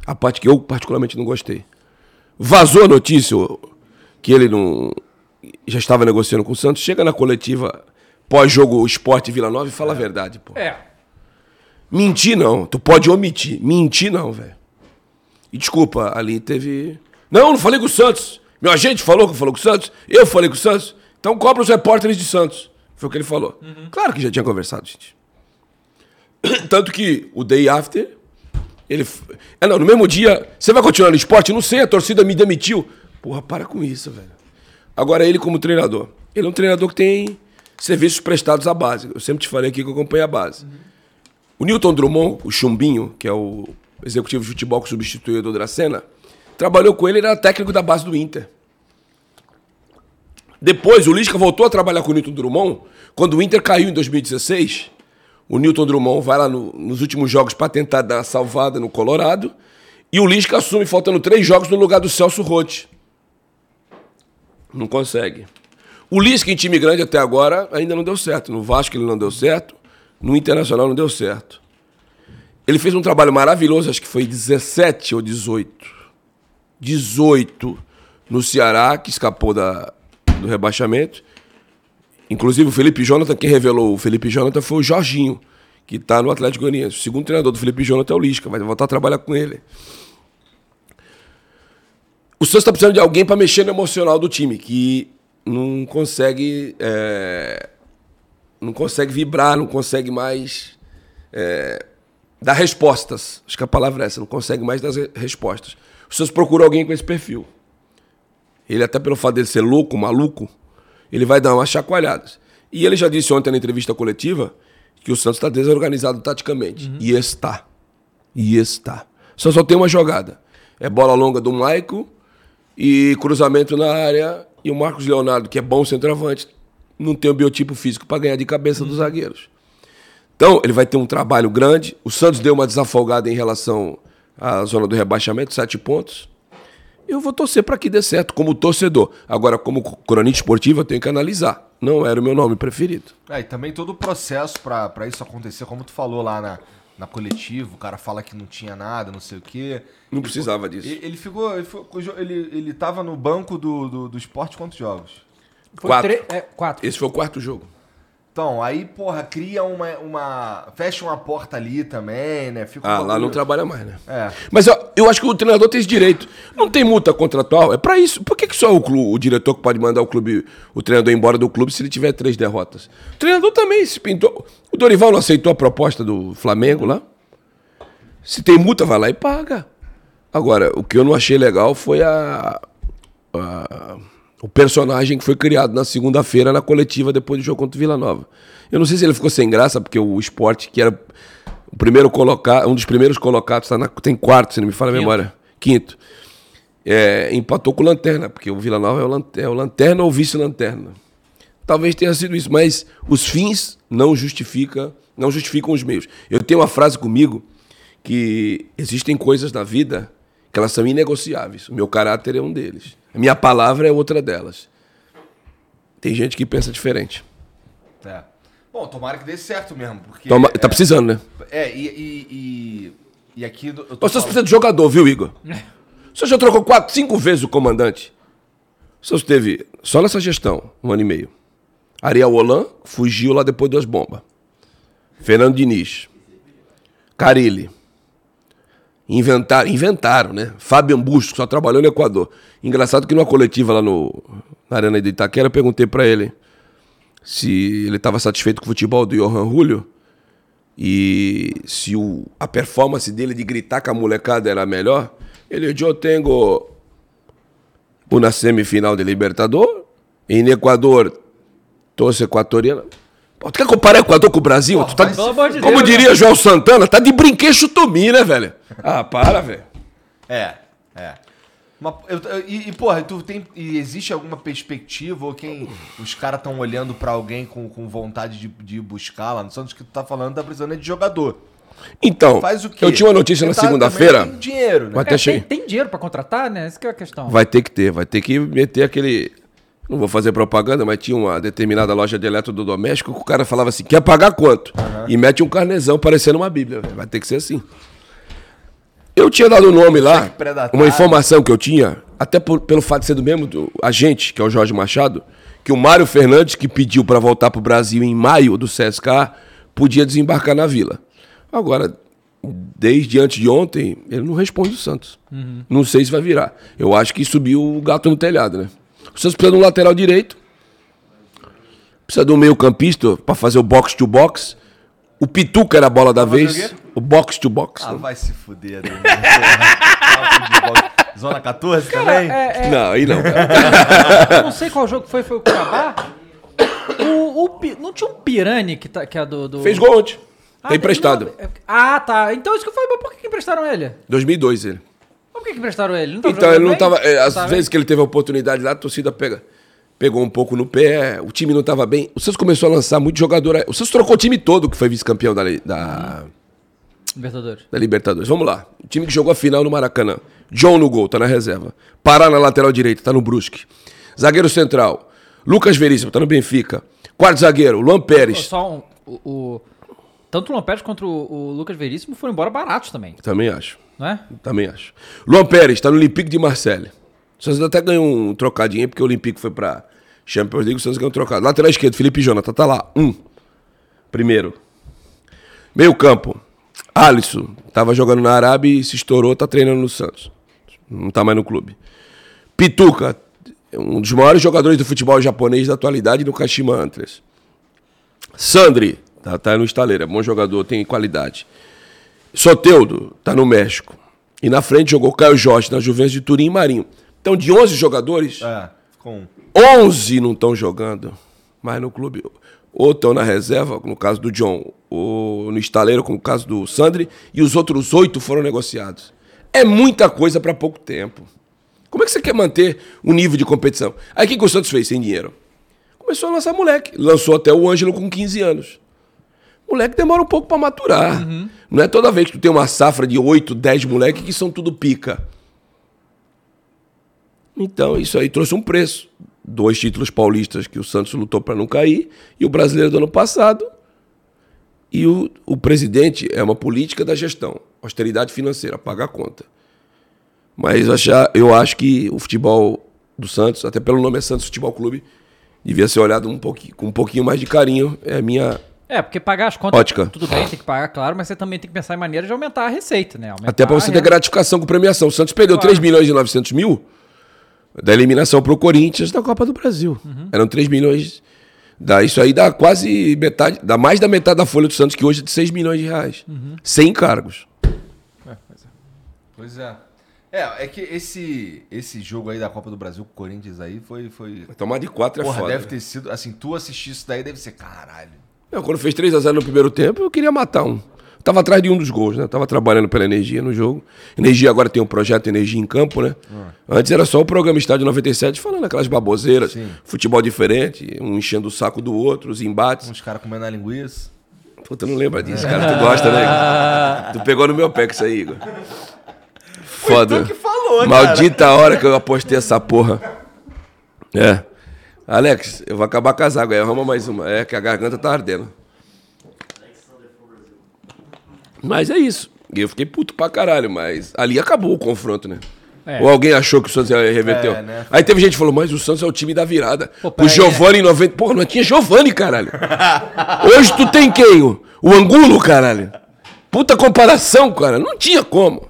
A parte que eu particularmente não gostei. Vazou a notícia que ele não. Já estava negociando com o Santos. Chega na coletiva pós-jogo Esporte Vila Nova e fala a verdade, pô. É. Mentir não. Tu pode omitir. Mentir não, velho. E desculpa, ali teve. Não, não falei com o Santos. Meu agente falou que falou com o Santos. Eu falei com o Santos. Então cobra os repórteres de Santos. Foi o que ele falou. Claro que já tinha conversado, gente. Tanto que o day after. Ele. É, não, no mesmo dia. Você vai continuar no esporte? Não sei, a torcida me demitiu. Porra, para com isso, velho. Agora ele como treinador. Ele é um treinador que tem serviços prestados à base. Eu sempre te falei aqui que eu acompanho a base. O Newton Drummond, o Chumbinho, que é o executivo de futebol que substituiu o Edu Dracena, trabalhou com ele, ele era técnico da base do Inter. Depois, o Lisca voltou a trabalhar com o Newton Drummond. Quando o Inter caiu em 2016, o Newton Drummond vai lá no- nos últimos jogos para tentar dar uma salvada no Colorado. E o Lisca assume, faltando três jogos, no lugar do Celso Rotti. Não consegue. O Lisca em time grande até agora ainda não deu certo. No Vasco ele não deu certo. No Internacional não deu certo. Ele fez um trabalho maravilhoso, acho que foi 17 ou 18. 18 no Ceará, que escapou da, do rebaixamento. Inclusive o Felipe Jonathan, quem revelou o Felipe Jonathan foi o Jorginho, que está no Atlético Goianiense. O segundo treinador do Felipe Jonathan é o Lisca, vai voltar a trabalhar com ele. O Santos está precisando de alguém para mexer no emocional do time, que não consegue. é, não consegue vibrar, não consegue mais é, dar respostas. Acho que a palavra é essa, não consegue mais dar re- respostas. O Santos procura alguém com esse perfil. Ele, até pelo fato dele ser louco, maluco, ele vai dar umas chacoalhadas. E ele já disse ontem na entrevista coletiva que o Santos está desorganizado taticamente. E está. E está. Só só tem uma jogada. É bola longa do Maico e cruzamento na área. E o Marcos Leonardo, que é bom centroavante, não tem o biotipo físico para ganhar de cabeça dos zagueiros. Então, ele vai ter um trabalho grande. O Santos deu uma desafogada em relação à zona do rebaixamento, sete pontos. eu vou torcer para que dê certo, como torcedor. Agora, como cronista esportivo, eu tenho que analisar. Não era o meu nome preferido. É, e também todo o processo pra isso acontecer, como tu falou lá na, na coletiva, o cara fala que não tinha nada, não sei o quê. Não precisava disso. Ele, ele ficou. Ele, ficou- ele, ele tava no banco do, do, do esporte quantos jogos? Foi Quatro. é, quatro. Esse foi o quarto jogo. Então, aí, porra, cria uma. uma fecha uma porta ali também, né? Fica um Ah, lá não trabalha mais, né? É. Mas ó, eu acho que o treinador tem esse direito. Não tem multa contratual, é pra isso. Por que, que só o, clu- o diretor que pode mandar o clube, o treinador embora do clube se ele tiver três derrotas? O treinador também se pintou. O Dorival não aceitou a proposta do Flamengo lá? Se tem multa, vai lá e paga. Agora, o que eu não achei legal foi a, a- o personagem que foi criado na segunda-feira na coletiva depois do jogo contra o Vila Nova. Eu não sei se ele ficou sem graça, porque o esporte, que era o primeiro colocado, um dos primeiros colocados, tá na- tem quarto, se não me falha a memória. Quinto. É, empatou com o Lanterna, porque o Vila Nova é o, lan- é o Lanterna ou vice-lanterna. Talvez tenha sido isso, mas os fins não justifica, não justificam os meios. Eu tenho uma frase comigo que existem coisas na vida que elas são inegociáveis. O meu caráter é um deles. Minha palavra é outra delas. Tem gente que pensa diferente. É. Bom, tomara que dê certo mesmo, porque. Toma- é, tá precisando, né? É, e. E, e, e aqui. Eu Vocês falando- precisam de jogador, viu, Igor? O senhor já trocou quatro, cinco vezes o comandante. O senhor teve, só nessa gestão, um ano e meio. Ariel Holan fugiu lá depois das bombas. Fernando Diniz. Carilli. Inventaram, inventaram, né? Fábio Busco, só trabalhou no Equador. Engraçado que numa coletiva lá no, na Arena de Itaquera, eu perguntei pra ele se ele estava satisfeito com o futebol do Johan Julio e se o, a performance dele de gritar com a molecada era melhor. Ele, eu tenho uma semifinal de Libertador, em Equador, torce equatoriana. Pô, tu quer comparar Equador com o Brasil? Tu tá- de como Deus, diria João Santana, tá de brinquedo tumi, né, velho? Ah, para, velho. É, é. Mas, eu- eu- e, e, porra, tu tem. E existe alguma perspectiva ou quem. Os caras estão olhando pra alguém com, com vontade de, de buscar lá no Santos que tu tá falando, tá precisando é de jogador. Então, Faz o quê? eu tinha uma notícia na Porque tá- segunda-feira. Tem dinheiro, né? Vai É, até tem, tem dinheiro pra contratar, né? Essa que é a questão. Vai ter que ter, vai ter que meter aquele. Não vou fazer propaganda, mas tinha uma determinada loja de eletrodoméstico que o cara falava assim: quer pagar quanto? E mete um carnezão parecendo uma Bíblia. Vai ter que ser assim. Eu tinha dado o nome lá, uma informação que eu tinha, até por- pelo fato de ser do mesmo do agente, que é o Jorge Machado, que o Mário Fernandes, que pediu para voltar pro Brasil em maio do CSK, podia desembarcar na vila. Agora, desde antes de ontem, ele não responde o Santos. Não sei se vai virar. Eu acho que subiu o gato no telhado, né? O Santos precisa de um lateral direito. Precisa de um meio campista para fazer o box to box. O Pituca era a bola da vez. O box to box. Ah, vai se fuder, porra. Zona 14 também? É, Não, aí não. Eu não sei qual jogo que foi, foi o Cuiabá. O, o não tinha um Pirani que, tá, que é do, do... Fez gol ontem. Ah, tá emprestado. não, é- ah, tá. Então isso que eu falei, mas por que, que emprestaram ele? 2002 ele. Por que, que emprestaram ele? Não tava Então ele não jogando tava. bem? é, Às Tava vezes que ele teve a oportunidade lá, a torcida pega, pegou um pouco no pé, o time não tava bem. O Santos começou a lançar muito jogador. O Santos trocou o time todo que foi vice-campeão da, da, Libertadores. da Libertadores. Vamos lá. O time que jogou a final no Maracanã. John no gol, tá na reserva. Pará na lateral direita, tá no Brusque. Zagueiro central. Lucas Veríssimo, tá no Benfica. Quarto zagueiro, Luan Pérez. Só um, o, o- tanto o Lampérez quanto o, o Lucas Veríssimo foram embora baratos também, Também acho. Não é? Também acho. Luan Pérez tá no Olympique de Marseille. O Santos até ganhou um trocadinho porque o Olympique foi pra Champions League, o Santos ganhou um trocado. Lateral esquerdo, Felipe Jonathan, tá lá. Um. Primeiro. Meio campo. Alisson, tava jogando na Arábia e se estourou, tá treinando no Santos. Não tá mais no clube. Pituca, um dos maiores jogadores do futebol japonês da atualidade no Kashima Antlers. Sandri, tá, tá no estaleiro, é bom jogador, tem qualidade. Soteudo, tá no México. E na frente jogou Caio Jorge, na Juventus de Turim e Marinho. Então, de 11 jogadores, É, com. 11 não estão jogando mais no clube. Ou estão na reserva, no caso do John, ou no estaleiro, como no caso do Sandri, e os outros oito foram negociados. É muita coisa para pouco tempo. Como é que você quer manter o nível de competição? Aí o que o Santos fez sem dinheiro? Começou a lançar moleque. Lançou até o Ângelo com 15 anos. Moleque demora um pouco para maturar. Não é toda vez que tu tem uma safra de 8, 10 moleque que são tudo pica. Então, isso aí trouxe um preço. Dois títulos paulistas que o Santos lutou para não cair, e o brasileiro do ano passado. E o, o presidente é uma política da gestão, austeridade financeira, pagar a conta. Mas achar, eu acho que o futebol do Santos, até pelo nome é Santos Futebol Clube, devia ser olhado um pouquinho, com um pouquinho mais de carinho. É a minha. É, porque pagar as contas, Ótica. tudo bem, tem que pagar, claro, mas você também tem que pensar em maneira de aumentar a receita, né? Aumentar Até para você ter gratificação com premiação. O Santos perdeu Claro. 3 milhões e 900 mil da eliminação para o Corinthians da Copa do Brasil. Uhum. Eram 3 milhões. Dá, isso aí dá quase metade, dá mais da metade da folha do Santos, que hoje é de 6 milhões de reais. Uhum. Sem encargos. Pois é. É, é que esse, esse jogo aí da Copa do Brasil com o Corinthians aí foi. foi... Tomar de 4 é Porra, foda. deve né? ter sido. Assim, tu assistir isso daí deve ser caralho. Não, quando fez 3x0 no primeiro tempo, eu queria matar um. Tava atrás de um dos gols, né? Tava trabalhando pela energia no jogo. Energia agora tem um projeto Energia em Campo, né? Antes era só o programa Estádio 97 falando aquelas baboseiras. Sim. Futebol diferente, um enchendo o saco do outro, os embates. Uns caras comendo a linguiça. Puta, não lembra disso, cara. Tu gosta, né? Tu pegou no meu pé com isso aí, Igor. Foda. tu que falou, cara. Maldita hora que eu apostei essa porra. É. Alex, eu vou acabar com as águas aí. Arruma mais uma. É que a garganta tá ardendo. Mas é isso. E eu fiquei puto pra caralho, mas ali acabou o confronto, né? É. Ou alguém achou que o Santos ia reverter? É, né? Aí teve gente que falou, mas o Santos é o time da virada. Pô, o peraí, Giovani em 90. Porra, não tinha Giovani, caralho. Hoje tu tem quem? O, o Angulo, caralho. Puta comparação, cara. Não tinha como.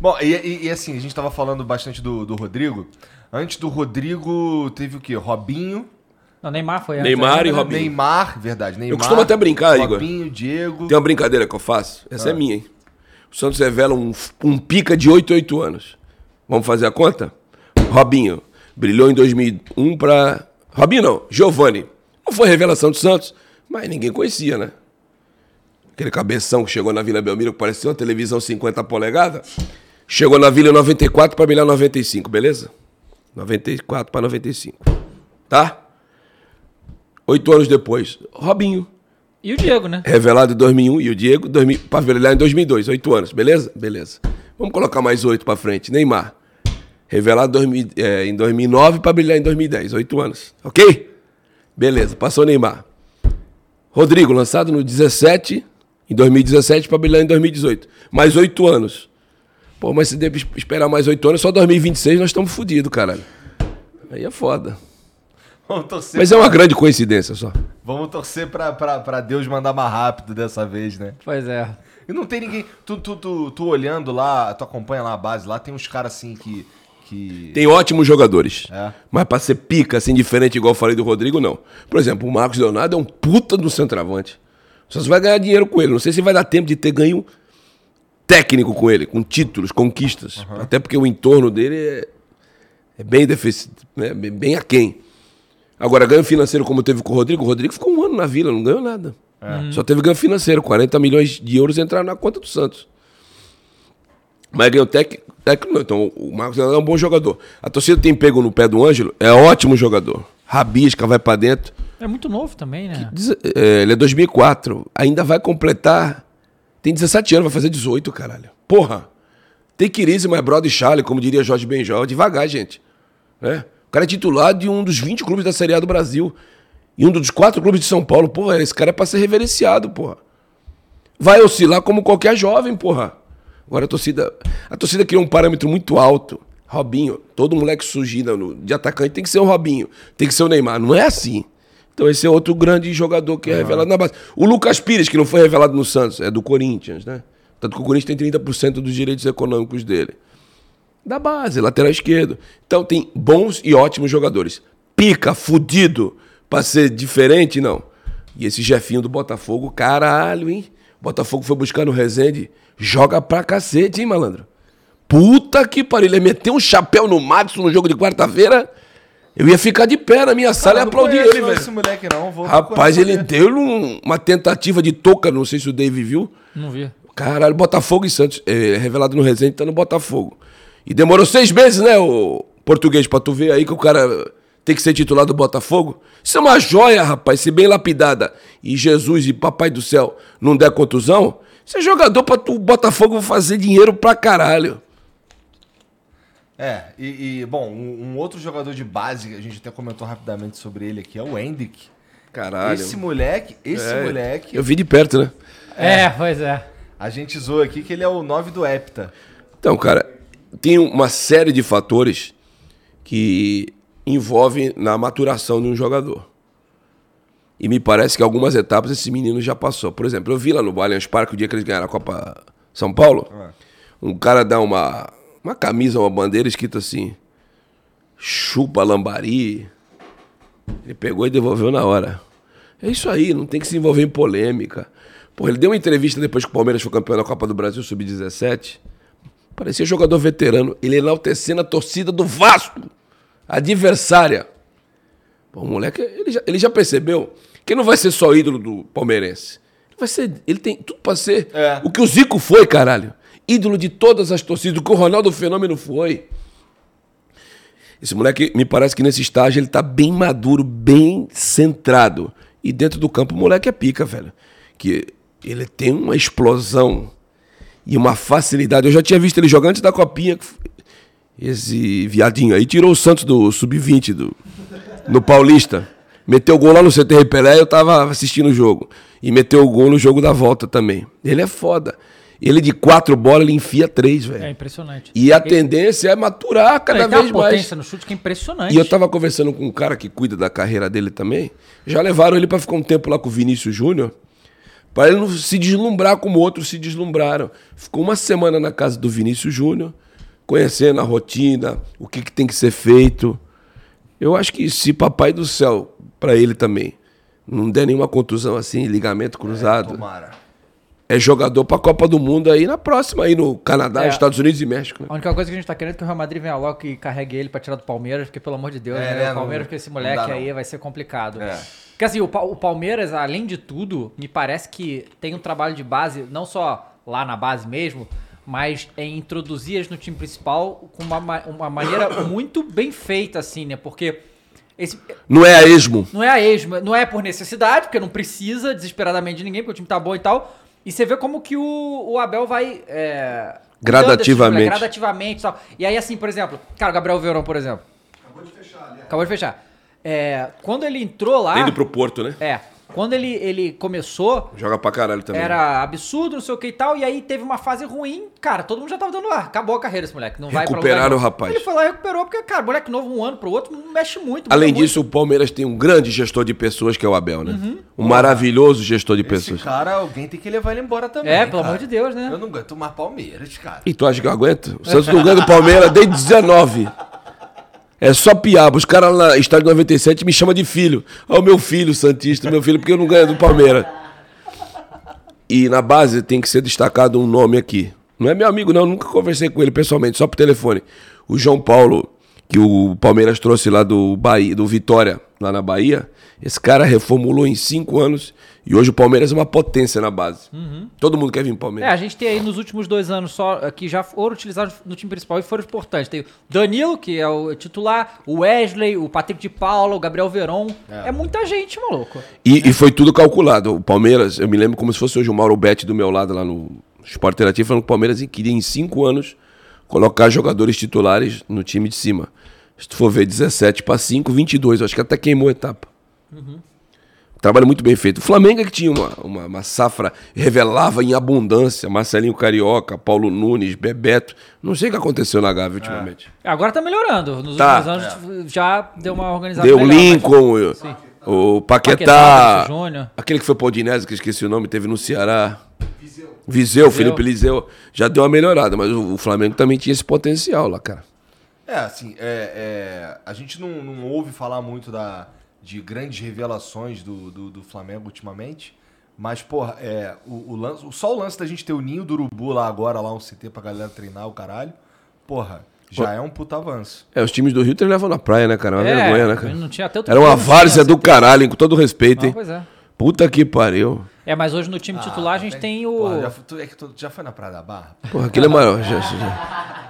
Bom, e, e- e assim, a gente tava falando bastante do, do Rodrigo. Antes do Rodrigo, teve o quê? Robinho. Não, Neymar foi antes. Neymar ainda, e né? Robinho. Neymar, verdade. Neymar. costumo até brincar, Igor. Robinho, Diego. Tem uma brincadeira que eu faço. Essa Ah. é minha, hein? O Santos revela um, um pica de 8, 8 anos. Vamos fazer a conta? Robinho. Brilhou em 2001 pra. Robinho não, Giovani. Não foi revelação do Santos, mas ninguém conhecia, né? Aquele cabeção que chegou na Vila Belmiro, que parecia uma televisão 50 polegadas. Chegou na Vila em 94 pra brilhar em 95, beleza? 94 pra 95. Tá? Oito anos depois, Robinho. E o Diego, né? Revelado em 2001 e o Diego 2000, para brilhar em 2002, oito anos, beleza? Beleza. Vamos colocar mais oito para frente. Neymar. Revelado em 2000, é, em 2009 para brilhar em 2010, oito anos. Ok? Beleza, passou Neymar. Rodrigo, lançado no 17, em 2017 para brilhar em 2018. Mais oito anos. Pô, mas se deve esperar mais oito anos, só 2026 nós estamos fodidos, caralho. Aí é foda. Vamos torcer, Mas é uma grande coincidência só. Vamos torcer pra, pra, pra Deus mandar mais rápido dessa vez, né? Pois é. E não tem ninguém. Tu, tu, tu, tu olhando lá, tu acompanha lá a base, lá tem uns caras assim que. que... Tem ótimos jogadores. É. Mas pra ser pica, assim, diferente, igual eu falei do Rodrigo, não. Por exemplo, o Marcos Leonardo é um puta do centroavante. Só se vai ganhar dinheiro com ele. Não sei se vai dar tempo de ter ganho técnico com ele, com títulos, conquistas. Até porque o entorno dele é, é bem defensivo, né? bem, bem aquém. Agora, ganho financeiro como teve com o Rodrigo, o Rodrigo ficou um ano na vila, não ganhou nada. Só teve ganho financeiro, 40 milhões de euros entraram na conta do Santos. Mas ganhou técnico, técnico não. Então o Marcos Leonardo é um bom jogador. A torcida tem pego no pé do Ângelo, é ótimo jogador. Rabisca, vai pra dentro. É muito novo também, né? Diz- é, ele é 2004, ainda vai completar. Tem 17 anos, vai fazer 18, caralho. Porra! Tem ir, mas brother Charlie, como diria Jorge Benjol. Devagar, gente. Né? O cara é titular de um dos 20 clubes da Série A do Brasil. E um dos quatro clubes de São Paulo. Porra, esse cara é pra ser reverenciado, porra. Vai oscilar como qualquer jovem, porra. Agora a torcida. A torcida criou um parâmetro muito alto. Robinho, todo moleque surgindo de atacante tem que ser o Robinho, tem que ser o Neymar. Não é assim. Então esse é outro grande jogador que é revelado na base. O Lucas Pires, que não foi revelado no Santos, é do Corinthians, né? Tanto que o Corinthians tem 30% dos direitos econômicos dele. Da base, lateral esquerdo. Então tem bons e ótimos jogadores. Pica, fudido, pra ser diferente, não. E esse Jefinho do Botafogo, caralho, hein? Botafogo foi buscar no Resende, joga pra cacete, hein, malandro? Puta que pariu, ele meteu um chapéu no Madison no jogo de quarta-feira. Eu ia ficar de pé na minha sala e aplaudir ele, não velho. esse moleque não. Vou Rapaz, ele deu um- uma tentativa de toca, não sei se o Dave viu. Não vi. Caralho, Botafogo e Santos. É, revelado no Resende, tá no Botafogo. E demorou seis meses, né, o português, pra tu ver aí que o cara tem que ser titular do Botafogo. Isso é uma joia, rapaz, se bem lapidada. E Jesus e Papai do Céu não der contusão, isso é jogador pra tu, Botafogo fazer dinheiro pra caralho. É, e, e, bom, um, um outro jogador de base, que a gente até comentou rapidamente sobre ele aqui, é o Hendrick. Caralho. Esse moleque, esse É, moleque, Eu vi de perto, né? É, pois é. a gente zoou aqui que ele é o 9 do Hepta. Então, cara, tem uma série de fatores que envolvem na maturação de um jogador. E me parece que algumas etapas esse menino já passou. Por exemplo, eu vi lá no Allianz Parque, o dia que eles ganharam a Copa São Paulo, um cara dá uma, uma camisa, uma bandeira escrita assim, chupa lambari. Ele pegou e devolveu na hora. É isso aí, não tem que se envolver em polêmica. Pô, ele deu uma entrevista depois que o Palmeiras foi campeão da Copa do Brasil, Sub-17. Parecia jogador veterano. Ele enaltecendo a torcida do Vasco, adversária. Pô, o moleque, ele já, ele já percebeu que não vai ser só ídolo do palmeirense. Ele vai ser, ele tem tudo pra ser É. o que o Zico foi, caralho. Ídolo de todas as torcidas, o que o Ronaldo Fenômeno foi. Esse moleque, me parece que nesse estágio ele tá bem maduro, bem centrado. E dentro do campo o moleque é pica, velho. Que ele tem uma explosão e uma facilidade. Eu já tinha visto ele jogar antes da copinha. Esse viadinho aí tirou o Santos do sub-20 do no Paulista. Meteu gol lá no CTR Pelé, eu tava assistindo o jogo. E meteu o gol no jogo da volta também. Ele é foda. Ele de quatro bolas, ele enfia três, velho. É impressionante. E a Ele- tendência é maturar cada ele tem vez uma mais. potência no chute que é impressionante. E eu tava conversando com um cara que cuida da carreira dele também. Já levaram ele pra ficar um tempo lá com o Vinícius Júnior. Pra ele não se deslumbrar como outros se deslumbraram. Ficou uma semana na casa do Vinícius Júnior, conhecendo a rotina, o que, que tem que ser feito. Eu acho que se Papai do Céu, pra ele também, não der nenhuma contusão assim, ligamento cruzado, Tomara. É jogador pra Copa do Mundo aí na próxima, aí no Canadá, É. Estados Unidos e México. né? A única coisa que a gente tá querendo é que o Real Madrid venha logo e carregue ele pra tirar do Palmeiras, porque pelo amor de Deus, É, né? né, O Palmeiras não- com esse moleque dá, não. aí vai ser complicado. É. Porque assim, o, Pa- o Palmeiras, além de tudo, me parece que tem um trabalho de base, não só lá na base mesmo, mas em introduzir eles no time principal com uma, ma- uma maneira muito bem feita, assim, né? Porque esse, Não é a esmo. não é a esmo, não é por necessidade, porque não precisa desesperadamente de ninguém, porque o time tá bom e tal. E você vê como que o, o Abel vai. É, desse Gradativamente. time, né? gradativamente e tal. E aí, assim, por exemplo, cara, o Gabriel Verão, por exemplo. Acabou de fechar, Acabou de fechar. É, quando ele entrou lá. Indo pro Porto, né? É. Quando ele, ele começou, Joga pra caralho também. era absurdo, não sei o que e tal, e aí teve uma fase ruim, cara, todo mundo já tava dando ar, acabou a carreira esse moleque, não vai Recuperaram o rapaz. Ele foi lá e recuperou, porque, cara, moleque novo um ano pro outro, não mexe muito. muda Além muito. disso, o Palmeiras tem um grande gestor de pessoas, que é o Abel, né? Um maravilhoso gestor de Esse pessoas. cara, alguém tem que levar ele embora também. É, pelo cara. amor de Deus, né? Eu não aguento mais Palmeiras, cara. E tu acha que eu aguento? O Santos não ganha do Palmeiras desde 19. É só piaba. Os caras lá, estádio 97, me chamam de filho. Ó, o meu filho, Santista, meu filho, porque eu não ganho do Palmeiras. E na base tem que ser destacado um nome aqui. Não é meu amigo, não. Nunca conversei com ele pessoalmente, só por telefone. O João Paulo, que o Palmeiras trouxe lá do Bahia, do Vitória, lá na Bahia. Esse cara reformulou em cinco anos. E hoje o Palmeiras é uma potência na base. Todo mundo quer vir pro É, Palmeiras. a gente tem aí nos últimos dois anos só eh, que já foram utilizados no time principal e foram importantes. Tem o Danilo, que é o titular, o Wesley, o Patrick de Paula, o Gabriel Veron. É, muita gente, maluco. E, e foi tudo calculado. O Palmeiras, eu me lembro como se fosse hoje o Mauro Betti do meu lado lá no Esporte Interativo, falando que o Palmeiras queria em cinco anos colocar jogadores titulares no time de cima. Se tu for ver 17 para 5, 22. Eu acho que até queimou a etapa. Trabalho muito bem feito. O Flamengo é que tinha uma, uma, uma safra, revelava em abundância. Marcelinho Carioca, Paulo Nunes, Bebeto. Não sei o que aconteceu na Gávea ultimamente. Agora tá melhorando. Nos Tá. últimos anos já deu uma organizada Deu o legal, Lincoln, mas- o- o Paquetá, Paquetá, aquele que foi pro Udinese, que esqueci o nome, teve no Ceará. Viseu. Felipe Liseu. Já deu uma melhorada, mas o, o Flamengo também tinha esse potencial lá, cara. É, assim, é, é, a gente não, não ouve falar muito da, de grandes revelações do, do, do Flamengo ultimamente. Mas, porra, é, o, o lance, só o lance da gente ter o ninho do urubu lá agora, lá um CT pra galera treinar o caralho, porra, já é um puta avanço. É, os times do Rio te levam na praia, né, cara? É uma É, vergonha, né, cara? não tinha até Era uma tinha várzea do caralho, com todo respeito, Não, hein? pois é. Puta que pariu. É, mas hoje no time titular a gente tem o. Porra, já, tu, é que tu já foi na Praia da Barra? Porra, aquilo é maior. Já, já-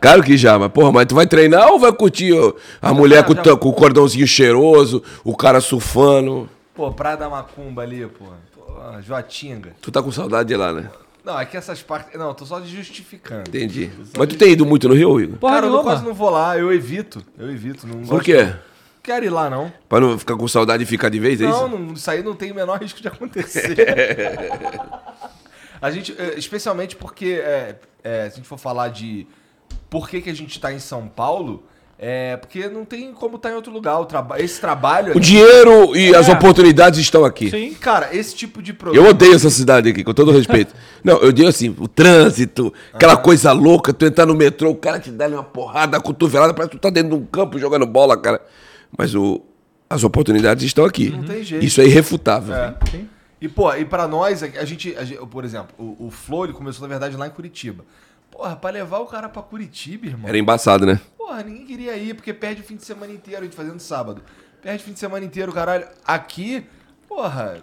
Claro que já, mas porra, mas tu vai treinar ou vai curtir ó, a mulher com, o ta- com o cordãozinho cheiroso, o cara surfando? Pô, Praia da Macumba ali, pô. Pô, Joatinga. Tu tá com saudade de lá, né? Não, aqui essas partes. Não, eu tô só justificando. Entendi. Mas tu tem ido muito no Rio, Igor? Porra Cara, eu quase não vou lá, eu evito. Eu evito. Não Por quê? Não quero ir lá, não. Pra não ficar com saudade de ficar de vez, é Não, isso? não, isso aí não tem o menor risco de acontecer. a gente, eh, especialmente porque, é, é, se a gente for falar de por que, que a gente tá em São Paulo, é porque não tem como estar em outro lugar. O traba esse trabalho. O dinheiro e as É. oportunidades estão aqui. Sim. Cara, esse tipo de Eu programa. odeio essa cidade aqui, com todo respeito. Não, eu digo assim, o trânsito, aquela coisa louca, tu entrar no metrô, o cara te dá uma porrada, uma cotovelada, parece que tu tá dentro de um campo jogando bola, cara. Mas o, as oportunidades estão aqui. Não tem jeito. Isso é irrefutável. É. E, pô, e pra nós, a gente, a gente- por exemplo, o, o Flow, ele começou, na verdade, lá em Curitiba. Porra, pra levar o cara pra Curitiba, irmão. Era embaçado, né? Porra, ninguém queria ir, porque perde o fim de semana inteiro, a gente fazendo sábado. Perde o fim de semana inteiro, caralho. Aqui, porra,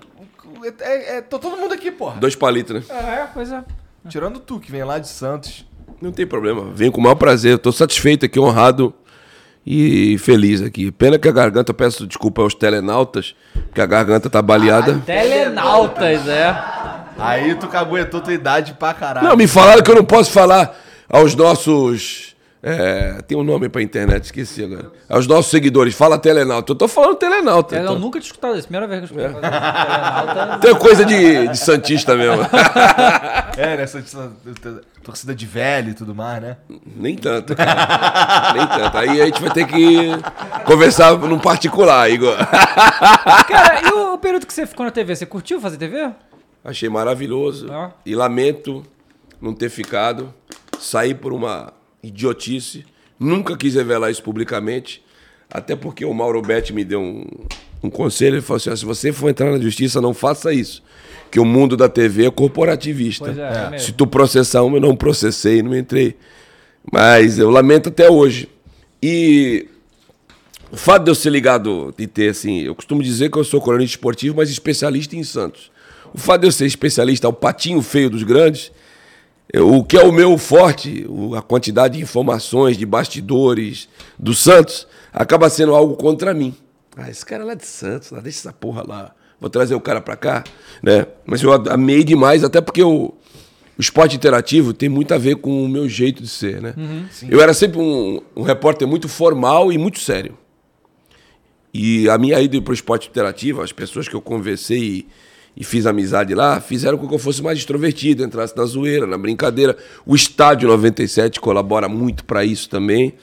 o- o- é, é- tô todo mundo aqui, porra. Dois palitos, né? É, pois é. Tirando tu, que vem lá de Santos. Não tem problema. Venho com o maior prazer. Eu tô satisfeito aqui, honrado e feliz aqui. Pena que a garganta, eu peço desculpa aos telenautas, que a garganta tá baleada. Telenautas, é. Aí tu caguetou tua idade pra caralho. Não, me falaram que eu não posso falar aos nossos. É, tem um nome pra internet, esqueci agora. Aos nossos seguidores, fala telenauta. Eu tô falando telenauta. Eu então. nunca tinha escutado isso. Primeira vez que eu escutei. Telenauta. Tem coisa de, de Santista mesmo. É, nessa torcida de velho e tudo mais, né? Nem tanto, cara. Nem tanto. Aí a gente vai ter que conversar num particular, Igor. Cara, e o, o período que você ficou na TV? Você curtiu fazer TV? Achei maravilhoso. Ah. E lamento não ter ficado. Saí por uma idiotice. Nunca quis revelar isso publicamente. Até porque o Mauro Betti me deu um, um conselho. Ele falou assim: "Ó, se você for entrar na justiça, não faça isso. Que o mundo da TV é corporativista. É, é se tu processar uma, eu não processei, não entrei. Mas eu lamento até hoje. E o fato de eu ser ligado, de ter assim, eu costumo dizer que eu sou cronista esportivo, mas especialista em Santos. O fato de eu ser especialista, o patinho feio dos grandes, o que é o meu forte, a quantidade de informações, de bastidores do Santos, acaba sendo algo contra mim. Ah, esse cara é lá de Santos, lá, deixa essa porra lá. Vou trazer o cara pra cá, né? Mas eu amei demais, até porque o, o esporte interativo tem muito a ver com o meu jeito de ser, né? eu era sempre um, um repórter muito formal e muito sério. E a minha ida para o esporte interativo, as pessoas que eu conversei e, fiz amizade lá, fizeram com que eu fosse mais extrovertido, entrasse na zoeira, na brincadeira. O Estádio 97 colabora muito para isso também.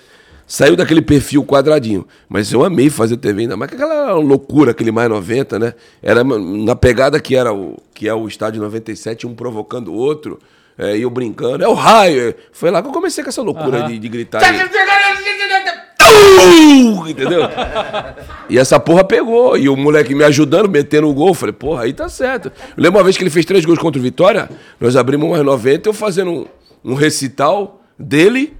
Saiu daquele perfil quadradinho. Mas eu amei fazer TV ainda mais que aquela loucura, aquele mais 90, né? Era na pegada que era o que é o Estádio 97, um provocando o outro, é, e eu brincando. É o raio! Foi lá que eu comecei com essa loucura de, de gritar. Entendeu? E essa porra pegou. E o moleque me ajudando, metendo o gol. Eu Falei, porra, aí tá certo. Eu lembro uma vez que ele fez três gols contra o Vitória. Nós abrimos umas 90, eu fazendo um, um recital dele.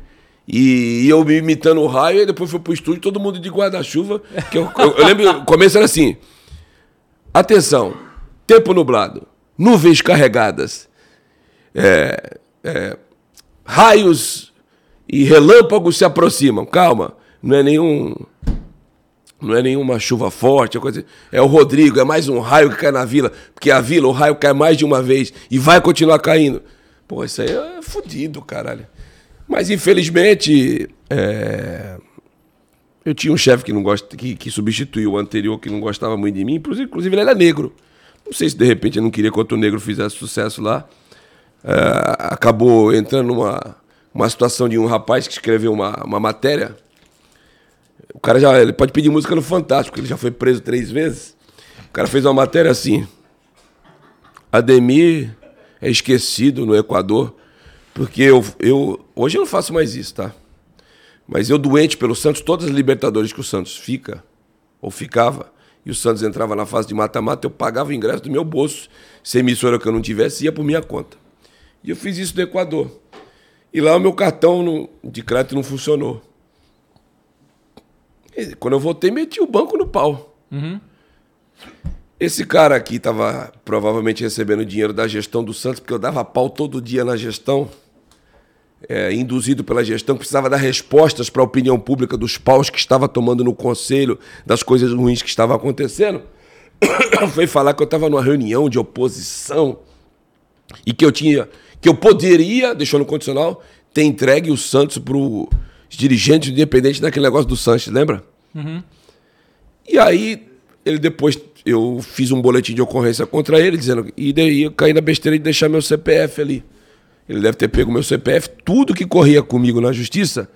E eu me imitando o raio. E depois fui pro estúdio, todo mundo de guarda-chuva. Eu, eu, eu lembro, o começo era assim. Atenção, tempo nublado, nuvens carregadas, é, é, raios e relâmpagos se aproximam. Calma, não é nenhum. Não é nenhuma chuva forte, é coisa. É o Rodrigo, é mais um raio que cai na vila, porque a vila, o raio cai mais de uma vez e vai continuar caindo. Pô, isso aí é fodido, caralho. Mas infelizmente, é, eu tinha um chefe que não gosta, que, que substituiu o anterior, que não gostava muito de mim, inclusive, inclusive ele era negro. Não sei se de repente eu não queria que outro negro fizesse sucesso lá. É, acabou entrando numa uma situação de um rapaz que escreveu uma, uma matéria. O cara já ele pode pedir música no Fantástico, ele já foi preso três vezes. O cara fez uma matéria assim. Ademir é esquecido no Equador, porque eu, eu hoje eu não faço mais isso, tá? Mas eu doente pelo Santos, todas as Libertadores que o Santos fica ou ficava, e o Santos entrava na fase de mata-mata, eu pagava o ingresso do meu bolso. Se emissora que eu não tivesse, ia por minha conta. E eu fiz isso no Equador. E lá o meu cartão de crédito não funcionou. Quando eu voltei, meti o banco no pau. Esse cara aqui estava provavelmente recebendo dinheiro da gestão do Santos, porque eu dava pau todo dia na gestão, é, induzido pela gestão, precisava dar respostas para a opinião pública dos paus que estava tomando no conselho, das coisas ruins que estavam acontecendo. Foi falar que eu estava numa reunião de oposição e que eu tinha que eu poderia, deixou no condicional, ter entregue o Santos pro dirigente independente daquele negócio do Sanches, lembra? E aí, ele depois, eu fiz um boletim de ocorrência contra ele, dizendo, e daí eu caí na besteira de deixar meu CPF ali. Ele deve ter pego meu CPF, tudo que corria comigo na justiça,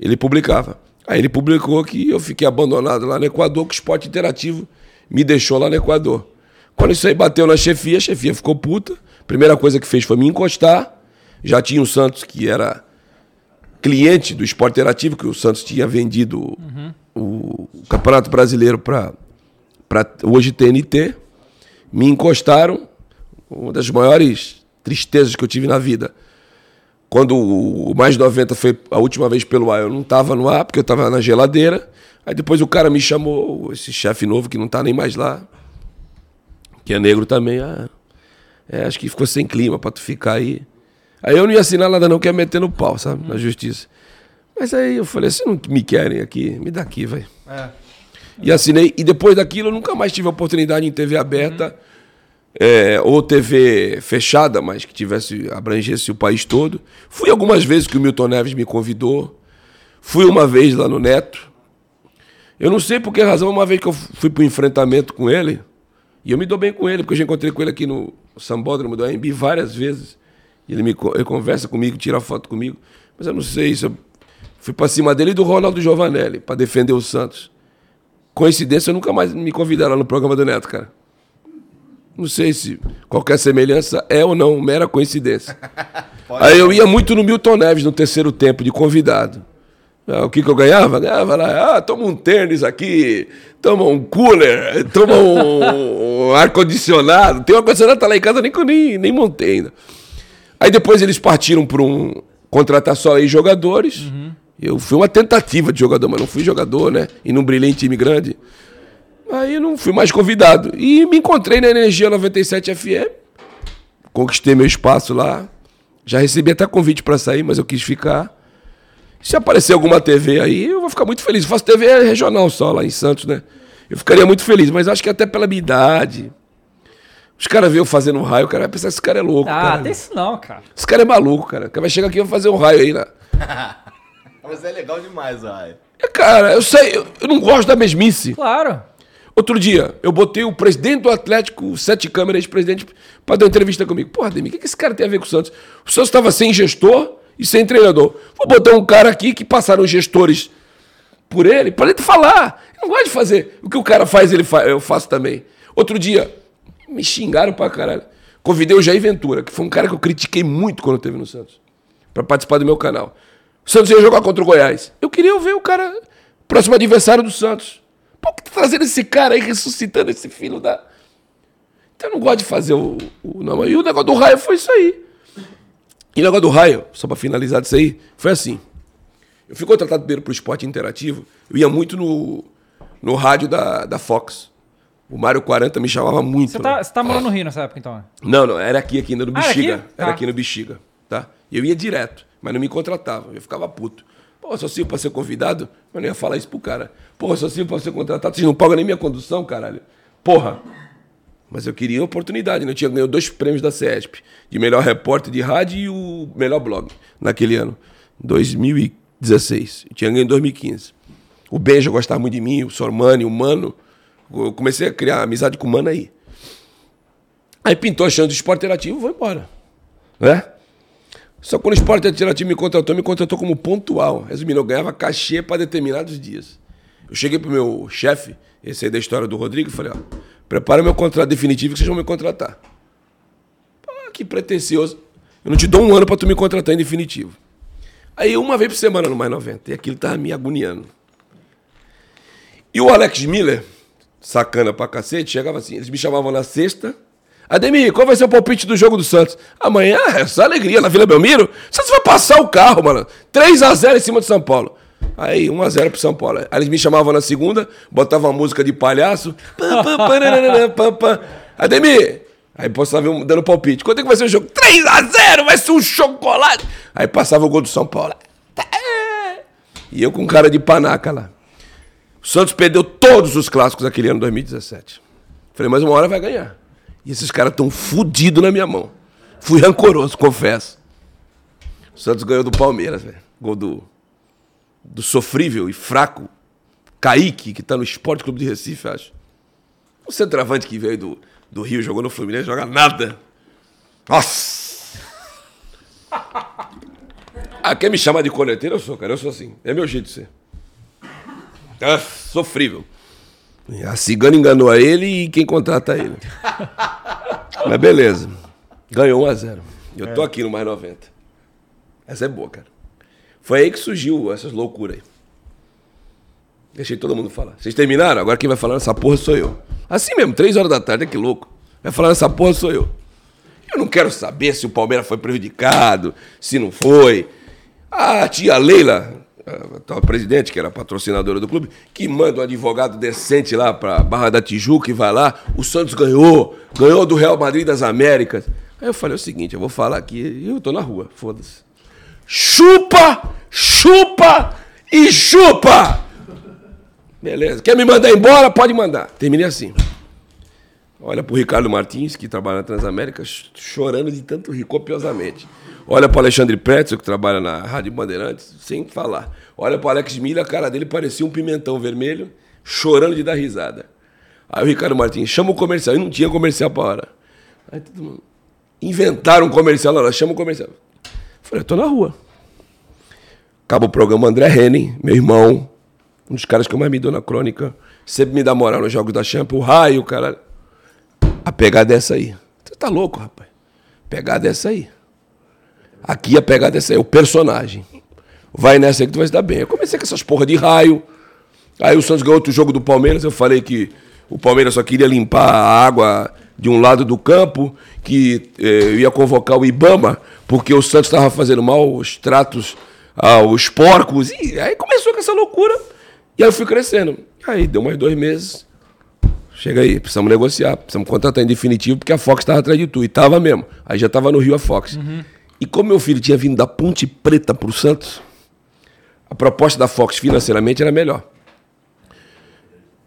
ele publicava. Aí ele publicou que eu fiquei abandonado lá no Equador, que o esporte interativo me deixou lá no Equador. Quando isso aí bateu na chefia, a chefia ficou puta. Primeira coisa que fez foi me encostar. Já tinha o Santos, que era cliente do esporte interativo, que o Santos tinha vendido o, o Campeonato Brasileiro para hoje TNT. Me encostaram. Uma das maiores tristezas que eu tive na vida. Quando o Mais 90 foi a última vez pelo ar, eu não estava no ar, porque eu estava na geladeira. Aí depois o cara me chamou, esse chefe novo que não está nem mais lá, que é negro também. Ah, é, acho que ficou sem clima para tu ficar aí. Aí eu não ia assinar nada não, que ia meter no pau, sabe? Na justiça. Mas aí eu falei, se não me querem aqui, me dá aqui, vai. E assinei. E depois daquilo eu nunca mais tive oportunidade em TV aberta, é, ou TV fechada, mas que tivesse, abrangesse o país todo. Fui algumas vezes que o Milton Neves me convidou. Fui uma vez lá no Neto. Eu não sei por que razão, uma vez que eu fui pro enfrentamento com ele, e eu me dou bem com ele, porque eu já encontrei com ele aqui no Sambódromo do AMB várias vezes. Ele, me, ele conversa comigo, tira foto comigo. Mas eu não sei se eu fui pra cima dele e do Ronaldo Giovanelli, para defender o Santos. Coincidência, eu nunca mais me convidaram no programa do Neto, cara. Não sei se qualquer semelhança é ou não mera coincidência. Aí eu ia muito no Milton Neves no terceiro tempo de convidado. Ah, o que, que eu ganhava? Ganhava lá, ah, toma um tênis aqui, toma um cooler, toma um, um ar-condicionado. Tem um ar-condicionado tá lá em casa, nem nem, nem montei ainda. Aí depois eles partiram para um contratar só aí jogadores. Eu fui uma tentativa de jogador, mas não fui jogador, né? E não brilhei em time grande. Aí eu não fui mais convidado. E me encontrei na Energia 97 FM. Conquistei meu espaço lá. Já recebi até convite para sair, mas eu quis ficar. Se aparecer alguma TV aí, eu vou ficar muito feliz. Eu faço TV regional só, lá em Santos, né? Eu ficaria muito feliz, mas acho que até pela minha idade. Os caras veem eu fazendo um raio, o cara vai pensar que esse cara é louco. Ah, cara. tem isso não, cara. Esse cara é maluco, cara. O cara vai chegar aqui e vai fazer um raio aí, né? Mas é legal demais, ai. É, cara, eu sei, eu, eu não gosto da mesmice. Claro. Outro dia, eu botei o presidente do Atlético, o sete câmeras, ex-presidente, para dar uma entrevista comigo. Porra, Demi, o que que esse cara tem a ver com o Santos? O Santos estava sem gestor e sem treinador. Vou botar um cara aqui que passaram gestores por ele, para ele falar. Eu não gosto de fazer. O que o cara faz, ele fa eu faço também. Outro dia, me xingaram pra caralho. Convidei o Jair Ventura, que foi um cara que eu critiquei muito quando teve no Santos, para participar do meu canal. O Santos ia jogar contra o Goiás. Eu queria ver o cara, próximo adversário do Santos. Pô, que tá trazendo esse cara aí, ressuscitando esse filho da. Então eu não gosto de fazer o. o não, e o negócio do raio foi isso aí. E o negócio do raio, só pra finalizar disso aí, foi assim. Eu fui contratado primeiro pro esporte interativo, eu ia muito no, no rádio da, da Fox. O Mário 40 me chamava muito. Você né? tá, você tá morando no Rio nessa época, então? né? Não, não, era aqui, aqui ainda no Ah, era Bexiga. aqui? Era Tá. aqui no Bexiga, tá? Eu ia direto, mas não me contratavam. Eu ficava puto. Pô, eu só sirvo pra ser convidado? Eu não ia falar isso pro cara. Eu só sirvo pra ser contratado? Vocês não pagam nem minha condução, caralho? Porra! Mas eu queria oportunidade, né? Eu tinha ganhado dois prêmios da CESP. De melhor repórter de rádio e o melhor blog, naquele ano. 2016. Eu tinha ganho em 2015. O Benja gostava muito de mim, o Sormani, o Mano. Eu comecei a criar amizade com o Mano aí. Aí pintou a chance do esporte interativo, vou embora. Né? Só quando o esporte interativo me contratou, me contratou como pontual. Resumindo, eu ganhava cachê para determinados dias. Eu cheguei pro meu chefe, esse aí da história do Rodrigo, e falei, ó, prepara meu contrato definitivo que vocês vão me contratar. Que pretencioso. Eu não te dou um ano para tu me contratar em definitivo. Aí uma vez por semana no Mais 90. E aquilo tava me agoniando. E o Alex Miller, sacana pra cacete, chegava assim, eles me chamavam na sexta. Ademir, qual vai ser o palpite do jogo do Santos? Amanhã é só alegria na Vila Belmiro. Santos vai passar o carro, mano. 3x0 em cima do São Paulo. Aí, 1x0 pro São Paulo. Aí eles me chamavam na segunda, botavam uma música de palhaço. Ademir! Aí passava um- dando palpite. Quanto é que vai ser o jogo? 3x0, vai ser um chocolate! Aí passava o gol do São Paulo. E eu com cara de panaca lá. O Santos perdeu todos os clássicos daquele ano 2017. Falei, mas uma hora vai ganhar. E esses caras estão fudidos na minha mão. Fui rancoroso, confesso. O Santos ganhou do Palmeiras, velho. Gol do, do sofrível e fraco Kaique, que tá no Esporte Clube de Recife, acho. O centroavante que veio do, do Rio, jogou no Fluminense, joga nada. Nossa! Ah, quer me chamar de corneteiro? Eu sou, cara. Eu sou assim. É meu jeito de ser. Ah, sofrível. A cigana enganou a ele e quem contrata ele. Mas beleza. Ganhou 1x0. Eu tô aqui no mais 90. Essa é boa, cara. Foi aí que surgiu essas loucuras aí. Deixei todo mundo falar. Vocês terminaram? Agora quem vai falar nessa porra sou eu. Assim mesmo, três horas da tarde, que louco. Vai falar nessa porra sou eu. Eu não quero saber se o Palmeiras foi prejudicado, se não foi. A tia Leila, a tal presidente, que era patrocinadora do clube, que manda um advogado decente lá pra Barra da Tijuca e vai lá. O Santos ganhou, ganhou do Real Madrid das Américas. Aí eu falei o seguinte: eu vou falar aqui, eu tô na rua, foda-se. Chupa, chupa e chupa! Beleza. Quer me mandar embora? Pode mandar. Terminei assim. Olha pro Ricardo Martins, que trabalha na Transamérica, ch- chorando de tanto rir copiosamente. Olha pro Alexandre Pretzel, que trabalha na Rádio Bandeirantes, sem falar. Olha pro Alex Milha, a cara dele parecia um pimentão vermelho, chorando de dar risada. Aí o Ricardo Martins, chama o comercial. E não tinha comercial pra hora. Aí todo mundo. Inventaram um comercial lá, chama o comercial. Falei, eu tô na rua. Acaba o programa André Henning, meu irmão, um dos caras que eu mais me dou na crônica, sempre me dá moral nos jogos da Champions, o raio, cara. A pegada é essa aí. Você tá louco, rapaz. Pegada é essa aí. Aqui a pegada é essa aí, o personagem. Vai nessa aí que tu vai se dar bem. Eu comecei com essas porra de raio. Aí o Santos ganhou outro jogo do Palmeiras, eu falei que o Palmeiras só queria limpar a água de um lado do campo, que eh, ia convocar o Ibama, porque o Santos estava fazendo mal os tratos aos porcos. E aí começou com essa loucura. E aí eu fui crescendo. Aí deu mais dois meses. Chega aí, precisamos negociar, precisamos contratar em definitivo, porque a Fox estava atrás de tu. E tava mesmo. Aí já tava no Rio a Fox. E como meu filho tinha vindo da Ponte Preta pro Santos, a proposta da Fox financeiramente era melhor.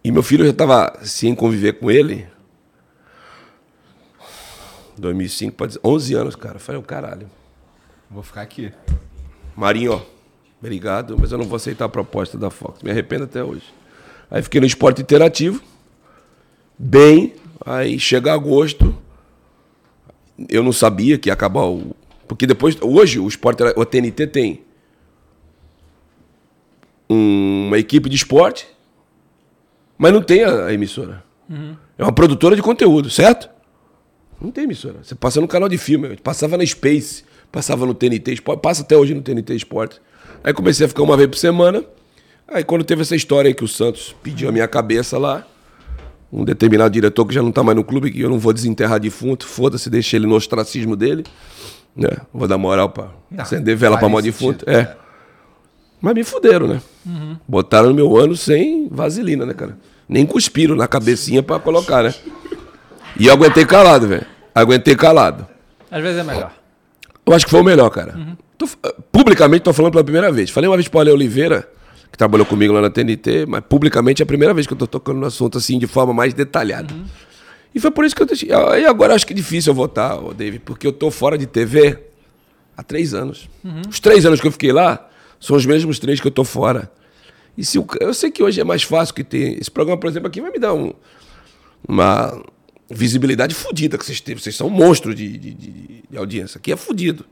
E meu filho já estava sem conviver com ele. 2005, pode dizer, 11 anos, cara. Eu falei, o caralho. Vou ficar aqui. Marinho, obrigado, mas eu não vou aceitar a proposta da Fox. Me arrependo até hoje. Aí fiquei no esporte interativo, bem. Aí chega agosto, eu não sabia que ia acabar o. Porque depois, hoje, o esporte, o TNT tem uma equipe de esporte, mas não tem a, a emissora. É uma produtora de conteúdo, certo? Não tem emissora. Você passa no canal de filme, passava na Space, passava no TNT Esporte, passa até hoje no TNT Esporte. Aí comecei a ficar uma vez por semana. Aí quando teve essa história aí que o Santos pediu a minha cabeça lá, um determinado diretor que já não tá mais no clube, que eu não vou desenterrar defunto, foda-se, deixa ele no ostracismo dele. Né? Vou dar moral pra acender vela pra sentido, defunto. É. Mas me fuderam, né? Botaram no meu ano sem vaselina, né, cara? Nem cuspiram na cabecinha pra colocar, né? E eu aguentei calado, velho. Aguentei calado. Às vezes é melhor. Eu acho que foi o melhor, cara. Tô f- publicamente tô falando pela primeira vez. Falei uma vez pro Ale Oliveira, que trabalhou comigo lá na TNT, mas publicamente é a primeira vez que eu tô tocando no assunto assim de forma mais detalhada. E foi por isso que eu deixei. E agora eu acho que é difícil eu votar, ô David, porque eu tô fora de TV há três anos. Os três anos que eu fiquei lá são os mesmos três que eu tô fora. E se o eu sei que hoje é mais fácil que ter. Esse programa, por exemplo, aqui vai me dar um, uma visibilidade fodida que vocês têm. Vocês são um monstro de, de, de- de audiência. Aqui é fodido.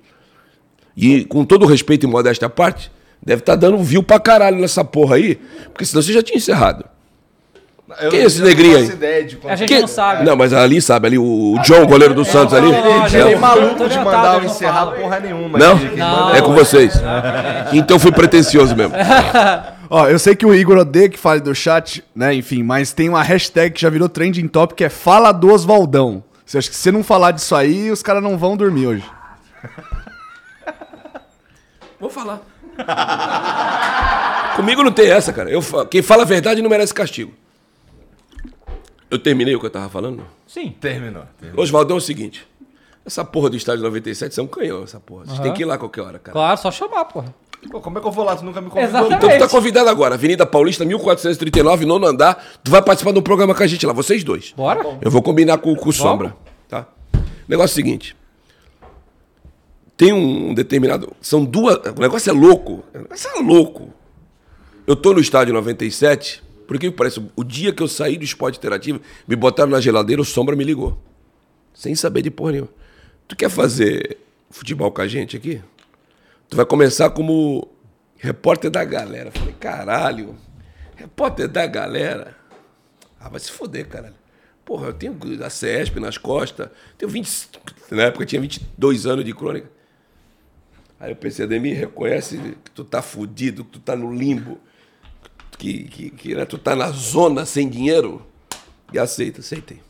E com todo o respeito e modéstia à parte, deve estar dando view pra caralho nessa porra aí, porque senão você já tinha encerrado. Eu Quem é esse negrinho aí? ideia de quanto- A gente Quem- não sabe. Não, mas ali sabe, ali o John, goleiro do Santos ali. Ele gente, é Não, maluco de mandar eu encerrar falo. porra nenhuma. Não? Não. manda É com vocês. Então eu fui pretencioso mesmo. Ó, eu sei que o Igor odeia que fale do chat, né? Enfim, mas tem uma hashtag que já virou trending top que é Fala do Oswaldão. Você acha que se você não falar disso aí, os caras não vão dormir hoje. Vou falar. Comigo não tem essa, cara. Eu, quem fala a verdade não merece castigo. Eu terminei o que eu tava falando? Sim. Terminou. terminou. Oswaldão é o seguinte. Essa porra do estádio 97, você é um canhão, essa porra. Vocês têm que ir lá a qualquer hora, cara. Claro, só chamar, porra. Pô, como é que eu vou lá? Tu nunca me convidou. Exatamente. Então tu tá convidado agora, Avenida Paulista, 1439, nono andar. Tu vai participar de um programa com a gente lá, vocês dois. Bora? Eu vou combinar com, com o Sombra. Tá? Negócio é o seguinte. tem um determinado. São duas. O negócio é louco. O negócio é louco. Eu tô no estádio 97, porque parece. O dia que eu saí do esporte interativo, me botaram na geladeira, o Sombra me ligou. Sem saber de porra nenhuma. Tu quer fazer futebol com a gente aqui? Tu vai começar como repórter da galera. Falei, caralho, repórter da galera. Ah, vai se foder, caralho. Porra, eu tenho a CESP nas costas, tenho 20. Na época eu tinha 22 anos de crônica. Aí o PCDMI reconhece que tu tá fudido, que tu tá no limbo, que, que, que né, tu tá na zona sem dinheiro. E aceita, aceitei.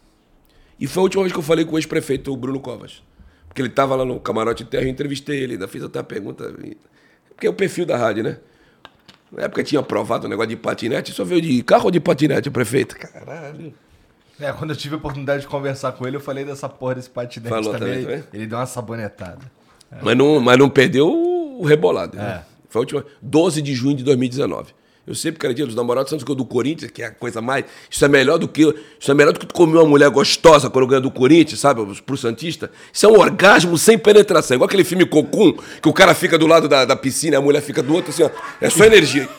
E foi a última vez que eu falei com o ex-prefeito, o Bruno Covas. Porque ele tava lá no Camarote Terra, eu entrevistei ele, ainda fiz até a pergunta. Porque é o perfil da rádio, né? Na época tinha aprovado o negócio de patinete, só veio de carro ou de patinete, o prefeito? Caralho. É, quando eu tive a oportunidade de conversar com ele, eu falei dessa porra desse patinete Falou também. também, também? Ele deu uma sabonetada. Mas, não, mas não perdeu o rebolado. Né? É. Foi a última. 12 de junho de 2019. Eu sempre que era dia dos namorados, tanto que o do Corinthians, que é a coisa mais. Isso é melhor do que. Isso é melhor do que tu comer uma mulher gostosa quando ganha do Corinthians, sabe? Pro Santista. Isso é um orgasmo sem penetração. Igual aquele filme Cocum, que o cara fica do lado da, da piscina e a mulher fica do outro, assim, ó. É só energia.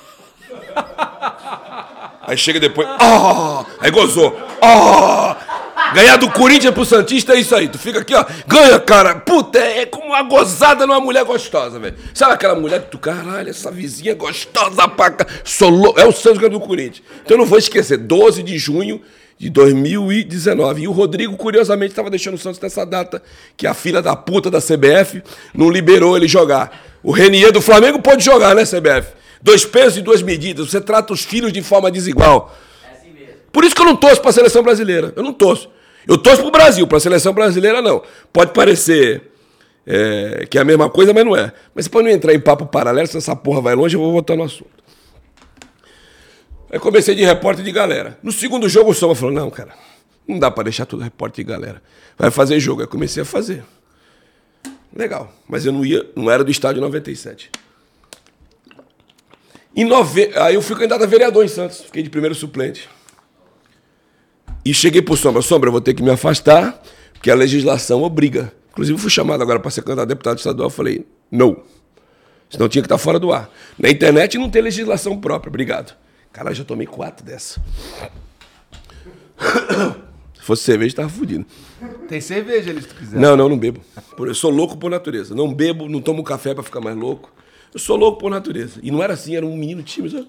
Aí chega depois. Ah! Aí gozou. Ah! Ganhar do Corinthians pro Santista é isso aí. Tu fica aqui, ó. Ganha, cara. Puta, é como uma gozada numa mulher gostosa, velho. Sabe aquela mulher que tu, caralho, essa vizinha gostosa pra cá. Sou lou- É o Santos ganhando do Corinthians. Então eu não vou esquecer. 12 de junho de 2019. E o Rodrigo, curiosamente, estava deixando o Santos nessa data que a filha da puta da CBF não liberou ele jogar. O Renier do Flamengo pode jogar, né, CBF? Dois pesos e duas medidas. Você trata os filhos de forma desigual. Por isso que eu não torço para a seleção brasileira. Eu não torço. Eu torço para o Brasil, para a seleção brasileira não. Pode parecer é, que é a mesma coisa, mas não é. Mas para não entrar em papo paralelo, se essa porra vai longe, eu vou voltar no assunto. Aí comecei de repórter de galera. No segundo jogo, o Soma falou: não, cara, não dá para deixar tudo repórter de galera. Vai fazer jogo. Aí comecei a fazer. Legal. Mas eu não ia, não era do estádio 97. Em nove... Aí eu fui candidato a vereador em Santos. Fiquei de primeiro suplente. E cheguei pro Sombra. Sombra, eu vou ter que me afastar, porque a legislação obriga. Inclusive, fui chamado agora para ser candidato a deputado estadual. Falei, não. Senão tinha que estar fora do ar. Na internet não tem legislação própria. Obrigado. Cara, já tomei quatro dessa. Se fosse cerveja, tava fudido. Tem cerveja ali se tu quiser. Não, não, não bebo. Eu sou louco por natureza. Não bebo, não tomo café pra ficar mais louco. Eu sou louco por natureza. E não era assim, era um menino tímido?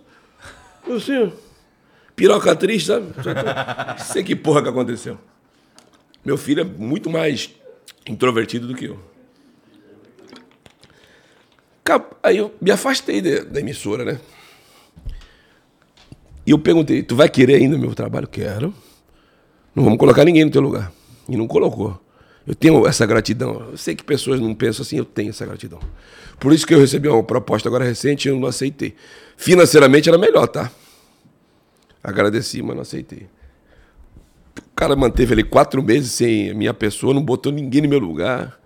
Assim. Piroca triste, sabe? Sei que porra que aconteceu. Meu filho é muito mais introvertido do que eu. Aí eu me afastei de- da emissora, né? E eu perguntei, tu vai querer ainda meu trabalho? Quero. Não vamos colocar ninguém no teu lugar. E não colocou. Eu tenho essa gratidão. Eu sei que pessoas não pensam assim, eu tenho essa gratidão. Por isso que eu recebi uma proposta agora recente e eu não aceitei. Financeiramente era melhor, tá? Agradeci, mas não aceitei. O cara manteve ali quatro meses sem a minha pessoa, não botou ninguém no meu lugar.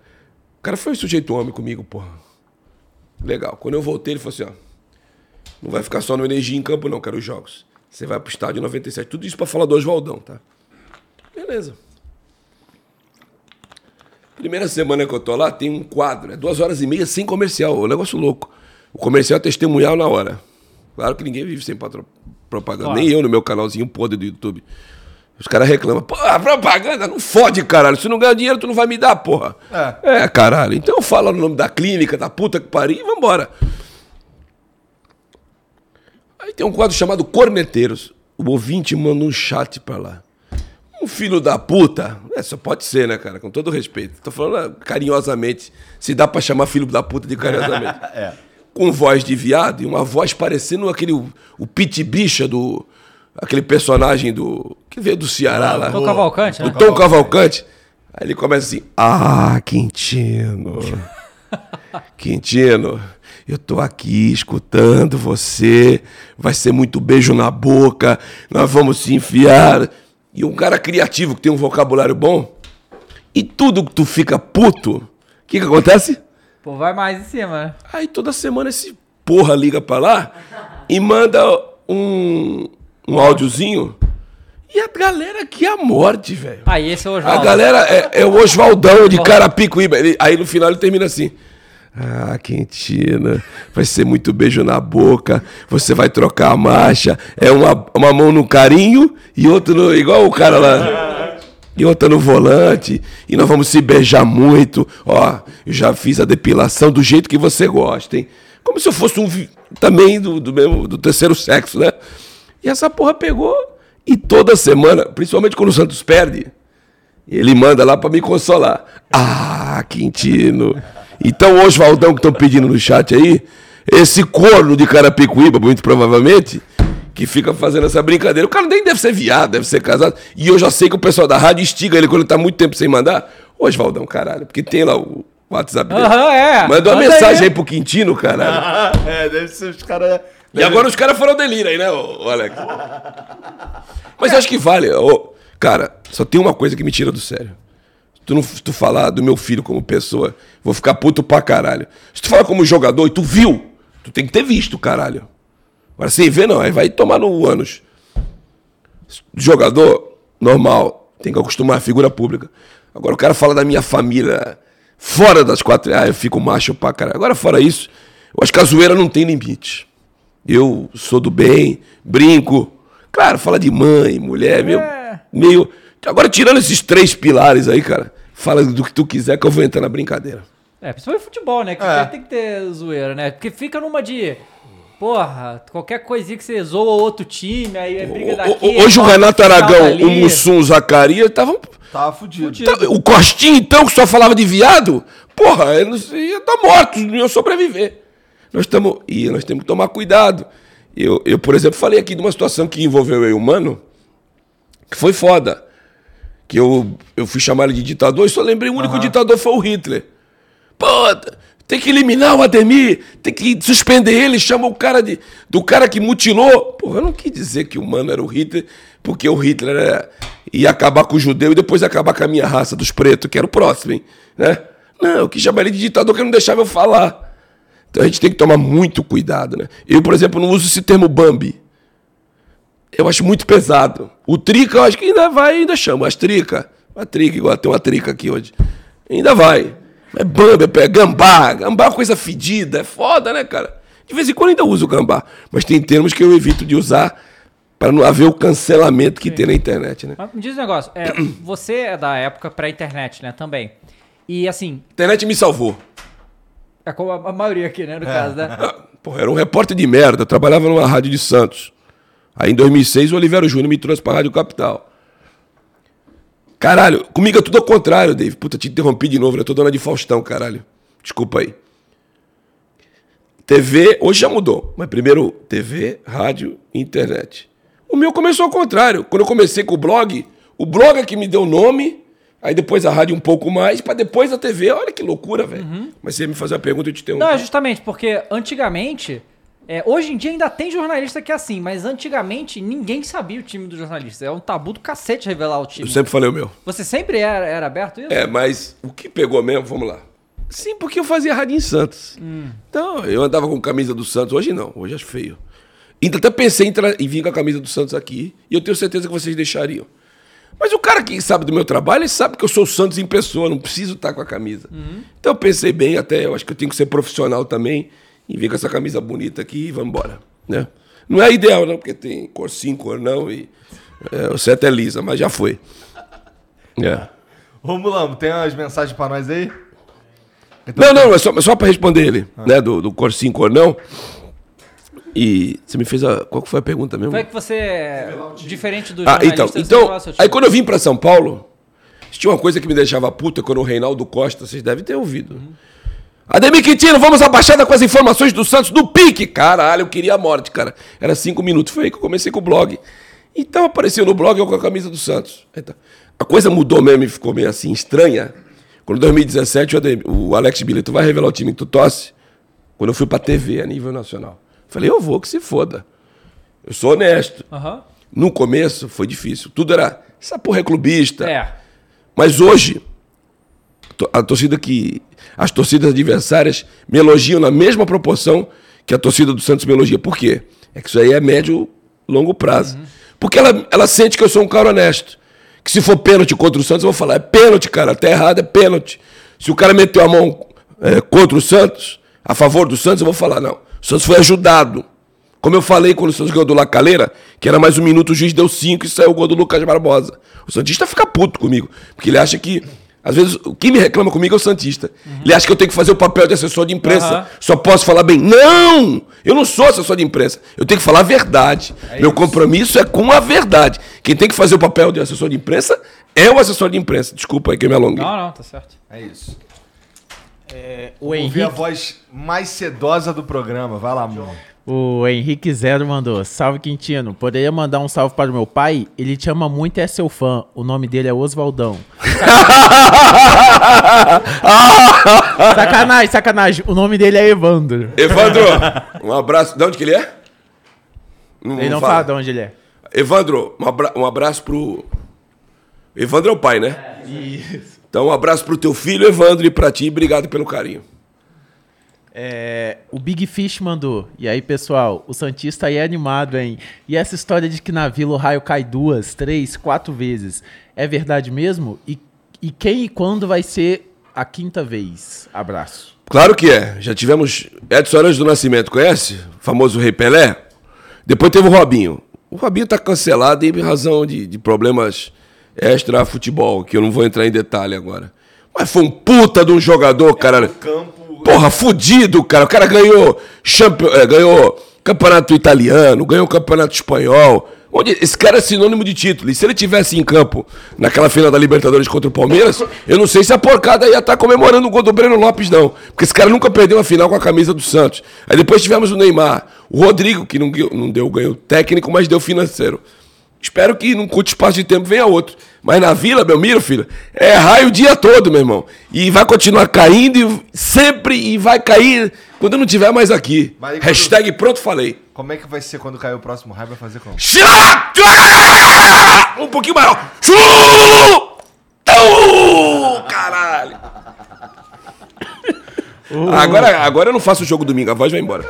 O cara foi um sujeito homem comigo, porra. Legal. Quando eu voltei, ele falou assim, ó. Não vai ficar só no Energia em Campo, não, quero os jogos. Você vai pro estádio 97. Tudo isso pra falar do Oswaldão, tá? Beleza. Primeira semana que eu tô lá, tem um quadro, é duas horas e meia sem comercial, um negócio louco. O comercial é testemunhal na hora. Claro que ninguém vive sem patro- propaganda, Claro. nem eu no meu canalzinho podre do YouTube. Os caras reclamam, pô, a propaganda não fode, caralho. Se não ganhar dinheiro, tu não vai me dar, porra. É. caralho. Então fala o nome da clínica, da puta que pariu e vambora. Aí tem um quadro chamado Corneteiros. O ouvinte manda um chat pra lá. Um filho da puta. É, só pode ser, né, cara? Com todo respeito. Tô falando ah, carinhosamente. Se dá pra chamar filho da puta de carinhosamente. É. Com voz de viado e uma voz parecendo aquele. O, o Pit Bicha do. Aquele personagem do. Que veio do Ceará lá. Tom Cavalcante, Do né? Tom Cavalcante. Aí ele começa assim. Ah, Quintino. Quintino, eu tô aqui escutando você. Vai ser muito beijo na boca. Nós vamos se enfiar. E um cara criativo que tem um vocabulário bom. E tudo que tu fica puto, o que que acontece? Pô, vai mais em cima? Aí toda semana esse porra liga pra lá e manda um, um áudiozinho. E a galera que é a morte, velho. Aí esse é o A Oswaldo. galera é, é o Oswaldão de Carapicuíba. Ele- aí no final ele termina assim. Ah, Quentina, vai ser muito beijo na boca, você vai trocar a marcha, é uma, uma mão no carinho e outra no. igual o cara lá. E outra no volante, e nós vamos se beijar muito. Ó, eu já fiz a depilação do jeito que você gosta, hein? Como se eu fosse um também do, do mesmo do terceiro sexo, né? E essa porra pegou e toda semana, principalmente quando o Santos perde, ele manda lá pra me consolar. Ah, Quintino. Então, o Oswaldão que estão pedindo no chat aí, esse corno de Carapicuíba, muito provavelmente, que fica fazendo essa brincadeira. O cara nem deve ser viado, deve ser casado. E eu já sei que o pessoal da rádio estiga ele quando ele tá muito tempo sem mandar. Ô, Oswaldão, caralho, porque tem lá o WhatsApp dele. Aham, é. Manda uma Manda mensagem aí. aí pro Quintino, caralho. é, deve ser os caras. E agora os caras foram delírio aí, né, ô, ô Alex? Mas eu acho que vale. ô, cara, só tem uma coisa que me tira do sério. Se tu, não, se tu falar do meu filho como pessoa, vou ficar puto pra caralho. Se tu falar como jogador e tu viu, tu tem que ter visto, caralho. Agora, sem ver, não, aí vai tomar no ânus. Jogador, normal, tem que acostumar a figura pública. Agora o cara fala da minha família fora das quatro. Ah, eu fico macho pra caralho. Agora, fora isso, eu acho que a zoeira não tem limite. Eu sou do bem, brinco. Claro, fala de mãe, mulher, meio. meio... Agora, tirando esses três pilares aí, cara, fala do que tu quiser que eu vou entrar na brincadeira. É, principalmente futebol, né? Que É. tem que ter zoeira, né? Porque fica numa de. Porra, qualquer coisinha que você zoa outro time, aí é briga daqui. o- Hoje o é Renato Aragão, o Mussum, o Zacarias estavam. Tava fudido. Fudido. O Costinha, então, que só falava de viado, porra, eles iam estar mortos, não iam sobreviver. Nós estamos. E nós temos que tomar cuidado. Eu, eu, por exemplo, falei aqui de uma situação que envolveu eu e o Mano, que foi foda. Que eu, eu fui chamar ele de ditador e só lembrei o único ditador foi o Hitler. Pô, tem que eliminar o Ademir, tem que suspender ele, chama o cara de, do cara que mutilou. Porra, eu não quis dizer que o mano era o Hitler, porque o Hitler era- ia acabar com o judeu e depois acabar com a minha raça dos pretos, que era o próximo, hein? Né? Não, eu quis chamar ele de ditador que não deixava eu falar. Então a gente tem que tomar muito cuidado, né? Eu, por exemplo, não uso esse termo Bambi. Eu acho muito pesado. O trica, eu acho que ainda vai, ainda chama. As trica. Uma trica, igual tem uma trica aqui hoje. Ainda vai. É bamba, é gambá. Gambá é uma coisa fedida. É foda, né, cara? De vez em quando ainda uso gambá. Mas tem termos que eu evito de usar para não haver o cancelamento que tem na internet, né? Mas me diz um negócio, é, você é da época pré-internet, né, também. E assim, A internet me salvou. é como a, a maioria aqui, né, no caso, né? Pô, era um repórter de merda. Eu trabalhava numa rádio de Santos. Aí em 2006 o Oliveira Júnior me trouxe pra Rádio Capital. Caralho, comigo é tudo ao contrário, Dave. Puta, te interrompi de novo, né? Eu tô dona de Faustão, caralho. Desculpa aí. TV, hoje já mudou. Mas primeiro, TV, rádio, internet. O meu começou ao contrário. Quando eu comecei com o blog, o blog é que me deu nome, aí depois a rádio um pouco mais, pra depois a TV. Olha que loucura, velho. Mas você ia me fazer uma pergunta, eu te interrompi. Não, é justamente porque antigamente. É, hoje em dia ainda tem jornalista que é assim, mas antigamente ninguém sabia o time do jornalista. É um tabu do cacete revelar o time. Eu sempre falei o meu. Você sempre era, era aberto isso? É, mas o que pegou mesmo, vamos lá. Sim, porque eu fazia rádio em Santos. Então, eu andava com camisa do Santos. Hoje não, hoje acho feio. Ainda até pensei em, em vir com a camisa do Santos aqui. E eu tenho certeza que vocês deixariam. Mas o cara que sabe do meu trabalho, ele sabe que eu sou o Santos em pessoa, não preciso estar com a camisa. Então eu pensei bem, até eu acho que eu tenho que ser profissional também, e vir com essa camisa bonita aqui e vamos embora. Né? Não é ideal, não, porque tem cor sim, cor não, e é, o certo é lisa, mas já foi. É. Ô, Mulambo, tem umas mensagens pra nós aí? Não, não, é só, é só pra responder ele, né? Do, do cor sim, cor não. E você me fez a. Qual que foi a pergunta mesmo? Foi que você, diferente do Ah, então, então aí quando eu vim pra São Paulo, tinha uma coisa que me deixava puta quando o Reinaldo Costa, vocês devem ter ouvido. Ademir Quintino, vamos à Baixada com as informações do Santos do pique. Caralho, eu queria a morte, cara. Era cinco minutos. Foi aí que eu comecei com o blog. Então apareceu no blog eu com a camisa do Santos. Então, a coisa mudou mesmo e ficou meio assim estranha. Quando em 2017 o, Ademir, o Alex Bilito vai revelar o time que tu tosse. Quando eu fui pra TV a nível nacional. Falei, eu vou que se foda. Eu sou honesto. Aham. No começo foi difícil. Tudo era. Essa porra é clubista. É. Mas hoje, a torcida que. As torcidas adversárias me elogiam na mesma proporção que a torcida do Santos me elogia. Por quê? É que isso aí é médio, longo prazo. Porque ela, ela sente que eu sou um cara honesto. Que se for pênalti contra o Santos, eu vou falar: é pênalti, cara, tá errado, é pênalti. Se o cara meteu a mão é, contra o Santos, a favor do Santos, eu vou falar, não. O Santos foi ajudado. Como eu falei quando o Santos ganhou do Lacaleira, que era mais um minuto, o juiz deu cinco e saiu o gol do Lucas Barbosa. O Santista fica puto comigo, porque ele acha que. Às vezes, quem me reclama comigo é o Santista. Ele acha que eu tenho que fazer o papel de assessor de imprensa. Aham. Só posso falar bem. Não! Eu não sou assessor de imprensa. Eu tenho que falar a verdade. Meu compromisso é com a verdade. Quem tem que fazer o papel de assessor de imprensa é o assessor de imprensa. Desculpa aí que eu me alonguei. Não, não, tá certo. É isso. O Ouvir a Henrique, voz mais sedosa do programa. Vai lá, amor. O Henrique Zero mandou. Salve, Quintino. Poderia mandar um salve para o meu pai? Ele te ama muito e é seu fã. O nome dele é Oswaldão. sacanagem, sacanagem. O nome dele é Evandro. Evandro, um abraço. De onde que ele é? Não, Ele não fala de onde ele é. Evandro, um, abra- um abraço pro. Evandro é o pai, né? Então, um abraço pro teu filho, Evandro, e pra ti. Obrigado pelo carinho. É, o Big Fish mandou. E aí, pessoal, o Santista aí é animado, hein? E essa história de que na vila o raio cai duas, três, quatro vezes, é verdade mesmo? E, e quem e quando vai ser a quinta vez? Abraço. Claro que é. Já tivemos Edson Arantes do Nascimento, conhece? O famoso Rei Pelé. Depois teve o Robinho. O Robinho tá cancelado em razão de, de problemas extra-futebol, que eu não vou entrar em detalhe agora. Mas foi um puta de um jogador, cara. Porra, fudido, cara. O cara ganhou, eh, ganhou campeonato italiano, ganhou campeonato espanhol. Onde esse cara é sinônimo de título. E se ele tivesse em campo naquela final da Libertadores contra o Palmeiras, eu não sei se a porcada ia estar comemorando o gol do Breno Lopes, não. Porque esse cara nunca perdeu uma final com a camisa do Santos. Aí depois tivemos o Neymar, o Rodrigo, que não, não deu ganho técnico, mas deu financeiro. Espero que num curto espaço de tempo venha outro. Mas na vila, Belmiro, filho, é raio o dia todo, meu irmão. E vai continuar caindo e sempre e vai cair quando eu não tiver mais aqui. Quando- Hashtag pronto falei. Como é que vai ser quando cair o próximo raio? Vai fazer como? Um pouquinho maior. Uh, Caralho. Agora, agora eu não faço o jogo domingo, a voz vai embora.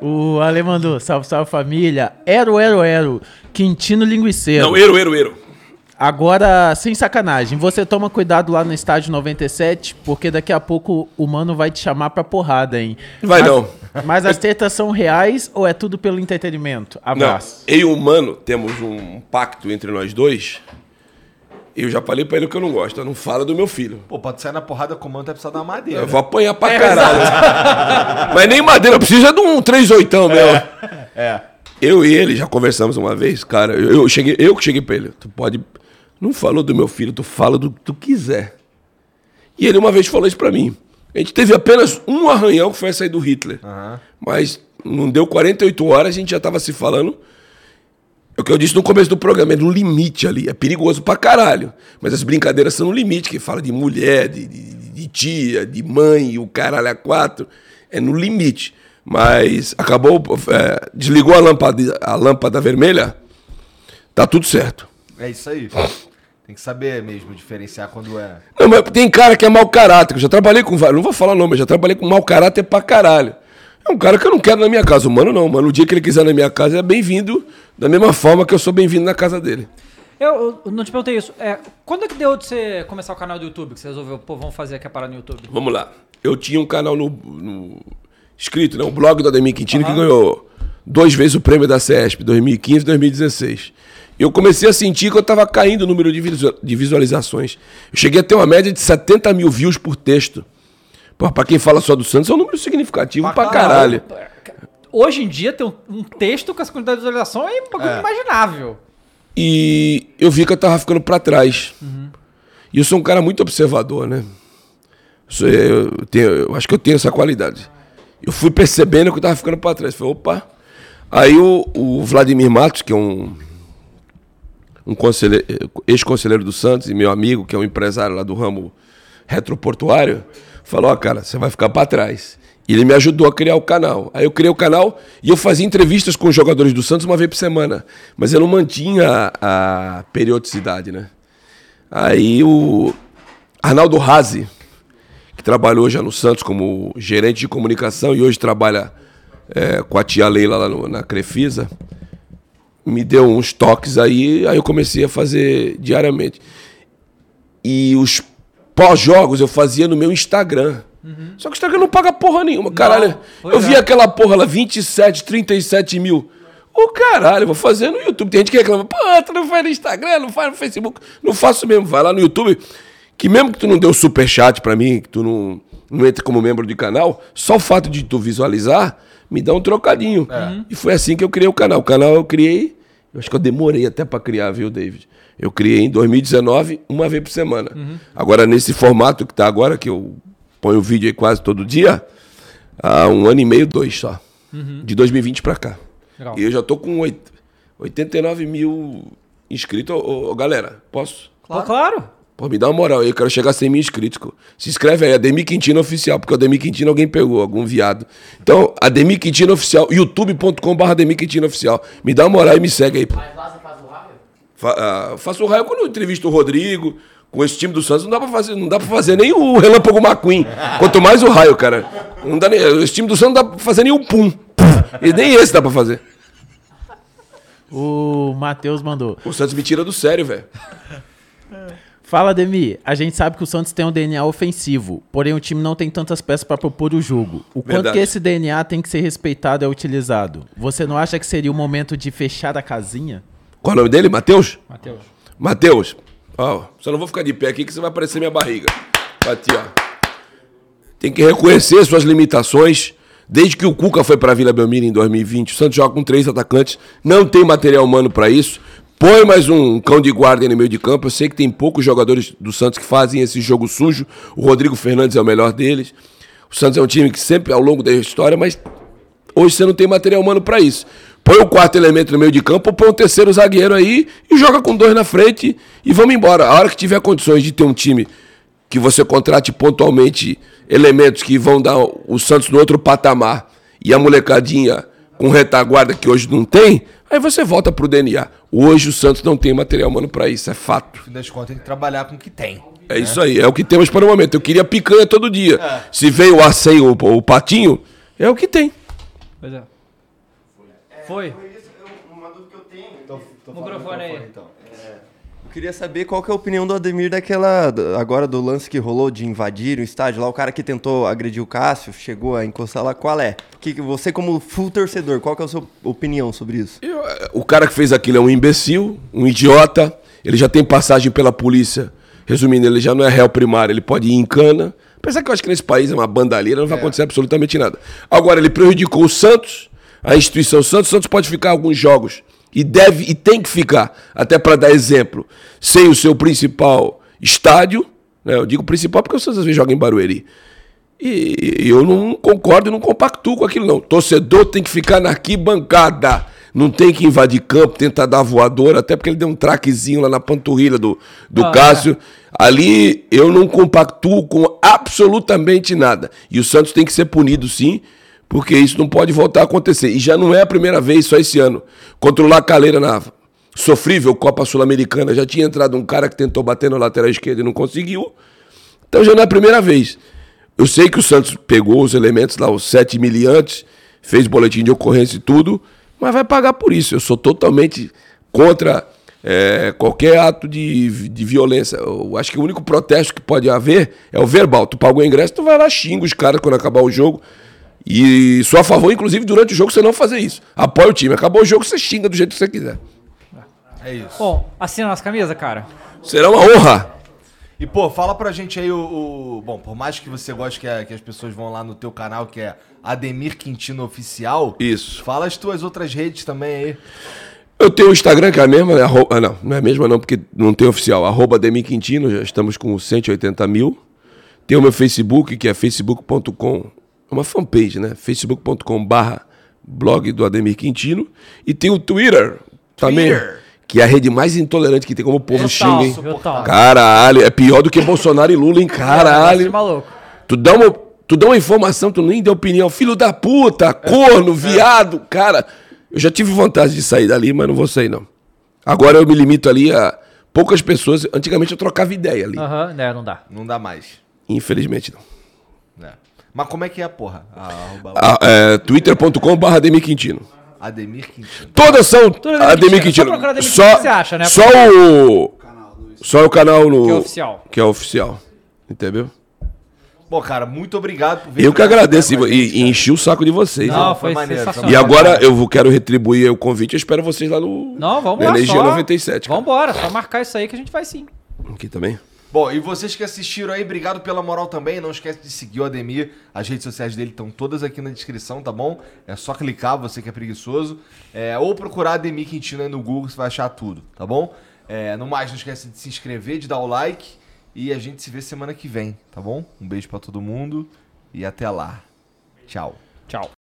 O Ale mandou. Salve, salve família. Ero, ero, ero. Quintino Linguiceiro. Não, ero, ero, ero. Agora, sem sacanagem, você toma cuidado lá no estádio 97, porque daqui a pouco o mano vai te chamar pra porrada, hein? Vai Mas- não. Mas as tretas são reais ou é tudo pelo entretenimento? Não, Abraço. eu e o Mano temos um pacto entre nós dois. Eu já falei pra ele que eu não gosto. Não fala do meu filho. Pô, pode sair na porrada com o mano, até precisar dar madeira. Eu vou apanhar pra caralho. Mas nem madeira, precisa de um 38 mesmo. É. Eu e ele já conversamos uma vez, cara. Eu, eu cheguei, eu que cheguei pra ele. Tu pode. Não falou do meu filho, tu fala do que tu quiser. E ele uma vez falou isso pra mim. A gente teve apenas um arranhão que foi a sair do Hitler. Mas não deu 48 horas, a gente já tava se falando. É o que eu disse no começo do programa, é no limite ali. É perigoso pra caralho. Mas as brincadeiras são no limite, que fala de mulher, de, de- de tia, de mãe, o caralho a quatro. É no limite. Mas acabou, é, desligou a lâmpada, a lâmpada vermelha, tá tudo certo. É isso aí. Tem que saber mesmo diferenciar quando é. Não, mas tem cara que é mau caráter. Eu já trabalhei com vários. Não vou falar nome, mas já trabalhei com mau caráter pra caralho. É um cara que eu não quero na minha casa. O mano não, mano. O dia que ele quiser na minha casa é bem-vindo. Da mesma forma que eu sou bem-vindo na casa dele. Eu, eu não te perguntei isso. É, quando é que deu de você começar o canal do YouTube? Que você resolveu, pô, vamos fazer aqui a parada no YouTube? Vamos lá. Eu tinha um canal no, no- escrito, né? O blog do Ademir Quintino, que ganhou duas vezes o prêmio da CESP, 2015 e 2016. Eu comecei a sentir que eu estava caindo o número de, visu- de visualizações. Eu cheguei a ter uma média de 70 mil views por texto. Pô, pra quem fala só do Santos, é um número significativo pra, caralho. Hoje em dia, ter um, um texto com essa quantidade de visualização é um bagulho imaginável. E eu vi que eu tava ficando pra trás. E eu sou um cara muito observador, né? Sou- Eu, tenho, eu acho que eu tenho essa qualidade. Eu fui percebendo que eu tava ficando pra trás. Falei, opa. Aí o, o Vladimir Matos, que é um, um conselhe- ex-conselheiro do Santos e meu amigo, que é um empresário lá do ramo retroportuário, falou, ó, cara, você vai ficar pra trás. E ele me ajudou a criar o canal. Aí eu criei o canal e eu fazia entrevistas com os jogadores do Santos uma vez por semana. Mas eu não mantinha a, a periodicidade, né? Aí o Arnaldo Razi, que trabalhou já no Santos como gerente de comunicação e hoje trabalha é, com a tia Leila lá no- na Crefisa, me deu uns toques aí, aí eu comecei a fazer diariamente. E os pós-jogos eu fazia no meu Instagram. Só que o Instagram não paga porra nenhuma, caralho. pois Eu vi é. aquela porra lá, 27, 37 mil. Ô caralho, vou fazer no YouTube. Tem gente que reclama, pô, tu não faz no Instagram, não faz no Facebook. Não faço mesmo, vai lá no YouTube. Que mesmo que tu não dê o superchat pra mim, que tu não, não entre como membro de canal, só o fato de tu visualizar me dá um trocadinho. E foi assim que eu criei o canal. O canal eu criei, eu acho que eu demorei até pra criar, viu, David? Eu criei em 2019, uma vez por semana. Agora, nesse formato que tá agora, que eu ponho o vídeo aí quase todo dia, há um ano e meio, dois só. De 2020 pra cá. Legal. E eu já tô com oit- 89 mil inscritos. Ô, ô, ô, galera, posso? Claro. claro. Pô, me dá uma moral aí, eu quero chegar a 100 mil inscritos. co. Se inscreve aí, Ademir Quintino Oficial, porque o Ademir Quintino alguém pegou, algum viado. Então, Ademir Quintino Oficial, youtube.com.br Ademir Quintino Oficial. Me dá uma moral e me segue aí. Mas lá você faz o raio? Fa ah, faço o raio quando eu entrevisto o Rodrigo. Com esse time do Santos não dá pra fazer, não dá pra fazer nem o Relâmpago McQueen. Quanto mais o raio, cara. Não dá nem, esse time do Santos não dá pra fazer nem o pum. E nem esse dá pra fazer. O Matheus mandou. O Santos me tira do sério, velho. Fala, Demi. A gente sabe que o Santos tem um DNA ofensivo, porém o time não tem tantas peças para propor o jogo. O quanto Verdade. que esse DNA tem que ser respeitado e utilizado? Você não acha que seria o momento de fechar a casinha? Qual é o nome dele? Matheus? Matheus. Matheus, ó, só não vou ficar de pé aqui que você vai aparecer minha barriga. Bati, ó. Tem que reconhecer suas limitações. Desde que o Cuca foi pra Vila Belmiro em 2020, o Santos joga com três atacantes, não tem material humano pra isso. Põe mais um cão de guarda no meio de campo. Eu sei que tem poucos jogadores do Santos que fazem esse jogo sujo. O Rodrigo Fernandes é o melhor deles. O Santos é um time que sempre, ao longo da história, mas Hoje você não tem material humano pra isso. Põe o quarto elemento no meio de campo, põe o terceiro zagueiro aí e joga com dois na frente e vamos embora. A hora que tiver condições de ter um time que você contrate pontualmente elementos que vão dar o Santos no outro patamar e a molecadinha com retaguarda que hoje não tem, aí você volta pro DNA. Hoje o Santos não tem material humano pra isso, é fato. No fim das contas, tem que trabalhar com o que tem. É isso aí, é o que temos para o momento. Eu queria picanha todo dia. Se veio o Arcei ou o Patinho, é o que tem. Pois é. Foi. Uma dúvida que eu tenho. O microfone aí. Eu queria saber qual que é a opinião do Ademir daquela. Agora do lance que rolou de invadir o estádio lá, o cara que tentou agredir o Cássio, chegou a encostar lá. Qual é? Que, você, como full torcedor, qual que é a sua opinião sobre isso? O cara que fez aquilo é um imbecil, um idiota. Ele já tem passagem pela polícia. Resumindo, ele já não é réu primário, ele pode ir em cana. Apesar que eu acho que nesse país é uma bandalheira, não vai acontecer absolutamente nada. Agora, ele prejudicou o Santos, a instituição Santos. Santos pode ficar alguns jogos. E deve e tem que ficar. Até para dar exemplo. Sem o seu principal estádio. Né? Eu digo principal porque o Santos às vezes joga em Barueri. E eu não concordo e não compactuo com aquilo, não. Torcedor tem que ficar na arquibancada. Não tem que invadir campo, tentar dar voadora, até porque ele deu um traquezinho lá na panturrilha do, do Ah, Cássio. Ali eu não compactuo com absolutamente nada. E o Santos tem que ser punido, sim, porque isso não pode voltar a acontecer. E já não é a primeira vez, só esse ano. Contra o Lacaleira na sofrível Copa Sul-Americana, já tinha entrado um cara que tentou bater na lateral esquerda e não conseguiu. Então já não é a primeira vez. Eu sei que o Santos pegou os elementos lá, os sete miliantes, fez boletim de ocorrência e tudo, mas vai pagar por isso. Eu sou totalmente contra é, qualquer ato de, de violência. Eu acho que o único protesto que pode haver é o verbal. Tu pagou o ingresso, tu vai lá, xinga os caras quando acabar o jogo. E sou a favor, inclusive, durante o jogo, você não fazer isso. Apoia o time. Acabou o jogo, você xinga do jeito que você quiser. É isso. Bom, assina nossa camisa, cara. Será uma honra. E, pô, fala pra gente aí o. o- bom, por mais que você goste que, a- que as pessoas vão lá no teu canal, que é Ademir Quintino Oficial. Isso. Fala as tuas outras redes também aí. Eu tenho o Instagram, que é a mesma, né? Arro- Ah, não, não é a mesma não, porque não tem oficial. Arroba Demi Quintino, já estamos com 180 mil. Tem o meu Facebook, que é facebook.com, uma fanpage, né? facebook.com barra blog do Ademir Quintino. E tem o Twitter, também, Twitter. que é a rede mais intolerante que tem, como o povo xinga, hein? Caralho, é pior do que Bolsonaro e Lula, hein? Caralho. maluco. Tu dá uma, tu dá uma informação, tu nem deu opinião. Filho da puta, corno, viado, cara. Eu já tive vontade de sair dali, mas não vou sair, não. Agora eu me limito ali a poucas pessoas. Antigamente eu trocava ideia ali. Aham, né, não dá. Não dá mais. Infelizmente não. né? Mas como é que é, porra? A, arroba- Ah, é, twitter.com.br Ademir Quintino. Ademir Quintino. Todas são Ademir Ademir Quintino. Quintino. Ademir Só, Quintino que você acha, né? só o. Só o canal no. Que é oficial. Que é oficial. Entendeu? Pô, cara, muito obrigado por vir. Eu que agradeço e, gente, e enchi o saco de vocês. Não, né? foi maneiro, sensacional. E agora eu vou, quero retribuir o convite. Eu espero vocês lá no Não, vamos lá. Energia só, 97. cara. Vambora, só marcar isso aí que a gente vai sim. Aqui também. Bom, e vocês que assistiram aí, obrigado pela moral também. Não esquece de seguir o Ademir. As redes sociais dele estão todas aqui na descrição, tá bom? É só clicar, você que é preguiçoso. É, ou procurar Ademir Quintino aí no Google, você vai achar tudo, tá bom? É, no mais, não esquece de se inscrever, de dar o like. E a gente se vê semana que vem, tá bom? Um beijo pra todo mundo e até lá. Tchau. Tchau.